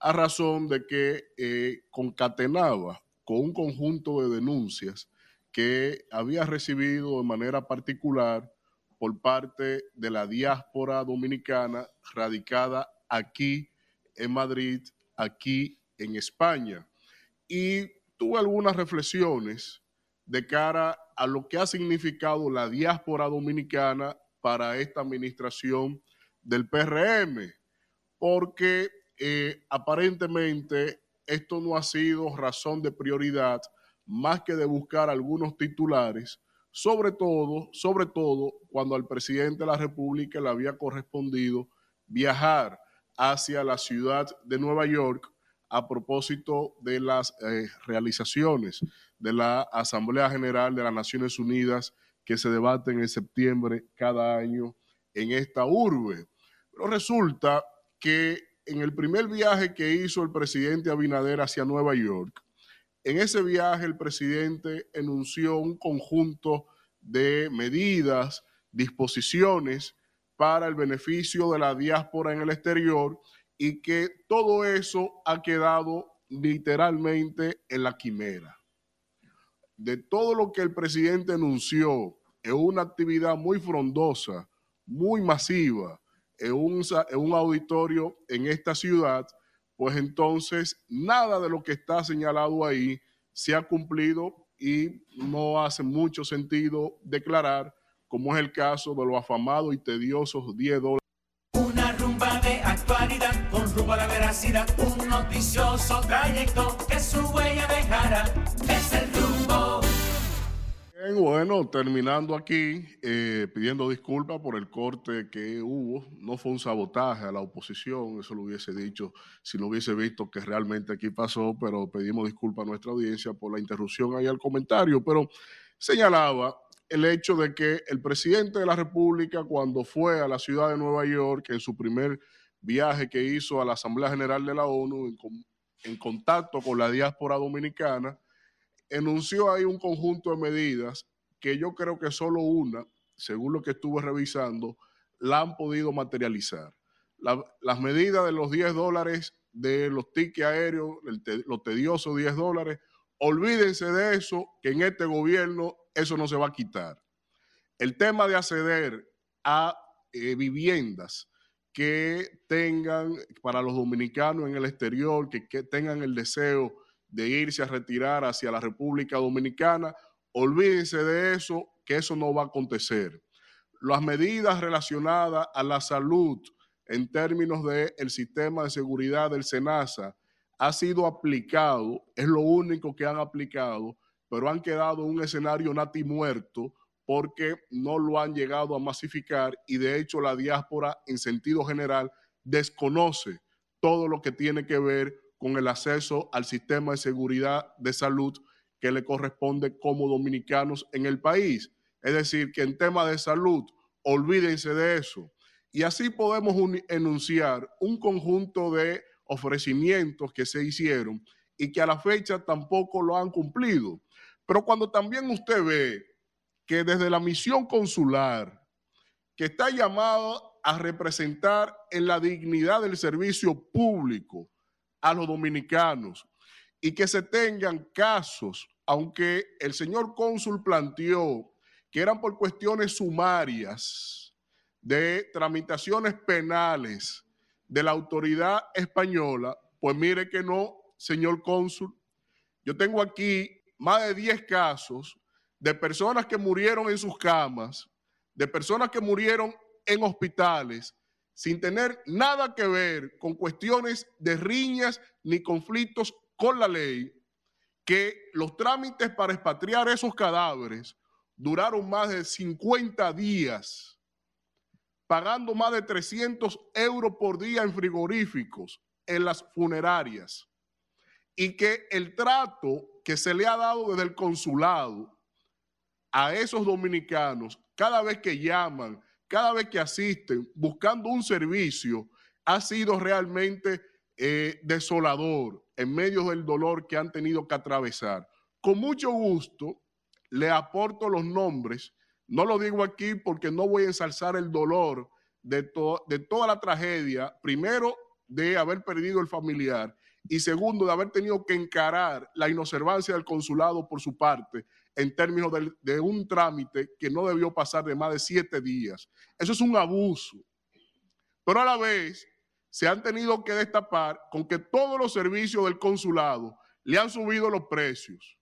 a razón de que eh, concatenaba con un conjunto de denuncias que había recibido de manera particular por parte de la diáspora dominicana radicada aquí en Madrid, aquí en España. Y tuve algunas reflexiones de cara a lo que ha significado la diáspora dominicana para esta administración del PRM, porque eh, aparentemente esto no ha sido razón de prioridad más que de buscar algunos titulares, sobre todo, sobre todo cuando al presidente de la República le había correspondido viajar hacia la ciudad de Nueva York a propósito de las eh, realizaciones de la Asamblea General de las Naciones Unidas que se debaten en septiembre cada año en esta urbe. Pero resulta que en el primer viaje que hizo el presidente Abinader hacia Nueva York, en ese viaje el presidente enunció un conjunto de medidas, disposiciones para el beneficio de la diáspora en el exterior y que todo eso ha quedado literalmente en la quimera. De todo lo que el presidente anunció en una actividad muy frondosa, muy masiva, en un, en un auditorio en esta ciudad, pues entonces nada de lo que está señalado ahí se ha cumplido y no hace mucho sentido declarar, como es el caso de los afamados y tediosos 10 dólares. Una rumba de actualidad con rumbo a la veracidad, un noticioso trayecto que su huella dejará. Bueno, terminando aquí, eh, pidiendo disculpas por el corte que hubo. No fue un sabotaje a la oposición, eso lo hubiese dicho si no hubiese visto que realmente aquí pasó, pero pedimos disculpas a nuestra audiencia por la interrupción ahí al comentario. Pero señalaba el hecho de que el presidente de la República, cuando fue a la ciudad de Nueva York, en su primer viaje que hizo a la Asamblea General de la ONU, en, en contacto con la diáspora dominicana, enunció ahí un conjunto de medidas que yo creo que solo una, según lo que estuve revisando, la han podido materializar. La- las medidas de los 10 dólares de los tickets aéreos, los tediosos 10 dólares, olvídense de eso, que en este gobierno eso no se va a quitar. El tema de acceder a eh, viviendas que tengan para los dominicanos en el exterior, que, que tengan el deseo de irse a retirar hacia la República Dominicana, olvídense de eso, que eso no va a acontecer. Las medidas relacionadas a la salud en términos del sistema de seguridad del SENASA ha sido aplicado, es lo único que han aplicado, pero han quedado en un escenario nati muerto porque no lo han llegado a masificar y de hecho la diáspora en sentido general desconoce todo lo que tiene que ver con el acceso al sistema de seguridad de salud que le corresponde como dominicanos en el país. Es decir, que en tema de salud, olvídense de eso. Y así podemos enunciar un conjunto de ofrecimientos que se hicieron y que a la fecha tampoco lo han cumplido. Pero cuando también usted ve que desde la misión consular, que está llamada a representar en la dignidad del servicio público a los dominicanos y que se tengan casos, aunque el señor cónsul planteó que eran por cuestiones sumarias de tramitaciones penales de la autoridad española, pues mire que no, señor cónsul. Yo tengo aquí más de 10 casos de personas que murieron en sus camas, de personas que murieron en hospitales, sin tener nada que ver con cuestiones de riñas ni conflictos con la ley, que los trámites para expatriar esos cadáveres duraron más de 50 días, pagando más de 300 euros por día en frigoríficos, en las funerarias, y que el trato que se le ha dado desde el consulado a esos dominicanos, cada vez que llaman, cada vez que asisten, buscando un servicio, ha sido realmente eh, desolador en medio del dolor que han tenido que atravesar. Con mucho gusto le aporto los nombres. No lo digo aquí porque no voy a ensalzar el dolor de, de toda la tragedia, primero de haber perdido el familiar y segundo de haber tenido que encarar la inobservancia del consulado por su parte en términos de un trámite que no debió pasar de más de siete días. Eso es un abuso. Pero a la vez se han tenido que destapar con que todos los servicios del consulado le han subido los precios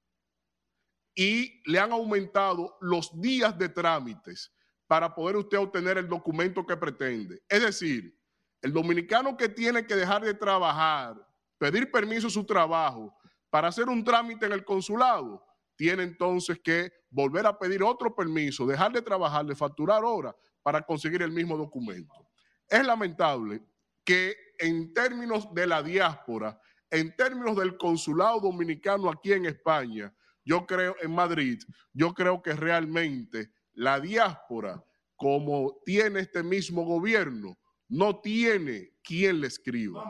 y le han aumentado los días de trámites para poder usted obtener el documento que pretende. Es decir, el dominicano que tiene que dejar de trabajar, pedir permiso a su trabajo para hacer un trámite en el consulado, tiene entonces que volver a pedir otro permiso, dejar de trabajar, de facturar horas para conseguir el mismo documento. es lamentable que en términos de la diáspora, en términos del consulado dominicano aquí en España, yo creo en Madrid, yo creo que realmente la diáspora, como tiene este mismo gobierno, no tiene quien le escriba.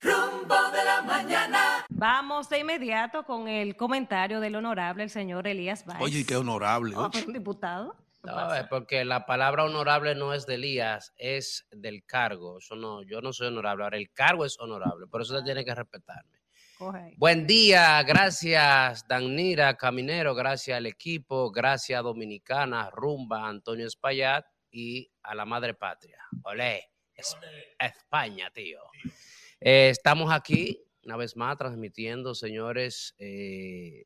Rumbo de la mañana. Vamos de inmediato con el comentario del honorable, el señor Elías Valls. Oye, qué honorable. Oh, pero un diputado. ¿Qué No, es porque la palabra honorable no es de Elías, es del cargo. Eso no, yo no soy honorable. Ahora, el cargo es honorable, por eso usted tiene que respetarme. Coge. Buen día, gracias Danira Caminero, gracias al equipo, gracias Dominicana, Rumba, Antonio Espaillat y a la madre patria. Olé, es- España, tío. Eh, estamos aquí, una vez más, transmitiendo, señores. eh,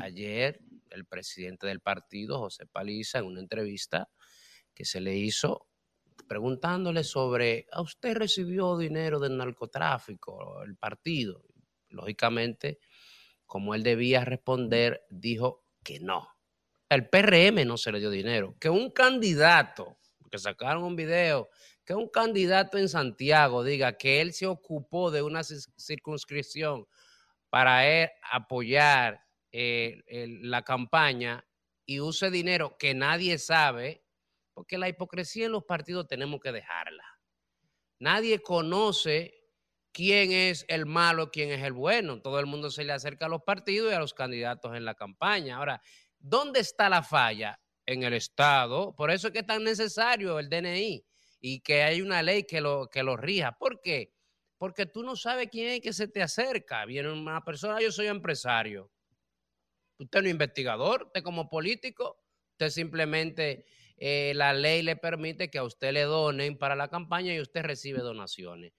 ayer, el presidente del partido, José Paliza, en una entrevista que se le hizo, preguntándole sobre, ¿a usted recibió dinero del narcotráfico, el partido? Lógicamente, como él debía responder, dijo que no. El PRM no se le dio dinero. Que un candidato, que sacaron un video, que un candidato en Santiago diga que él se ocupó de una circunscripción para él apoyar eh, la campaña y use dinero que nadie sabe, porque la hipocresía en los partidos tenemos que dejarla. Nadie conoce quién es el malo, quién es el bueno. Todo el mundo se le acerca a los partidos y a los candidatos en la campaña. Ahora, ¿dónde está la falla? En el Estado. Por eso es que es tan necesario el DNI y que hay una ley que lo, que rija. ¿Por qué? Porque tú no sabes quién es que se te acerca. Viene una persona, yo soy empresario. Usted no es investigador, usted como político, usted simplemente eh, la ley le permite que a usted le donen para la campaña y usted recibe donaciones.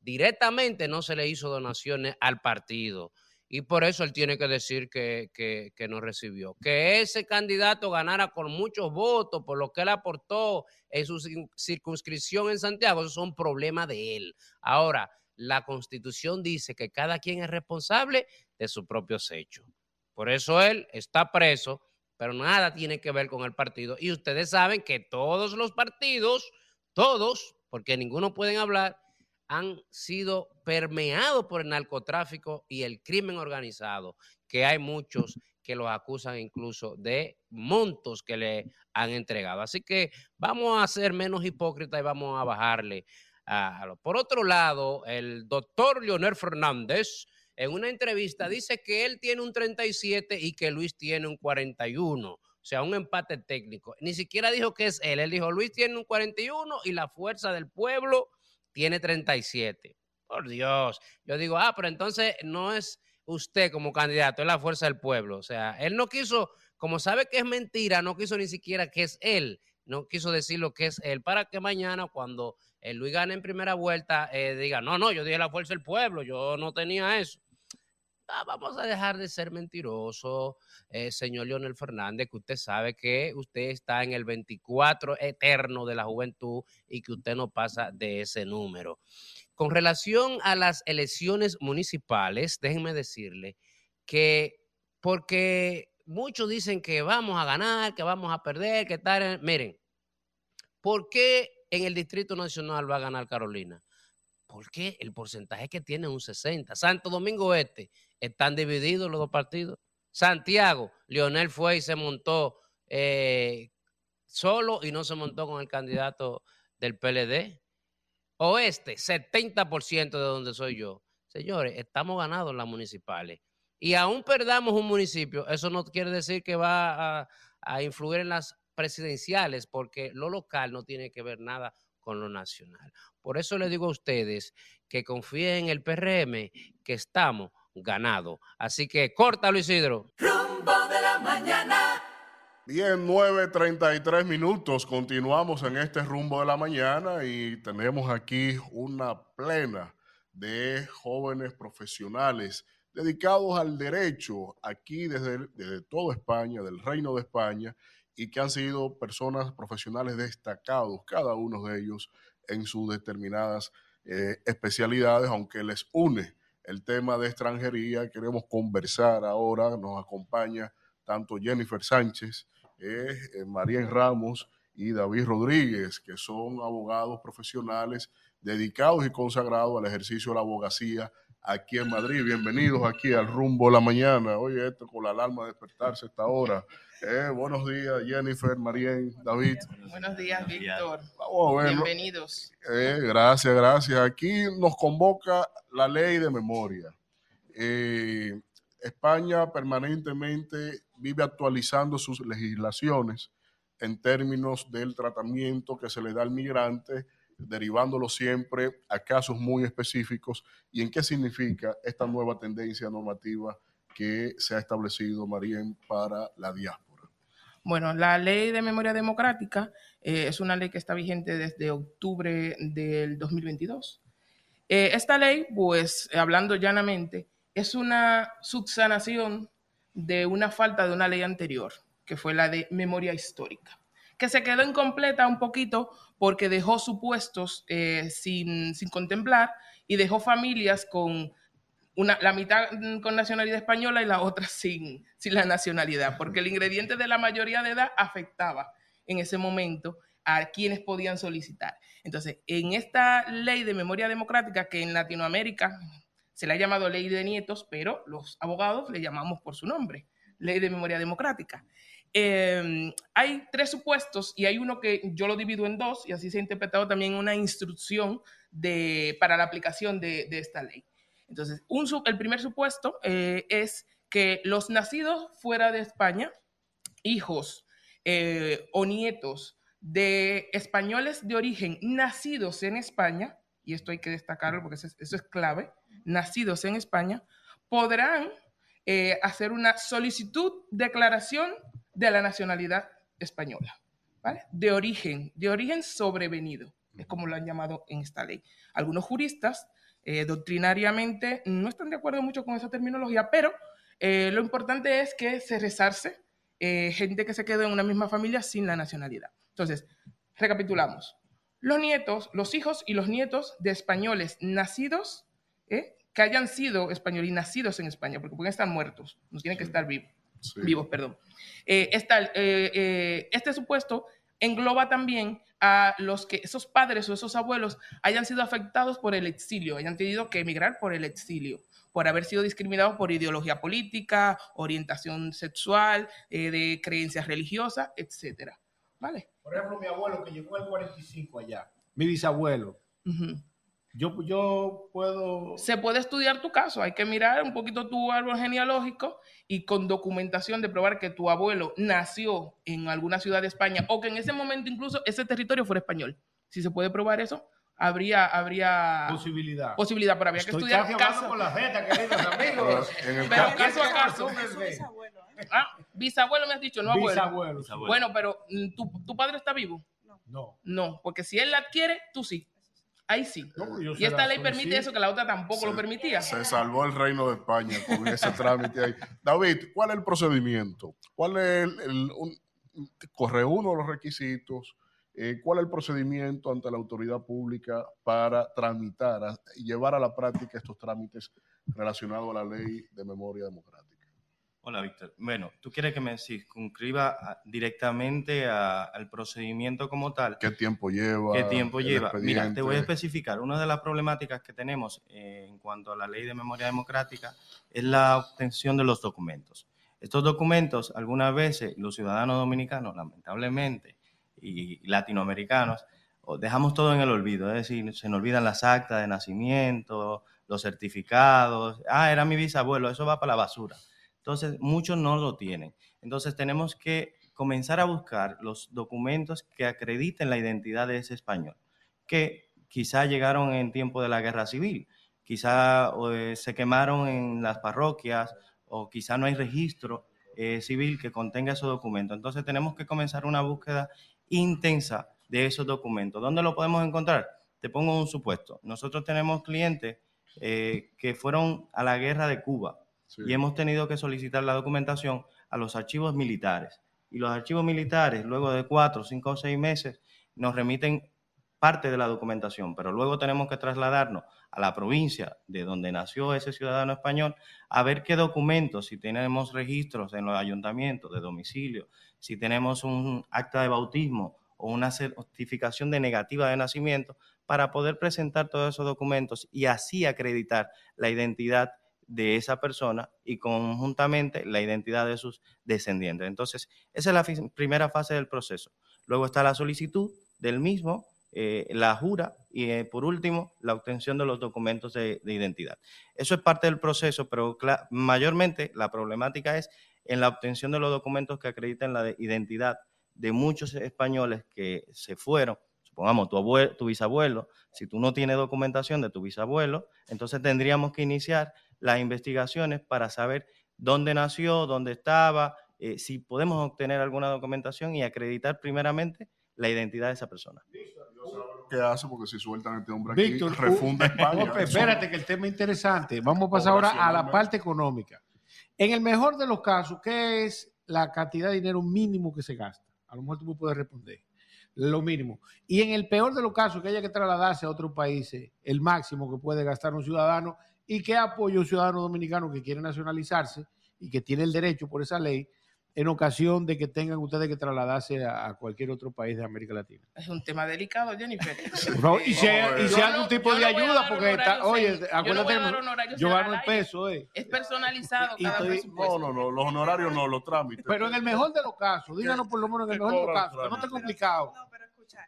Directamente no se le hizo donaciones al partido y por eso él tiene que decir que, que- no recibió. Que ese candidato ganara con muchos votos por lo que él aportó en su cir- circunscripción en Santiago, eso son problemas de él. Ahora, la constitución dice que cada quien es responsable de sus propios hechos. Por eso él está preso, pero nada tiene que ver con el partido. Y ustedes saben que todos los partidos, todos, porque ninguno pueden hablar, han sido permeados por el narcotráfico y el crimen organizado, que hay muchos que los acusan incluso de montos que le han entregado. Así que vamos a ser menos hipócritas y vamos a bajarle a, a. Por otro lado, el doctor Leonel Fernández en una entrevista dice que él tiene un 37 y que Luis tiene un 41. O sea, un empate técnico. Ni siquiera dijo que es él. Él dijo, Luis tiene un 41 y la fuerza del pueblo tiene 37. Por Dios. Yo digo, ah, pero entonces no es usted como candidato, es la fuerza del pueblo. O sea, él no quiso, como sabe que es mentira, no quiso ni siquiera que es él. No quiso decir lo que es él para que mañana cuando eh, Luis gane en primera vuelta eh, diga, no, no, yo dije la fuerza del pueblo, yo no tenía eso. Ah, vamos a dejar de ser mentiroso, eh, señor Leonel Fernández, que usted sabe que usted está en el 24 eterno de la juventud y que usted no pasa de ese número. Con relación a las elecciones municipales, déjenme decirle que porque muchos dicen que vamos a ganar, que vamos a perder, que tal, miren, ¿por qué en el Distrito Nacional va a ganar Carolina? Porque el porcentaje que tiene es un 60. Santo Domingo Este están divididos los dos partidos. Santiago, Leonel fue y se montó eh, solo y no se montó con el candidato del PLD. Oeste, 70% de donde soy yo. Señores, estamos ganados en las municipales. Y aún perdamos un municipio, eso no quiere decir que va a, a influir en las presidenciales, porque lo local no tiene que ver nada con lo nacional. Por eso le digo a ustedes que confíen en el PRM, que estamos ganados. Así que córtalo, Isidro. Rumbo de la mañana. Bien, 9.33 minutos. Continuamos en este rumbo de la mañana y tenemos aquí una plena de jóvenes profesionales dedicados al derecho aquí desde, desde toda España, del Reino de España, y que han sido personas profesionales destacados, cada uno de ellos en sus determinadas eh, especialidades, aunque les une el tema de extranjería. Queremos conversar ahora, nos acompaña tanto Jennifer Sánchez, eh, eh, María Ramos y David Rodríguez, que son abogados profesionales dedicados y consagrados al ejercicio de la abogacía aquí en Madrid. Bienvenidos aquí al rumbo de la mañana. Oye, esto con la alarma de despertarse a esta hora. Eh, buenos días, Jennifer, Marien, David. Buenos días, Víctor. Bienvenidos. Eh, gracias, gracias. Aquí nos convoca la ley de memoria. Eh, España permanentemente vive actualizando sus legislaciones en términos del tratamiento que se le da al migrante, derivándolo siempre a casos muy específicos y en qué significa esta nueva tendencia normativa que se ha establecido, Marien, para la diáspora. Bueno, la ley de memoria democrática eh, es una ley que está vigente desde octubre del 2022. Eh, esta ley, pues, hablando llanamente, es una subsanación de una falta de una ley anterior, que fue la de memoria histórica, que se quedó incompleta un poquito porque dejó supuestos eh, sin, sin contemplar y dejó familias con una, la mitad con nacionalidad española y la otra sin, sin la nacionalidad, porque el ingrediente de la mayoría de edad afectaba en ese momento a quienes podían solicitar. Entonces, en esta ley de memoria democrática que en Latinoamérica se le ha llamado ley de nietos, pero los abogados le llamamos por su nombre, ley de memoria democrática. Eh, hay tres supuestos y hay uno que yo lo divido en dos y así se ha interpretado también una instrucción de, para la aplicación de, de esta ley. Entonces, el primer supuesto eh, es que los nacidos fuera de España, hijos eh, o nietos de españoles de origen nacidos en España, y esto hay que destacarlo porque eso es, eso es clave, nacidos en España, podrán eh, hacer una solicitud, declaración de la nacionalidad española, ¿vale? De origen, de origen sobrevenido, es como lo han llamado en esta ley. Algunos juristas eh, doctrinariamente no están de acuerdo mucho con esa terminología, pero eh, lo importante es que se resarce eh, gente que se quedó en una misma familia sin la nacionalidad. Entonces, recapitulamos. Los nietos, los hijos y los nietos de españoles nacidos, que hayan sido españoles y nacidos en España, porque pueden estar muertos, no tienen que estar vivos, vivos, perdón. Eh, esta, eh, eh, este supuesto engloba también a los que esos padres o esos abuelos hayan sido afectados por el exilio, hayan tenido que emigrar por el exilio, por haber sido discriminados por ideología política, orientación sexual, eh, de creencias religiosas, etcétera. ¿Vale? Por ejemplo, mi abuelo que llegó al 45 allá, mi bisabuelo. Ujú. Yo, yo puedo... Se puede estudiar tu caso, hay que mirar un poquito tu árbol genealógico y con documentación de probar que tu abuelo nació en alguna ciudad de España o que en ese momento incluso ese territorio fuera español. Si se puede probar eso, habría, habría Posibilidad. posibilidad, pero habría que Estoy estudiar caso. con la jeta, queridos amigos. En el Pero ca- caso a caso. Ah, bisabuelo me has dicho, no abuelo. Bisabuelo. Bueno, pero mm, ¿tu, ¿tu padre está vivo? No. No, porque si él la adquiere, tú sí. Ahí sí. yo y esta ley permite eso que la otra tampoco lo permitía. Se salvó el reino de España con ese trámite ahí. David, ¿cuál es el procedimiento? ¿Cuál es el, el- un- corre uno de los requisitos? Eh, ¿Cuál es el procedimiento ante la autoridad pública para tramitar y llevar a la práctica estos trámites relacionados a la ley de memoria democrática? Hola, Víctor. Bueno, tú quieres que me circunscriba a- directamente a- al procedimiento como tal. ¿Qué tiempo lleva? ¿Qué tiempo lleva? Mira, te voy a especificar. Una de las problemáticas que tenemos eh, en cuanto a la ley de memoria democrática es la obtención de los documentos. Estos documentos, algunas veces, los ciudadanos dominicanos, lamentablemente, y latinoamericanos, dejamos todo en el olvido. Es decir, se nos olvidan las actas de nacimiento, los certificados. Ah, era mi bisabuelo, eso va para la basura. Entonces, muchos no lo tienen. Entonces, tenemos que comenzar a buscar los documentos que acrediten la identidad de ese español, que quizá llegaron en tiempo de la guerra civil, quizá eh, se quemaron en las parroquias o quizá no hay registro eh, civil que contenga esos documentos. Entonces, tenemos que comenzar una búsqueda intensa de esos documentos. ¿Dónde lo podemos encontrar? Te pongo un supuesto. Nosotros tenemos clientes eh, que fueron a la guerra de Cuba y hemos tenido que solicitar la documentación a los archivos militares. Y los archivos militares, luego de cuatro, cinco o seis meses, nos remiten parte de la documentación, pero luego tenemos que trasladarnos a la provincia de donde nació ese ciudadano español a ver qué documentos, si tenemos registros en los ayuntamientos de domicilio, si tenemos un acta de bautismo o una certificación de negativa de nacimiento para poder presentar todos esos documentos y así acreditar la identidad de esa persona y conjuntamente la identidad de sus descendientes. Entonces, esa es la primera fase del proceso. Luego está la solicitud del mismo, eh, la jura y eh, por último la obtención de los documentos de, de identidad. Eso es parte del proceso, pero mayormente la problemática es en la obtención de los documentos que acrediten la de- identidad de muchos españoles que se fueron. Supongamos tu, abue- tu bisabuelo, si tú no tienes documentación de tu bisabuelo, entonces tendríamos que iniciar las investigaciones para saber dónde nació, dónde estaba, eh, si podemos obtener alguna documentación y acreditar primeramente la identidad de esa persona. ¿Qué hace? Porque si sueltan a este hombre aquí, Víctor, refunda España. Espérate que el tema es interesante. Vamos a pasar ahora a la parte económica. En el mejor de los casos, ¿qué es la cantidad de dinero mínimo que se gasta? A lo mejor tú me puedes responder. Lo mínimo. Y en el peor de los casos, que haya que trasladarse a otros países, el máximo que puede gastar un ciudadano y que apoya un ciudadano dominicano que quiere nacionalizarse y que tiene el derecho por esa ley en ocasión de que tengan ustedes que trasladarse a, a cualquier otro país de América Latina. Es un tema delicado, Jennifer. Favor, y si hay, y si Yo hay algún no- tipo yo de a ayuda, porque está, oye, en- yo no voy a acuérdate, dar que honorarios yo al gano el peso, eh. Es personalizado Y cada estoy-. No, no, no, los honorarios no, los trámites. Pero en el mejor de los casos, díganos por lo menos en el mejor de los casos, que no esté trámite.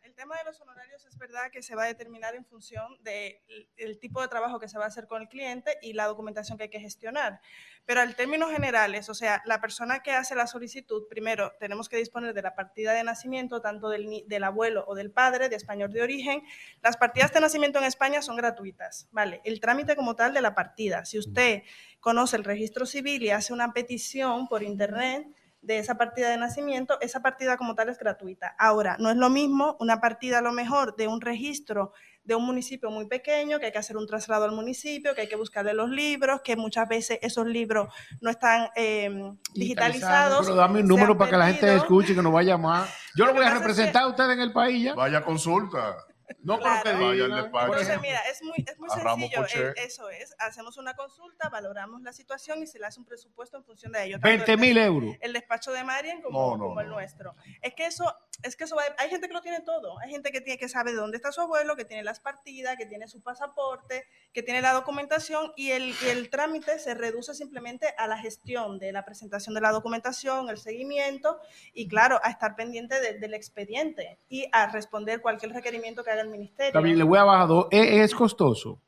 El tema de los honorarios es verdad que se va a determinar en función del tipo de trabajo que se va a hacer con el cliente y la documentación que hay que gestionar. Pero en términos generales, o sea, la persona que hace la solicitud, primero tenemos que disponer de la partida de nacimiento, tanto del, del abuelo o del padre, de español de origen. Las partidas de nacimiento en España son gratuitas, ¿vale? El trámite como tal de la partida. Si usted conoce el registro civil y hace una petición por internet, de esa partida de nacimiento, esa partida como tal es gratuita. Ahora, no es lo mismo una partida a lo mejor de un registro de un municipio muy pequeño, que hay que hacer un traslado al municipio, que hay que buscarle los libros, que muchas veces esos libros no están eh, digitalizados. Pero dame un número para que la gente escuche, que nos vaya a llamar. Yo lo voy a representar a ustedes en el país ya. Vaya consulta. No, Claro. pero que Vaya al digan, despacho. por Entonces, mira, es muy, es muy sencillo. Eh, eso es, hacemos una consulta, valoramos la situación y se le hace un presupuesto en función de ello. 20 mil euros. El despacho de Marian como, No, no, como el no. nuestro. Es que eso, es que eso va, hay gente que lo tiene todo. Hay gente que tiene que sabe de dónde está su abuelo, que tiene las partidas, que tiene su pasaporte, que tiene la documentación y el, y el trámite se reduce simplemente a la gestión de la presentación de la documentación, el seguimiento y claro, a estar pendiente de- del expediente y a responder cualquier requerimiento que haga el ministerio. También le voy a bajar dos. ¿Es, costoso?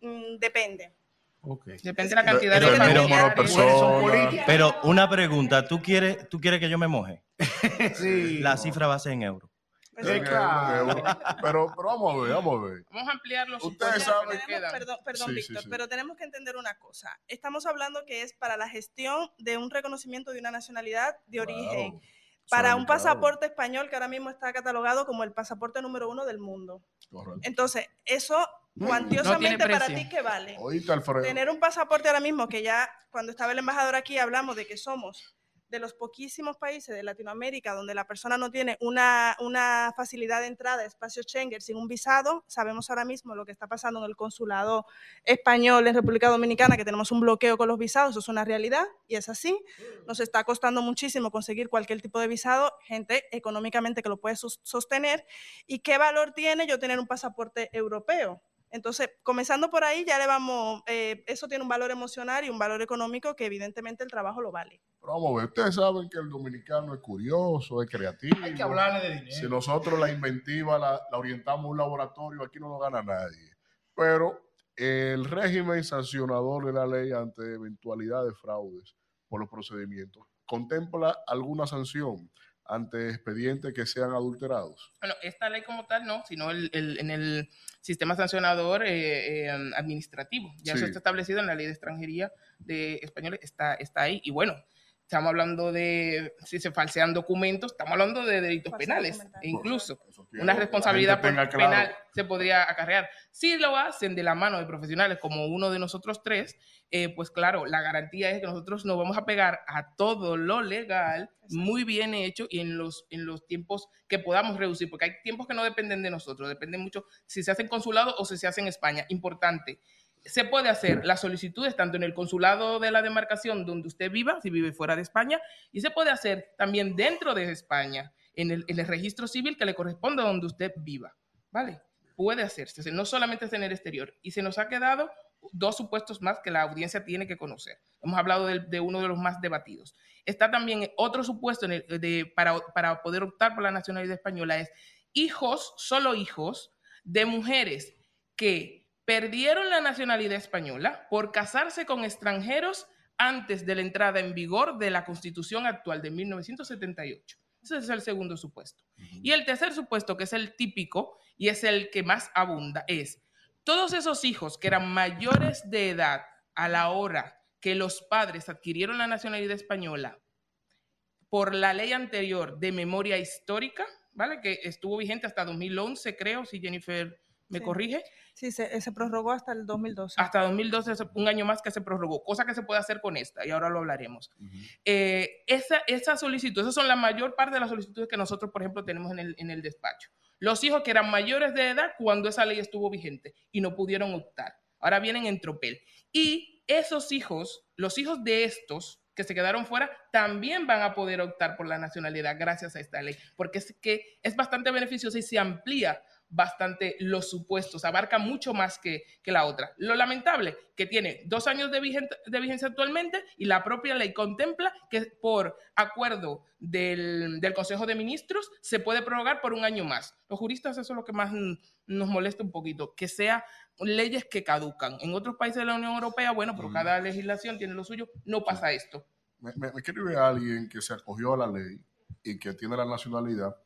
Mm, depende. Depende de la cantidad de Pero- familiares. Pero una pregunta, ¿tú quieres, ¿tú quieres que yo me moje? sí. La cifra va a ser en euros. Euros, en euros. Pero, pero vamos a ver, vamos a ver. Vamos a ampliar los Ustedes saben- quedan. Perdón, perdón Sí, Víctor, sí, sí. pero tenemos que entender una cosa. Estamos hablando que es para la gestión de un reconocimiento de una nacionalidad de origen. Para un pasaporte español que ahora mismo está catalogado como el pasaporte número uno del mundo. Entonces, eso cuantiosamente para ti, ¿qué vale? Oíste. Tener un pasaporte ahora mismo, que ya cuando estaba el embajador aquí hablamos de que somos de los poquísimos países de Latinoamérica donde la persona no tiene una, una facilidad de entrada a espacio Schengen sin un visado, sabemos ahora mismo lo que está pasando en el consulado español en República Dominicana, que tenemos un bloqueo con los visados, eso es una realidad y es así. Nos está costando muchísimo conseguir cualquier tipo de visado, gente económicamente que lo puede sostener. ¿Y qué valor tiene yo tener un pasaporte europeo? Entonces, comenzando por ahí, ya le vamos, eh, eso tiene un valor emocional y un valor económico que evidentemente el trabajo lo vale. Pero vamos a ver, ustedes saben que el dominicano es curioso, es creativo. Hay que hablarle de dinero. Si nosotros la inventiva la, la orientamos a un laboratorio, aquí no lo gana nadie. Pero el régimen sancionador de la ley ante eventualidad de fraudes por los procedimientos contempla alguna sanción ante expedientes que sean adulterados. Bueno, esta ley como tal no, sino el, el- en el sistema sancionador eh, eh, administrativo. Ya eso Sí. está establecido en la ley de extranjería de españoles, está, está ahí. Y bueno, estamos hablando de, si se falsean documentos, estamos hablando de delitos penales. E incluso una responsabilidad claro. penal se podría acarrear. Si lo hacen de la mano de profesionales como uno de nosotros tres, eh, pues claro, la garantía es que nosotros nos vamos a pegar a todo lo legal, muy bien hecho y en los, en los tiempos que podamos reducir, porque hay tiempos que no dependen de nosotros, dependen mucho si se hace en consulado o si se hace en España. Importante. Se puede hacer las solicitudes tanto en el consulado de la demarcación donde usted viva, si vive fuera de España, y se puede hacer también dentro de España. en el, registro civil que le corresponde a donde usted viva, ¿vale? Puede hacerse, no solamente es en el exterior. Y se nos ha quedado dos supuestos más que la audiencia tiene que conocer. Hemos hablado de, uno de los más debatidos. Está también otro supuesto de, para, para poder optar por la nacionalidad española es hijos, solo hijos, de mujeres que perdieron la nacionalidad española por casarse con extranjeros antes de la entrada en vigor de la Constitución actual de 1978. Ese es el segundo supuesto. Y el tercer supuesto, que es el típico y es el que más abunda, es todos esos hijos que eran mayores de edad a la hora que los padres adquirieron la nacionalidad española por la ley anterior de memoria histórica, ¿vale? Que estuvo vigente hasta 2011, creo, si Jennifer me Sí. corrige. Sí, se, se prorrogó hasta el 2012. Hasta 2012, es un año más que se prorrogó, cosa que se puede hacer con esta, y ahora lo hablaremos. Eh, esa, esa solicitud, esas son la mayor parte de las solicitudes que nosotros, por ejemplo, tenemos en el, en el despacho. Los hijos que eran mayores de edad cuando esa ley estuvo vigente y no pudieron optar. Ahora vienen en tropel. Y esos hijos, los hijos de estos que se quedaron fuera, también van a poder optar por la nacionalidad gracias a esta ley, porque es que es bastante beneficiosa y se amplía bastante los supuestos, abarca mucho más que, que la otra. Lo lamentable, que tiene dos años de, vigente- de vigencia actualmente y la propia ley contempla que por acuerdo del, del Consejo de Ministros se puede prorrogar por un año más. Los juristas eso es lo que más mm, nos molesta un poquito, que sea leyes que caducan. En otros países de la Unión Europea, bueno, pero cada legislación tiene lo suyo, no pasa esto. Me, me, me escribe alguien que se acogió a la ley y que tiene la nacionalidad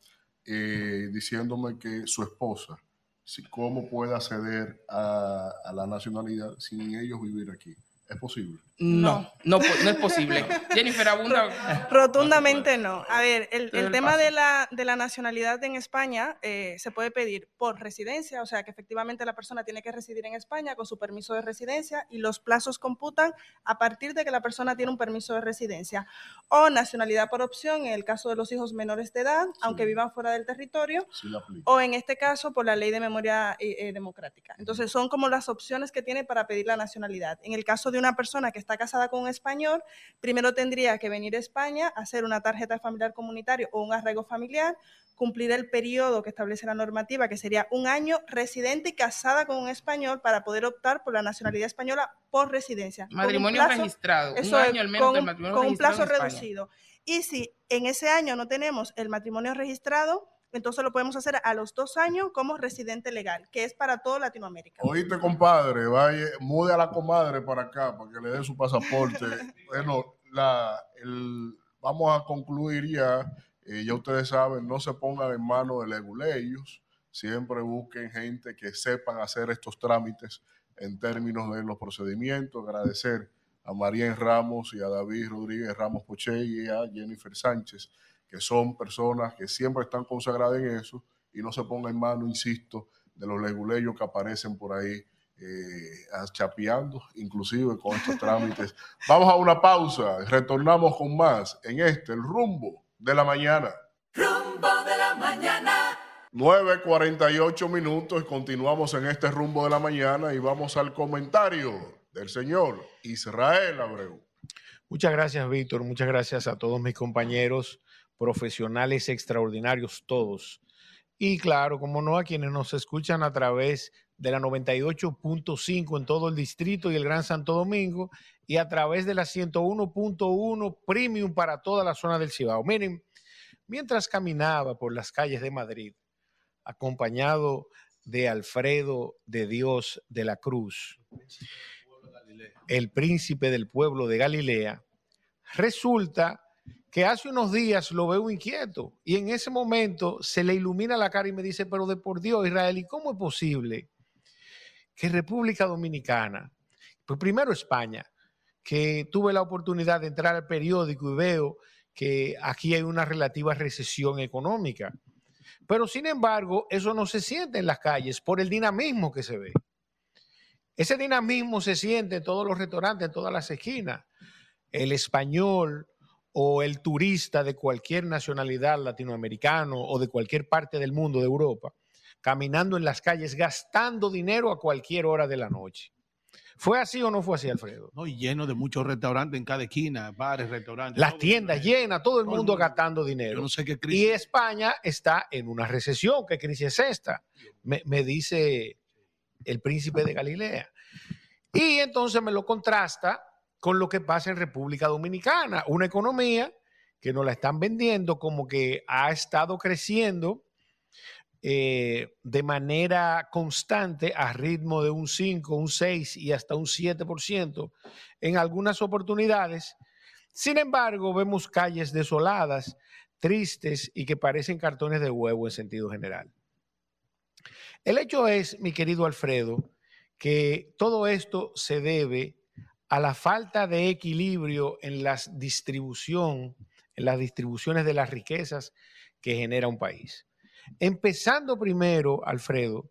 eh, diciéndome que su esposa, si, cómo puede acceder a, a la nacionalidad sin ellos vivir aquí. ¿Es posible? No, no, po- no es posible. Jennifer Abunda. Rotundamente no. A ver, el, el el tema de la, de la nacionalidad en España eh, se puede pedir por residencia, o sea que efectivamente la persona tiene que residir en España con su permiso de residencia y los plazos computan a partir de que la persona tiene un permiso de residencia. O nacionalidad por opción en el caso de los hijos menores de edad, aunque vivan fuera del territorio, Sí o en este caso por la ley de memoria eh, eh, democrática. Entonces son como las opciones que tiene para pedir la nacionalidad. En el caso de una persona que está casada con un español, primero tendría que venir a España, hacer una tarjeta familiar comunitario o un arraigo familiar, cumplir el periodo que establece la normativa, que sería un año residente y casada con un español para poder optar por la nacionalidad española por residencia. Matrimonio plazo- registrado, eso es, año al menos con de un- matrimonio con un plazo reducido. Y si en ese año no tenemos el matrimonio registrado, entonces lo podemos hacer a los dos años como residente legal, que es para todo Latinoamérica. Oíste, compadre, vaya, mude a la comadre para acá para que le dé su pasaporte. bueno, la, el- vamos a concluir ya. Eh, ya ustedes saben, no se pongan en manos de leguleyos. Siempre busquen gente que sepan hacer estos trámites en términos de los procedimientos. Agradecer a María Ramos y a David Rodríguez Ramos Poche y a Jennifer Sánchez, que son personas que siempre están consagradas en eso y no se pongan en manos, insisto, de los leguleyos que aparecen por ahí eh, chapeando, inclusive con estos trámites. Vamos a una pausa, retornamos con más en este, el rumbo de la mañana. Rumbo de la mañana. 9.48 minutos y continuamos en este rumbo de la mañana y vamos al comentario del señor Israel Abreu. Muchas gracias, Víctor. Muchas gracias a todos mis compañeros profesionales extraordinarios, todos. Y claro, como no, a quienes nos escuchan a través de la 98.5 en todo el distrito y el Gran Santo Domingo y a través de la 101.1 Premium para toda la zona del Cibao. Miren, mientras caminaba por las calles de Madrid, acompañado de Alfredo de Dios de la Cruz, el príncipe del pueblo de Galilea, resulta que hace unos días lo veo inquieto y en ese momento se le ilumina la cara y me dice, pero de por Dios, Israel, ¿y cómo es posible que República Dominicana, pues primero España, que tuve la oportunidad de entrar al periódico y veo que aquí hay una relativa recesión económica, pero sin embargo eso no se siente en las calles por el dinamismo que se ve. Ese dinamismo se siente en todos los restaurantes, en todas las esquinas. El español o el turista de cualquier nacionalidad latinoamericano o de cualquier parte del mundo de Europa, caminando en las calles, gastando dinero a cualquier hora de la noche. ¿Fue así o no fue así, Alfredo? No, y lleno de muchos restaurantes en cada esquina, bares, restaurantes. Las tiendas llenas, todo el Todo mundo gastando dinero. Yo no sé qué Y crisis. España está en una recesión. ¿Qué crisis es esta? Me, me dice el príncipe de Galilea. Y entonces me lo contrasta con lo que pasa en República Dominicana, una economía que nos la están vendiendo como que ha estado creciendo eh, de manera constante a ritmo de un 5, un 6 y hasta un 7% en algunas oportunidades. Sin embargo, vemos calles desoladas, tristes y que parecen cartones de huevo en sentido general. El hecho es, mi querido Alfredo, que todo esto se debe a la falta de equilibrio en la distribución, en las distribuciones de las riquezas que genera un país. Empezando primero, Alfredo,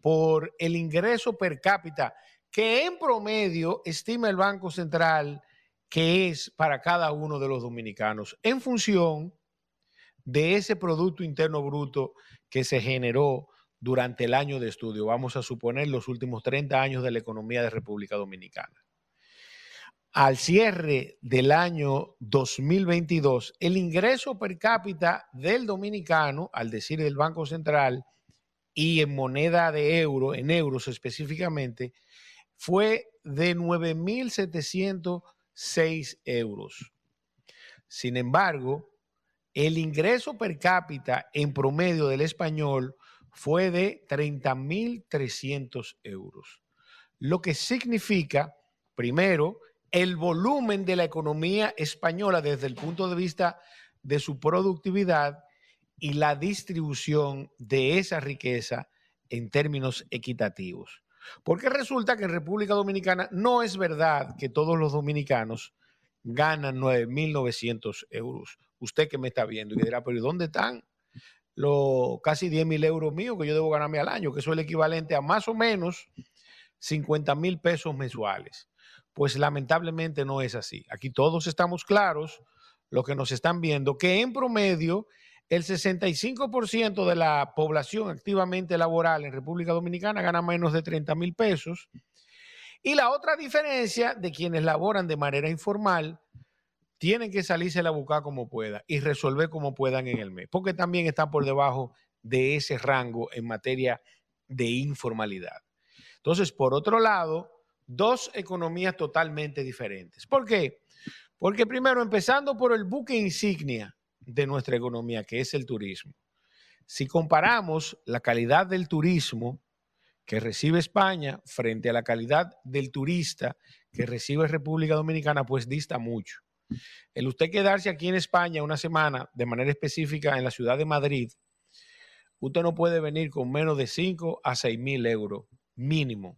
por el ingreso per cápita, que en promedio estima el Banco Central que es para cada uno de los dominicanos, en función de ese Producto Interno Bruto que se generó durante el año de estudio, vamos a suponer los últimos 30 años de la economía de República Dominicana. Al cierre del año 2022, el ingreso per cápita del dominicano, al decir del Banco Central, y en moneda de euro, en euros específicamente, fue de 9.706 euros. Sin embargo, el ingreso per cápita en promedio del español fue de 30.300 euros, lo que significa, primero, el volumen de la economía española desde el punto de vista de su productividad y la distribución de esa riqueza en términos equitativos. Porque resulta que en República Dominicana no es verdad que todos los dominicanos ganan 9.900 euros. Usted que me está viendo y dirá, pero ¿y dónde están los casi 10 mil euros míos que yo debo ganarme al año? Que eso es el equivalente a más o menos 50 mil pesos mensuales. Pues lamentablemente no es así. Aquí todos estamos claros, los que nos están viendo, que en promedio el 65% de la población activamente laboral en República Dominicana gana menos de 30 mil pesos. Y la otra diferencia de quienes laboran de manera informal tienen que salirse a buscar como pueda y resolver como puedan en el mes, porque también están por debajo de ese rango en materia de informalidad. Entonces, por otro lado, dos economías totalmente diferentes. ¿Por qué? Porque primero, empezando por el buque insignia de nuestra economía, que es el turismo. Si comparamos la calidad del turismo que recibe España frente a la calidad del turista que recibe República Dominicana, pues dista mucho. El usted quedarse aquí en España una semana, de manera específica en la ciudad de Madrid, usted no puede venir con menos de 5 a 6 mil euros mínimo.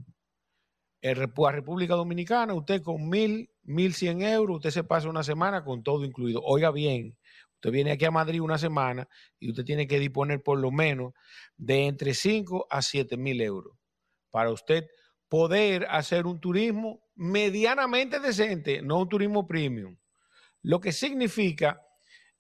Repu- a República Dominicana, usted con mil, mil cien euros, usted se pasa una semana con todo incluido. Oiga bien, usted viene aquí a Madrid una semana y usted tiene que disponer por lo menos de entre 5 a 7 mil euros para usted poder hacer un turismo medianamente decente, no un turismo premium. Lo que significa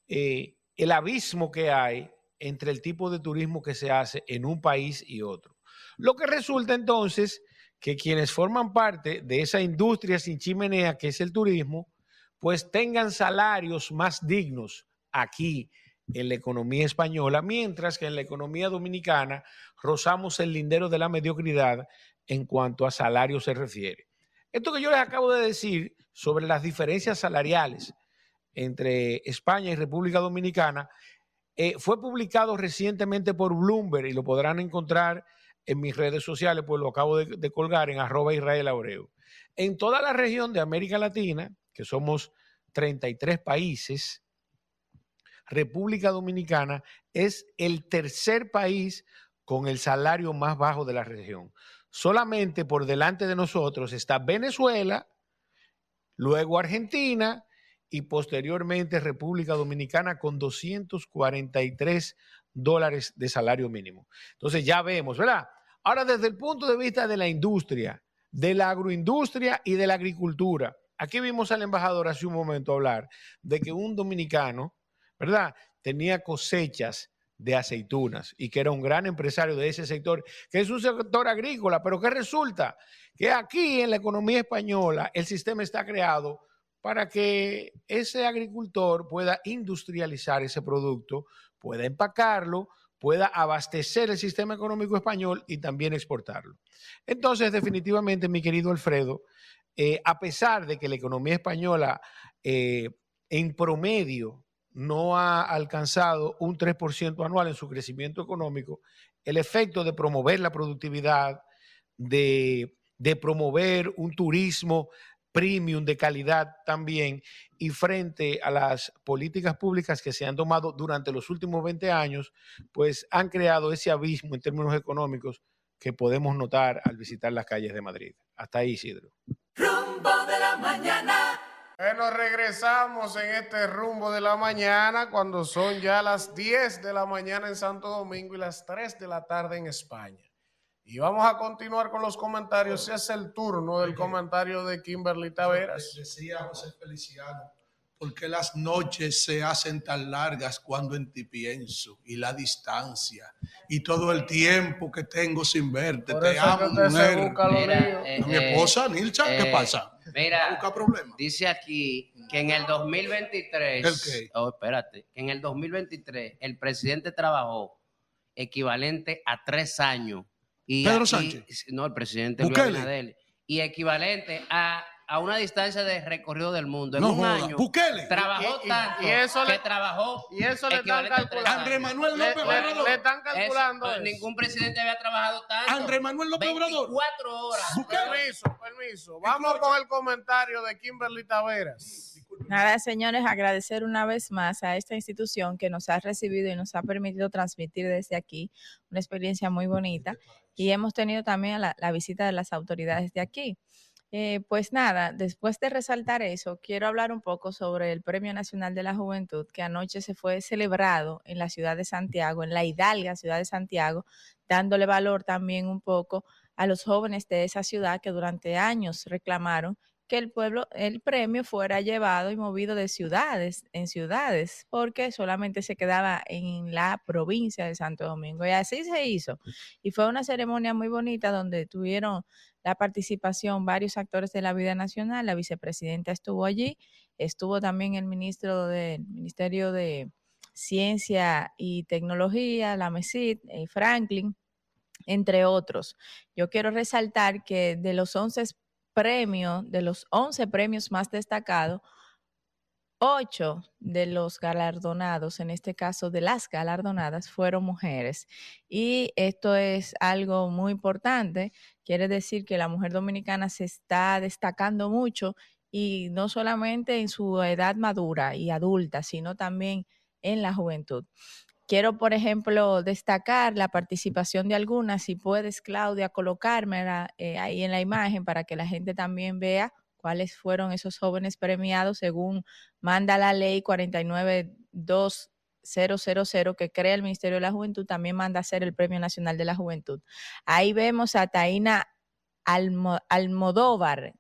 eh, el abismo que hay entre el tipo de turismo que se hace en un país y otro. Lo que resulta entonces que quienes forman parte de esa industria sin chimenea que es el turismo, pues tengan salarios más dignos aquí en la economía española, mientras que en la economía dominicana rozamos el lindero de la mediocridad en cuanto a salario se refiere. Esto que yo les acabo de decir sobre las diferencias salariales entre España y República Dominicana eh, fue publicado recientemente por Bloomberg y lo podrán encontrar en mis redes sociales, pues lo acabo de, colgar en arroba Israel Abreu. En toda la región de América Latina, que somos 33 países, República Dominicana es el tercer país con el salario más bajo de la región. Solamente por delante de nosotros está Venezuela, luego Argentina y posteriormente República Dominicana con 243 dólares de salario mínimo. Entonces ya vemos, ¿verdad? Ahora desde el punto de vista de la industria, de la agroindustria y de la agricultura, aquí vimos al embajador hace un momento hablar de que un dominicano, ¿verdad? Tenía cosechas de aceitunas y que era un gran empresario de ese sector, que es un sector agrícola, pero que resulta que aquí en la economía española el sistema está creado para que ese agricultor pueda industrializar ese producto, pueda empacarlo, pueda abastecer el sistema económico español y también exportarlo. Entonces, definitivamente, mi querido Alfredo, eh, a pesar de que la economía española eh, en promedio no ha alcanzado un 3% anual en su crecimiento económico, el efecto de promover la productividad, de, de promover un turismo premium de calidad también y frente a las políticas públicas que se han tomado durante los últimos 20 años, pues han creado ese abismo en términos económicos que podemos notar al visitar las calles de Madrid. Hasta ahí, Isidro. Rumbo de la mañana. Bueno, regresamos en este rumbo de la mañana cuando son ya las 10 de la mañana en Santo Domingo y las 3 de la tarde en España. Y vamos a continuar con los comentarios. Ese es el turno del comentario de Kimberly Taveras. Decía José Feliciano, ¿por qué las noches se hacen tan largas cuando en ti pienso? Y la distancia, y todo el tiempo que tengo sin verte. Por Te amo, mujer. Mira, eh, ¿A mi eh, esposa, Nilcha? ¿Qué eh, pasa? Mira, ¿Busca problemas? dice aquí que en el 2023, ¿El qué? oh, espérate, que en el 2023 el presidente trabajó equivalente a tres años. Y Pedro aquí- Sánchez. no, el presidente Luis Bukele. Abinader. Y equivalente a, a una distancia de recorrido del mundo. En No un joda. año Bukele. trabajó Y- y- tanto y eso que le- trabajó Y eso le están calculando. Andrés. Manuel Le, López le- Obrador. le están Eso, calculando pues, eso. ningún presidente había trabajado tanto. Andrés Manuel López Obrador. 24 horas. Permiso, permiso. Vamos con el comentario de Kimberly Taveras. Nada, señores, agradecer una vez más a esta institución que nos ha recibido y nos ha permitido transmitir desde aquí una experiencia muy bonita. Y hemos tenido también la, visita de las autoridades de aquí. Eh, pues nada, después de resaltar eso, quiero hablar un poco sobre el Premio Nacional de la Juventud que anoche se fue celebrado en la ciudad de Santiago, en la hidalga ciudad de Santiago, dándole valor también un poco a los jóvenes de esa ciudad que durante años reclamaron que el pueblo, el premio fuera llevado y movido de ciudades en ciudades, porque solamente se quedaba en la provincia de Santo Domingo. Y así se hizo. Y fue una ceremonia muy bonita donde tuvieron la participación varios actores de la vida nacional. La vicepresidenta estuvo allí, estuvo también el ministro del Ministerio de Ciencia y Tecnología, la MESID, eh, Franklin, entre otros. Yo quiero resaltar que de los 11 premios, de los 11 premios más destacados, ocho de los galardonados, en este caso de las galardonadas, fueron mujeres. Y esto es algo muy importante. Quiere decir que la mujer dominicana se está destacando mucho y no solamente en su edad madura y adulta, sino también en la juventud. Quiero, por ejemplo, destacar la participación de algunas. Si puedes, Claudia, colocármela eh, ahí en la imagen para que la gente también vea cuáles fueron esos jóvenes premiados según manda la ley 49200 que crea el Ministerio de la Juventud, también manda a hacer el Premio Nacional de la Juventud. Ahí vemos a Taina Almo- Almodóvar,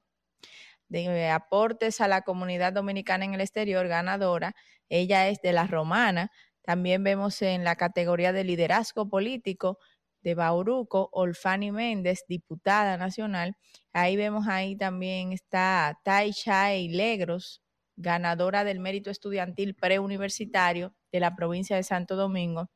de aportes a la comunidad dominicana en el exterior, ganadora. Ella es de la Romana. También vemos en la categoría de liderazgo político de Bauruco, Olfani Méndez, diputada nacional. Ahí vemos ahí también está Taishay Legros, ganadora del mérito estudiantil preuniversitario de la provincia de Santo Domingo.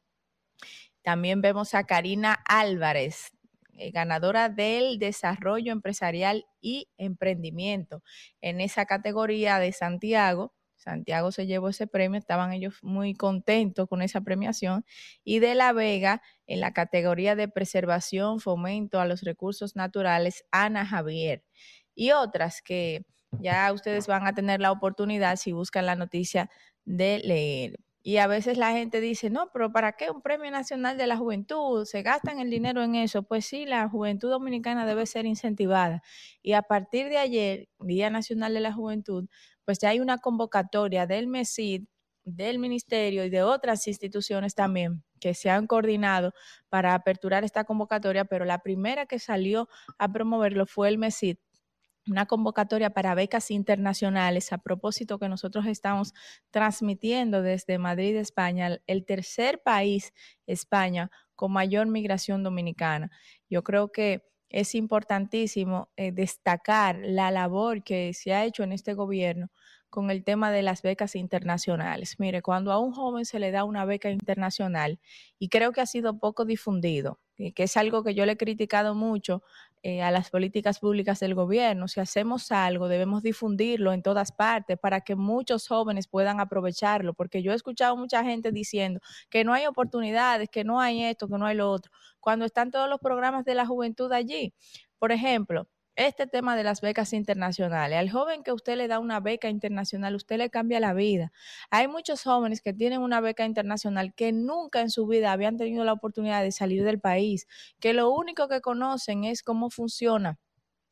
También vemos a Karina Álvarez, eh, ganadora del desarrollo empresarial y emprendimiento en esa categoría de Santiago. Santiago se llevó ese premio, estaban ellos muy contentos con esa premiación. Y de La Vega, en la categoría de preservación, fomento a los recursos naturales, Ana Javier. Y otras que ya ustedes van a tener la oportunidad, si buscan la noticia, de leer. Y a veces la gente dice, no, pero ¿para qué un premio nacional de la juventud? ¿Se gastan el dinero en eso? Pues sí, la juventud dominicana debe ser incentivada. Y a partir de ayer, Día Nacional de la Juventud, pues ya hay una convocatoria del MESID, del Ministerio y de otras instituciones también que se han coordinado para aperturar esta convocatoria, pero la primera que salió a promoverlo fue el MESID una convocatoria para becas internacionales a propósito que nosotros estamos transmitiendo desde Madrid, España, el tercer país, España, con mayor migración dominicana. Yo creo que es importantísimo eh, destacar la labor que se ha hecho en este gobierno con el tema de las becas internacionales. Mire, cuando a un joven se le da una beca internacional, y creo que ha sido poco difundido, que es algo que yo le he criticado mucho eh, a las políticas públicas del gobierno. Si hacemos algo, debemos difundirlo en todas partes para que muchos jóvenes puedan aprovecharlo, porque yo he escuchado mucha gente diciendo que no hay oportunidades, que no hay esto, que no hay lo otro, cuando están todos los programas de la juventud allí. Por ejemplo, este tema de las becas internacionales. Al joven que usted le da una beca internacional, usted le cambia la vida. Hay muchos jóvenes que tienen una beca internacional que nunca en su vida habían tenido la oportunidad de salir del país, que lo único que conocen es cómo funciona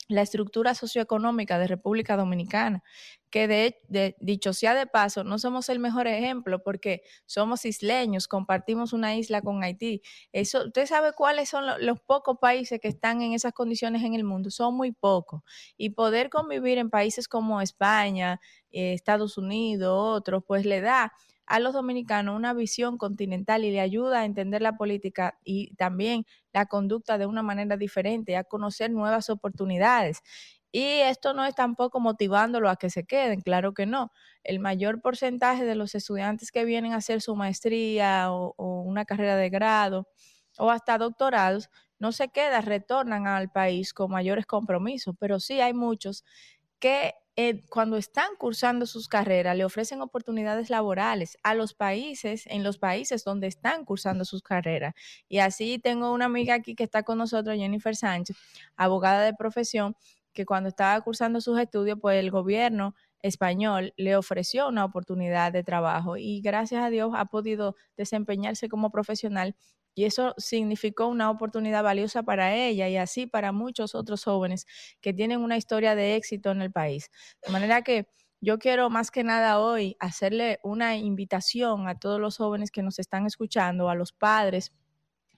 la estructura socioeconómica de República Dominicana, que de, dicho sea de paso, no somos el mejor ejemplo porque somos isleños, compartimos una isla con Haití. Eso, ¿Usted sabe cuáles son los, pocos países que están en esas condiciones en el mundo? Son muy pocos. Y poder convivir en países como España, eh, Estados Unidos, otros, pues le da a los dominicanos una visión continental y le ayuda a entender la política y también la conducta de una manera diferente, a conocer nuevas oportunidades. Y esto no es tampoco motivándolo a que se queden, claro que no. El mayor porcentaje de los estudiantes que vienen a hacer su maestría o, o una carrera de grado o hasta doctorados no se quedan, retornan al país con mayores compromisos, pero sí hay muchos que eh, cuando están cursando sus carreras le ofrecen oportunidades laborales a los países, en los países donde están cursando sus carreras. Y así tengo una amiga aquí que está con nosotros, Jennifer Sánchez, abogada de profesión, que cuando estaba cursando sus estudios, pues el gobierno español le ofreció una oportunidad de trabajo y gracias a Dios ha podido desempeñarse como profesional y eso significó una oportunidad valiosa para ella y así para muchos otros jóvenes que tienen una historia de éxito en el país. De manera que yo quiero más que nada hoy hacerle una invitación a todos los jóvenes que nos están escuchando, a los padres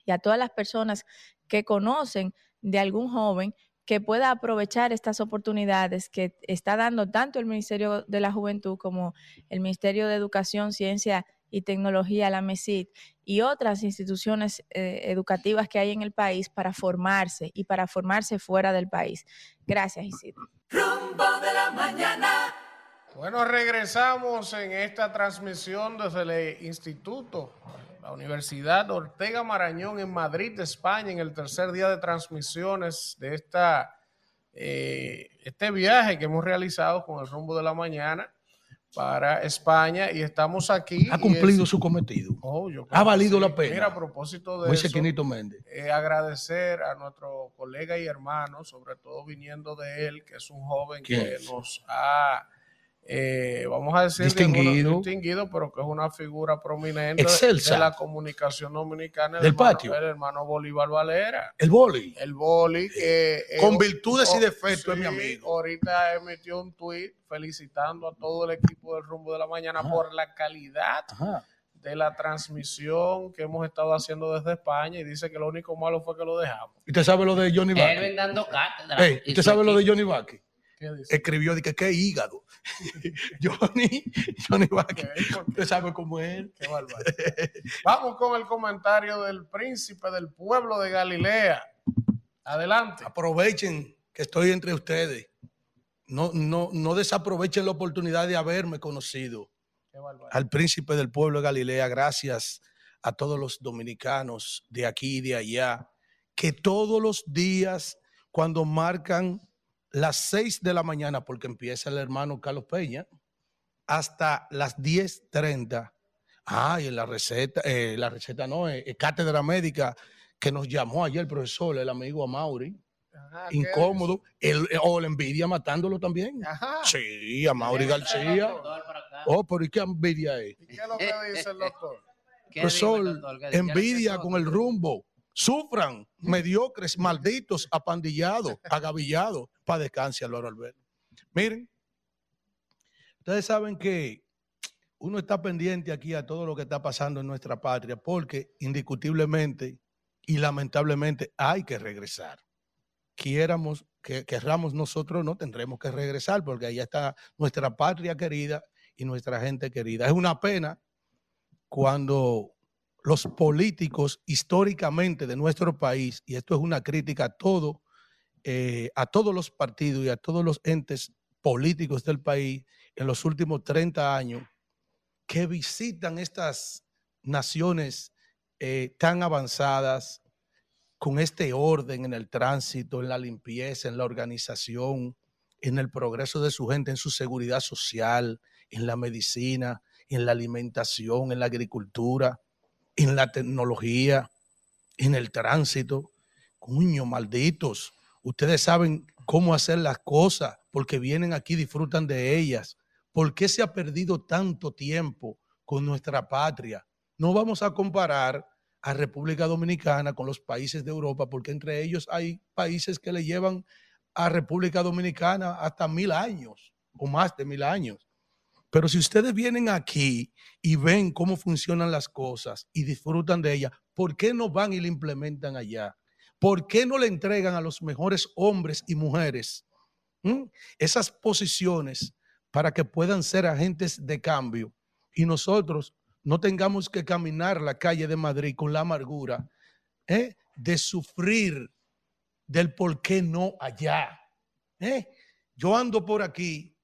y a todas las personas que conocen de algún joven que pueda aprovechar estas oportunidades que está dando tanto el Ministerio de la Juventud como el Ministerio de Educación, Ciencia y Tecnología, la MESID, y otras instituciones eh, educativas que hay en el país para formarse y para formarse fuera del país. Gracias, Isidro. Rumbo de la mañana. Bueno, regresamos en esta transmisión desde el Instituto, la Universidad Ortega Marañón en Madrid, España, en el tercer día de transmisiones de esta, eh, este viaje que hemos realizado con el rumbo de la mañana para España y estamos aquí. Ha cumplido su cometido. Oh, ha valido la pena. Mira, a propósito de eso, eh, agradecer a nuestro colega y hermano, sobre todo viniendo de él, que es un joven ¿Quién que es? nos ha, eh, vamos a decir, que Distinguido. distinguido, pero que es una figura prominente de- Excelsa. de la comunicación dominicana. el Del hermano- patio. El hermano Bolívar Valera. El boli. El boli que... eh, Con virtudes y defectos, es mi amigo. Ahorita emitió un tuit felicitando a todo el equipo del Rumbo de la Mañana por la calidad de la transmisión que hemos estado haciendo desde España y dice que lo único malo fue que lo dejamos. ¿Y usted sabe lo de Johnny Vázquez? dando cátedra. ¿Usted sabe lo de. Johnny Vázquez? Escribió de que qué hígado. Johnny, Johnny Vázquez. Usted sabe cómo es. Qué. Vamos con el comentario del príncipe del pueblo de Galilea. Adelante. Aprovechen que estoy entre ustedes. No, no, no desaprovechen la oportunidad de haberme conocido. Qué. Al príncipe del pueblo de Galilea, gracias a todos los dominicanos de aquí y de allá, que todos los días, cuando marcan las 6 de la mañana, porque empieza el hermano Carlos Peña, hasta las 10.30, ah, y en la receta, eh, la receta no, eh, eh, cátedra médica, que nos llamó ayer el profesor, el amigo Amaury, Ajá, ¿qué incómodo, el, eh, o la envidia matándolo también. Ajá. Sí, a Mauri García. Oh, pero ¿y qué envidia es? ¿Y qué es lo que dice el doctor? Profesor, envidia con el rumbo. Sufran, mediocres, malditos, apandillados, agavillados, para descanse a Loro Alberto. Miren, ustedes saben que uno está pendiente aquí a todo lo que está pasando en nuestra patria, porque indiscutiblemente y lamentablemente hay que regresar. Quiéramos que querramos nosotros, no tendremos que regresar porque allá está nuestra patria querida y nuestra gente querida. Es una pena cuando los políticos históricamente de nuestro país, y esto es una crítica a todo, eh, a todos los partidos y a todos los entes políticos del país en los últimos 30 años, que visitan estas naciones eh, tan avanzadas, con este orden en el tránsito, en la limpieza, en la organización, en el progreso de su gente, en su seguridad social, en la medicina, en la alimentación, en la agricultura, en la tecnología, en el tránsito. Cuño, malditos. Ustedes saben cómo hacer las cosas porque vienen aquí, disfrutan de ellas. ¿Por qué se ha perdido tanto tiempo con nuestra patria? No vamos a comparar a República Dominicana con los países de Europa, porque entre ellos hay países que le llevan a República Dominicana hasta mil años o más de mil años. Pero si ustedes vienen aquí y ven cómo funcionan las cosas y disfrutan de ellas, ¿por qué no van y la implementan allá? ¿Por qué no le entregan a los mejores hombres y mujeres esas posiciones para que puedan ser agentes de cambio? Y nosotros no tengamos que caminar la calle de Madrid con la amargura ¿eh? de sufrir del por qué no allá. ¿eh? Yo ando por aquí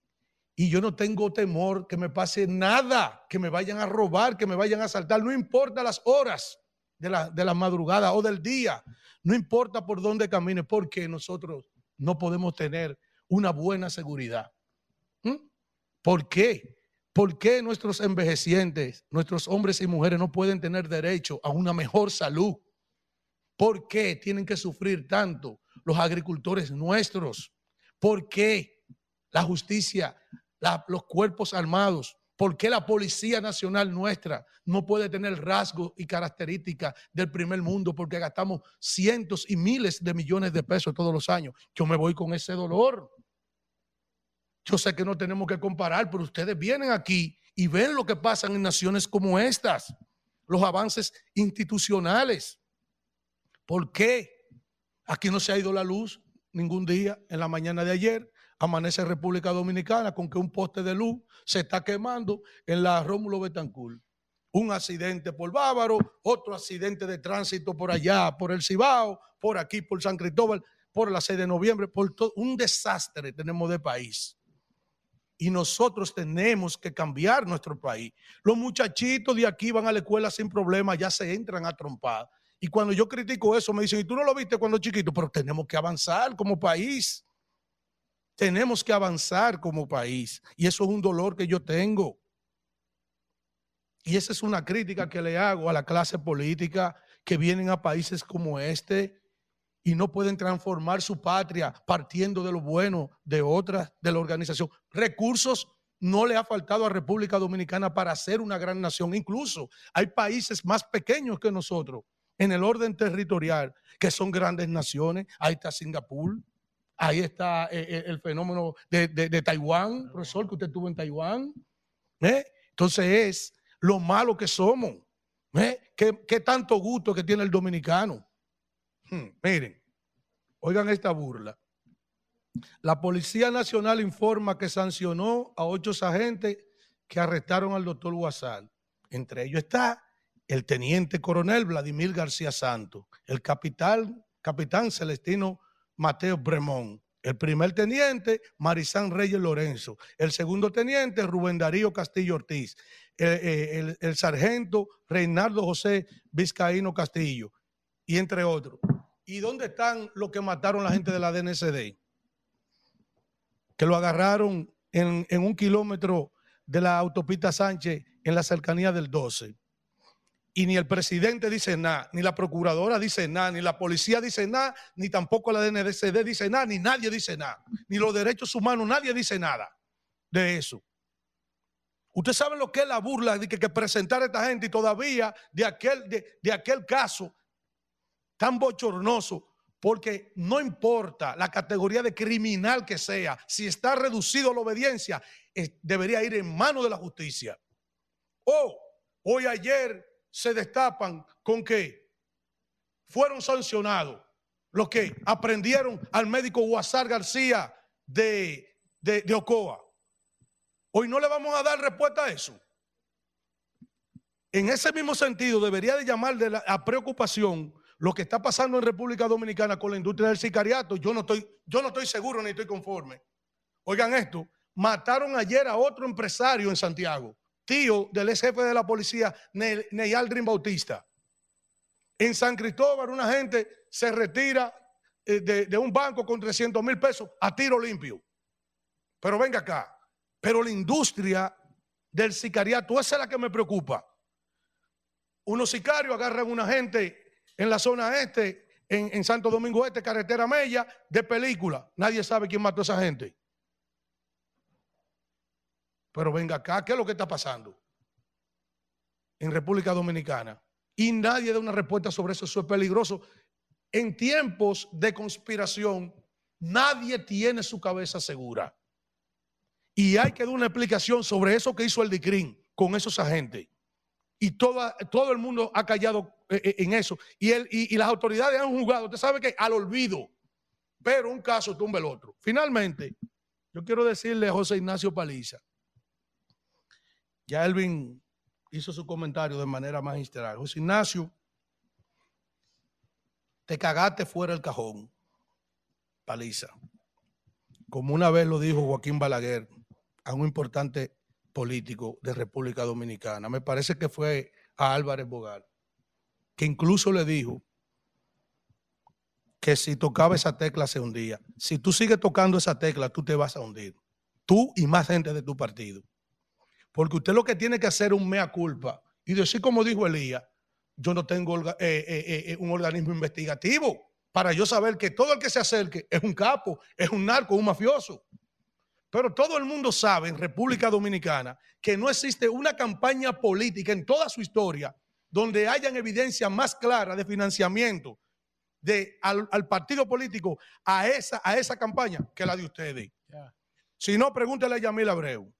y yo no tengo temor que me pase nada, que me vayan a robar, que me vayan a asaltar, no importa las horas de la, de la madrugada o del día, no importa por dónde camine, porque nosotros no podemos tener una buena seguridad. ¿Mm? ¿Por qué? ¿Por qué nuestros envejecientes, nuestros hombres y mujeres no pueden tener derecho a una mejor salud? ¿Por qué tienen que sufrir tanto los agricultores nuestros? ¿Por qué la justicia, los cuerpos armados? ¿Por qué la Policía Nacional nuestra no puede tener rasgos y características del primer mundo? Porque gastamos cientos y miles de millones de pesos todos los años. Yo me voy con ese dolor. Yo sé que no tenemos que comparar, pero ustedes vienen aquí y ven lo que pasa en naciones como estas, los avances institucionales. ¿Por qué? Aquí no se ha ido la luz ningún día en la mañana de ayer. Amanece República Dominicana con que un poste de luz se está quemando en la Rómulo Betancourt. Un accidente por Bávaro, otro accidente de tránsito por allá, por el Cibao, por aquí, por San Cristóbal, por la 6 de noviembre, por todo un desastre tenemos de país y nosotros tenemos que cambiar nuestro país. Los muchachitos de aquí van a la escuela sin problema, ya se entran a trompar. Y cuando yo critico eso, me dicen, ¿y tú no lo viste cuando chiquito? Pero tenemos que avanzar como país. Tenemos que avanzar como país. Y eso es un dolor que yo tengo. Y esa es una crítica que le hago a la clase política que vienen a países como este y no pueden transformar su patria partiendo de lo bueno de otras, de la organización. Recursos no le ha faltado a República Dominicana para ser una gran nación. Incluso hay países más pequeños que nosotros en el orden territorial que son grandes naciones. Ahí está Singapur, ahí está eh, eh, el fenómeno de, Taiwán, profesor, que usted tuvo en Taiwán. ¿eh? Entonces es lo malo que somos. ¿Qué, ¿Qué tanto gusto que tiene el dominicano? Hmm, miren, oigan esta burla. La Policía Nacional informa que sancionó a ocho agentes que arrestaron al doctor Guasal. Entre ellos está el teniente coronel Vladimir García Santos, el capitán, capitán Celestino Mateo Bremón, el primer teniente Marisán Reyes Lorenzo, el segundo teniente Rubén Darío Castillo Ortiz, el, el sargento Reinaldo José Vizcaíno Castillo, y entre otros. ¿Y dónde están los que mataron la gente de la DNCD? Que lo agarraron en, un kilómetro de la autopista Sánchez en la cercanía del 12. Y ni el presidente dice nada, ni la procuradora dice nada, ni la policía dice nada, ni tampoco la DNCD dice nada, ni nadie dice nada. Ni los derechos humanos, nadie dice nada de eso. Usted sabe lo que es la burla de que, presentar a esta gente y todavía de aquel, de aquel caso tan bochornoso, porque no importa la categoría de criminal que sea, si está reducido a la obediencia, debería ir en manos de la justicia. O hoy ayer se destapan con que fueron sancionados los que aprendieron al médico Guasar García de, de, Ocoa. Hoy no le vamos a dar respuesta a eso. En ese mismo sentido, debería de llamar la, a preocupación lo que está pasando en República Dominicana con la industria del sicariato. Yo no estoy, yo no estoy seguro ni estoy conforme. Oigan esto, mataron ayer a otro empresario en Santiago, tío del ex jefe de la policía, Ne- Neyaldrin Bautista. En San Cristóbal, una gente se retira eh, de, un banco con 300 mil pesos a tiro limpio. Pero venga acá, pero la industria del sicariato, esa es la que me preocupa. Unos sicarios agarran una gente en la zona este, en, en Santo Domingo Este, carretera Mella, de película. Nadie sabe quién mató a esa gente. Pero venga acá, ¿qué es lo que está pasando en República Dominicana? Y nadie da una respuesta sobre eso, eso es peligroso. En tiempos de conspiración, nadie tiene su cabeza segura. Y hay que dar una explicación sobre eso que hizo el DICRIN con esos agentes. Y todo el mundo ha callado eh, eh, en eso. Y, y, y las autoridades han jugado, usted sabe que al olvido. Pero un caso tumba el otro. Finalmente, yo quiero decirle a José Ignacio Paliza, ya Elvin hizo su comentario de manera magistral. José Ignacio, te cagaste fuera del cajón, Paliza. Como una vez lo dijo Joaquín Balaguer a un importante político de República Dominicana, me parece que fue a Álvarez Bogal, que incluso le dijo que si tocaba esa tecla se hundía. Si tú sigues tocando esa tecla, tú te vas a hundir. Tú y más gente de tu partido. Porque usted lo que tiene que hacer es un mea culpa y decir, como dijo Elías, yo no tengo eh, eh, eh, un organismo investigativo para yo saber que todo el que se acerque es un capo, es un narco, un mafioso. Pero todo el mundo sabe en República Dominicana que no existe una campaña política en toda su historia donde hayan evidencia más clara de financiamiento de, al, al partido político a esa, a esa campaña que la de ustedes. Si no, pregúntele a Yamil Abreu.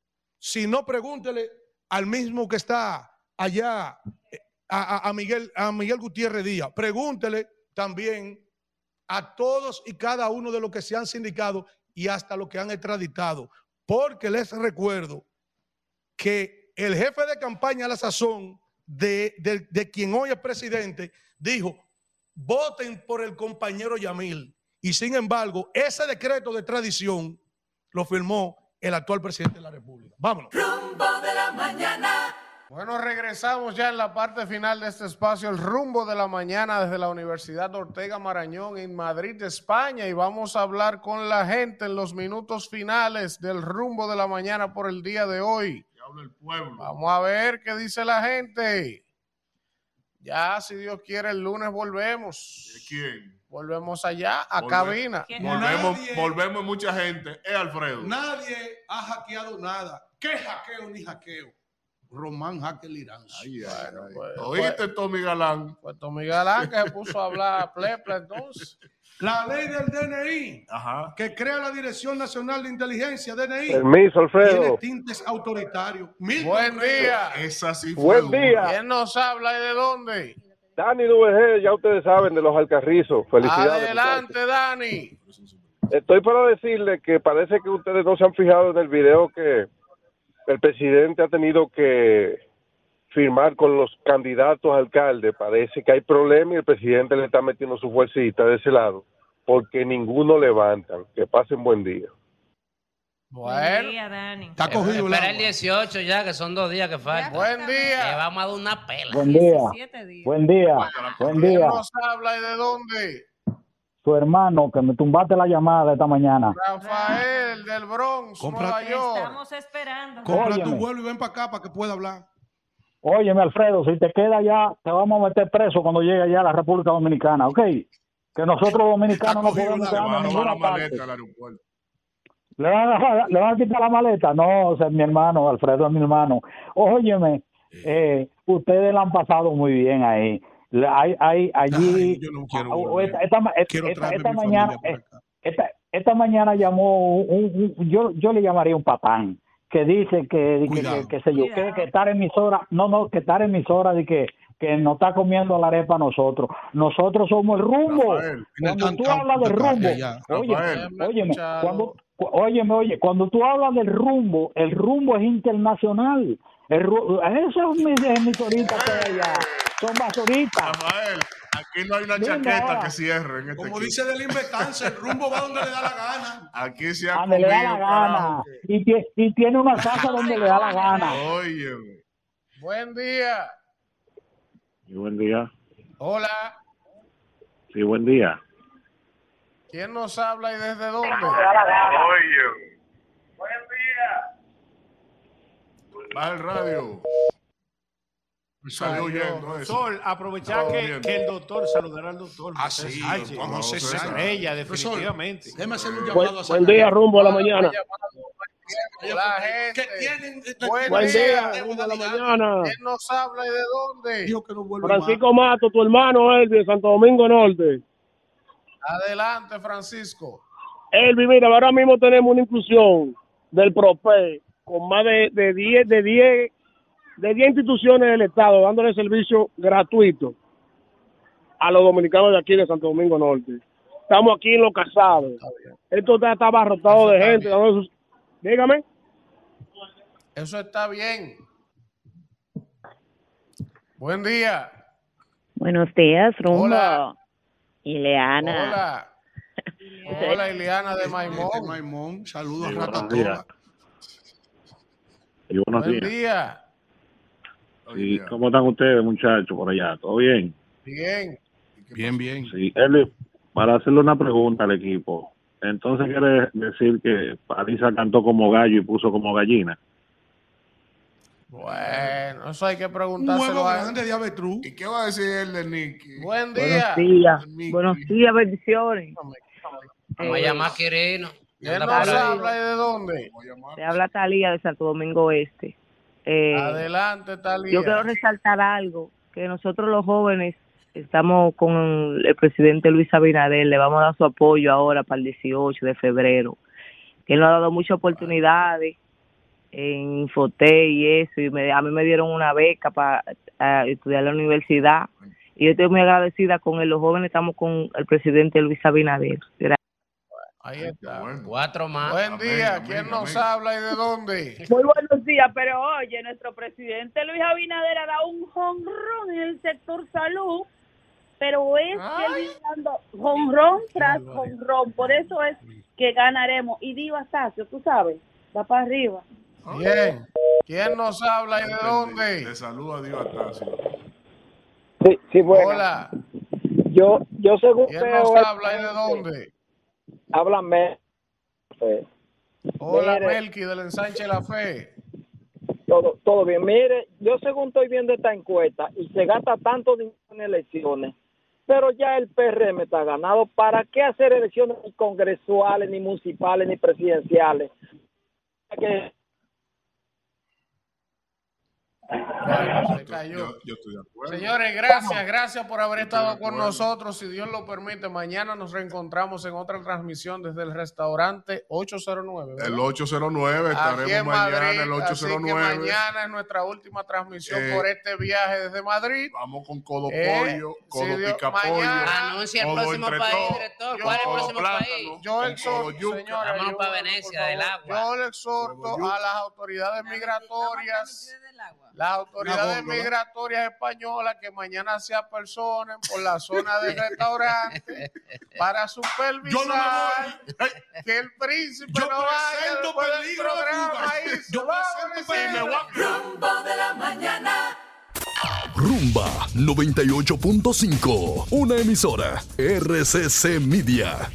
Si no, pregúntele al mismo que está allá, eh, a, Miguel, a Miguel Gutiérrez Díaz. Pregúntele también a todos y cada uno de los que se han sindicado y hasta los que han extraditado. Porque les recuerdo que el jefe de campaña a la sazón de, de- de quien hoy es presidente dijo, voten por el compañero Yamil. Y sin embargo, ese decreto de tradición lo firmó el actual presidente de la República. Vámonos. Rumbo de la mañana. Bueno, regresamos ya en la parte final de este espacio, el rumbo de la mañana desde la Universidad Ortega Marañón en Madrid, España, y vamos a hablar con la gente en los minutos finales del rumbo de la mañana por el día de hoy. Vamos a ver qué dice la gente. Ya, si Dios quiere, el lunes volvemos. ¿Quién? Volvemos allá a Volve- cabina. Volvemos, Nadie- volvemos mucha gente. Es Alfredo. Nadie ha hackeado nada. ¿Qué hackeo ni hackeo? Román Hacker Irán. pues, ¿Oíste, Tommy Galán? Pues Tommy Galán que se puso a hablar plepla entonces. La ley del DNI, Ajá. que crea la Dirección Nacional de Inteligencia, DNI, Permiso, Alfredo. tiene tintes autoritarios. Milton Buen día. Esa sí fue Buen día. ¿Quién nos habla y de dónde? Dani VG, ya ustedes saben de los Alcarrizos. Felicidades. Adelante, Dani. Estoy para decirle que parece que ustedes no se han fijado en el video que el presidente ha tenido que firmar con los candidatos a alcalde. Parece que hay problema y el presidente le está metiendo su fuercita de ese lado porque ninguno levantan. Que pasen buen día. Bueno. Está cogido el Espera el agua. 18 ya, que son dos días que faltan. Buen día. Le vamos a dar una pela. Buen día. Buen día. Buen ¿Quién día. nos habla y de dónde? Tu hermano, que me tumbaste la llamada esta mañana. Rafael del Bronx, Nueva York. Estamos esperando. Compra tu vuelo y ven para acá para que pueda hablar. Óyeme, Alfredo, si te queda ya, te vamos a meter preso cuando llegue allá a la República Dominicana, ¿ok? Que nosotros dominicanos no podemos quedarnos en ninguna parte. ¿Le van, a, ¿Le van a quitar la maleta? No, o sea, mi hermano, Alfredo es mi hermano. Óyeme, eh, ustedes la han pasado muy bien ahí. Hay, hay allí. ah, oh, esta, mañana, esta llamó un, un- yo, yo le llamaría un patán que dice que, que, que, que sé yo, que, que estar emisora, no, no, que estar emisora de que que nos está comiendo la arepa a nosotros. Nosotros somos el rumbo. Cuando tú hablas del rumbo, oye, óyeme, cuando, cu- óyeme, oye, cuando tú hablas del rumbo, el rumbo es internacional. El, mis emisoritas que hay allá son basuritas. Rafael, aquí no hay una chaqueta que cierre en este Como equipo. dice del Invetanza, el rumbo va donde le da la gana. Aquí se ha Donde le da la gana. Y, tie- y tiene una casa donde le da la gana. Óyeme. Buen día. Sí, buen día. Hola. Sí, buen día. ¿Quién nos habla y desde dónde? Baja el radio. Salió huyendo eso. Sol, aprovechar que, que el doctor saludara al doctor. Ah, sí. Juan José Profesor, definitivamente. Déjame hacer un Buen- llamado a buen día, rumbo a la mañana. La gente. Buen, Buen día. día, rumbo a la mañana. ¿Quién nos habla y de dónde? Francisco Mato, tu hermano Elvi de Santo Domingo Norte. Adelante, Francisco. Elvi, mira, ahora mismo tenemos una inclusión del PROPE con más de, de 10 de 10 de 10 instituciones del Estado dándole servicio gratuito a los dominicanos de aquí de Santo Domingo Norte. Estamos aquí en los casados. Esto está, está abarrotado de gente. sus- Dígame. Eso está bien. Buen día. Buenos días, Rumbo. Hola. Ileana. Hola. Hola, Ileana de Maimón. Maimón, saludos Sí, a buenos Ratatoa. días. Y buenos Buen días. día. Sí, ¿Cómo están ustedes, muchachos, por allá? ¿Todo bien? Bien. Bien, bien. Sí, Eli, para hacerle una pregunta al equipo. Entonces quiere decir que Parisa cantó como gallo y puso como gallina. Bueno, eso hay que Un preguntárselo huevo a él. grande de avetruz. ¿Y qué va a decir él de Nicky? Buen Buenos día. días. Buenos días, bendiciones. Vamos a Eh, llamar a Quirino. ¿Quién Anda nos por ahí. habla y de dónde? Te habla Talía de Santo Domingo Este. Eh, Adelante, Talía. yo quiero resaltar algo, que nosotros los jóvenes estamos con el presidente Luis Abinader, le vamos a dar su apoyo ahora para el 18 de febrero, que él nos ha dado muchas oportunidades en Infote y eso, y me- a mí me dieron una beca para estudiar en la universidad, y yo estoy muy agradecida con él, los jóvenes estamos con el presidente Luis Abinader. Gracias. Ahí está. Cuatro más. Buen día. ¿Quién nos habla y de dónde? Muy buenos días, pero oye, nuestro presidente Luis Abinader ha dado un jonrón en el sector salud, pero es que él viene dando jonrón tras jonrón, por eso es que ganaremos. Y Diva Astacio, tú sabes, va para arriba. Bien. ¿Quién nos habla y de dónde? Le saludo a Dios Atasio. Sí, sí, bueno. Hola. Yo, yo según ¿Quién veo nos habla y de dónde? Háblame. Hola, Mire. Melqui del Ensanche La Fe. todo, todo bien. Mire, yo según estoy viendo esta encuesta y se gasta tanto dinero en elecciones, pero ya el PRM está ganado. ¿Para qué hacer elecciones ni congresuales, ni municipales, ni presidenciales? Que Se cayó. Yo estoy de acuerdo. Señores, gracias, gracias por haber estado con nosotros. Si Dios lo permite, mañana nos reencontramos en otra transmisión desde el restaurante 809. ¿verdad? El 809, Aquí en estaremos mañana, Madrid, el así que 809. mañana es nuestra última transmisión Eh, por este viaje desde Madrid. Vamos con codo Eh, pollo, si codo Dios- pica pollo. mañana- Anuncia el codo próximo país, director. ¿Cuál es el próximo plátano, país? Yo exhorto, Vámonos yo- para Venecia, del agua. Yo le exhorto a las autoridades migratorias, las autoridades migratorias españolas que mañana se apersonen por la zona del restaurante para supervisar que el príncipe Yo no vaya del de programa fuga. y Yo. Rumbo de la mañana. Rumba 98.5, una emisora RCC Media.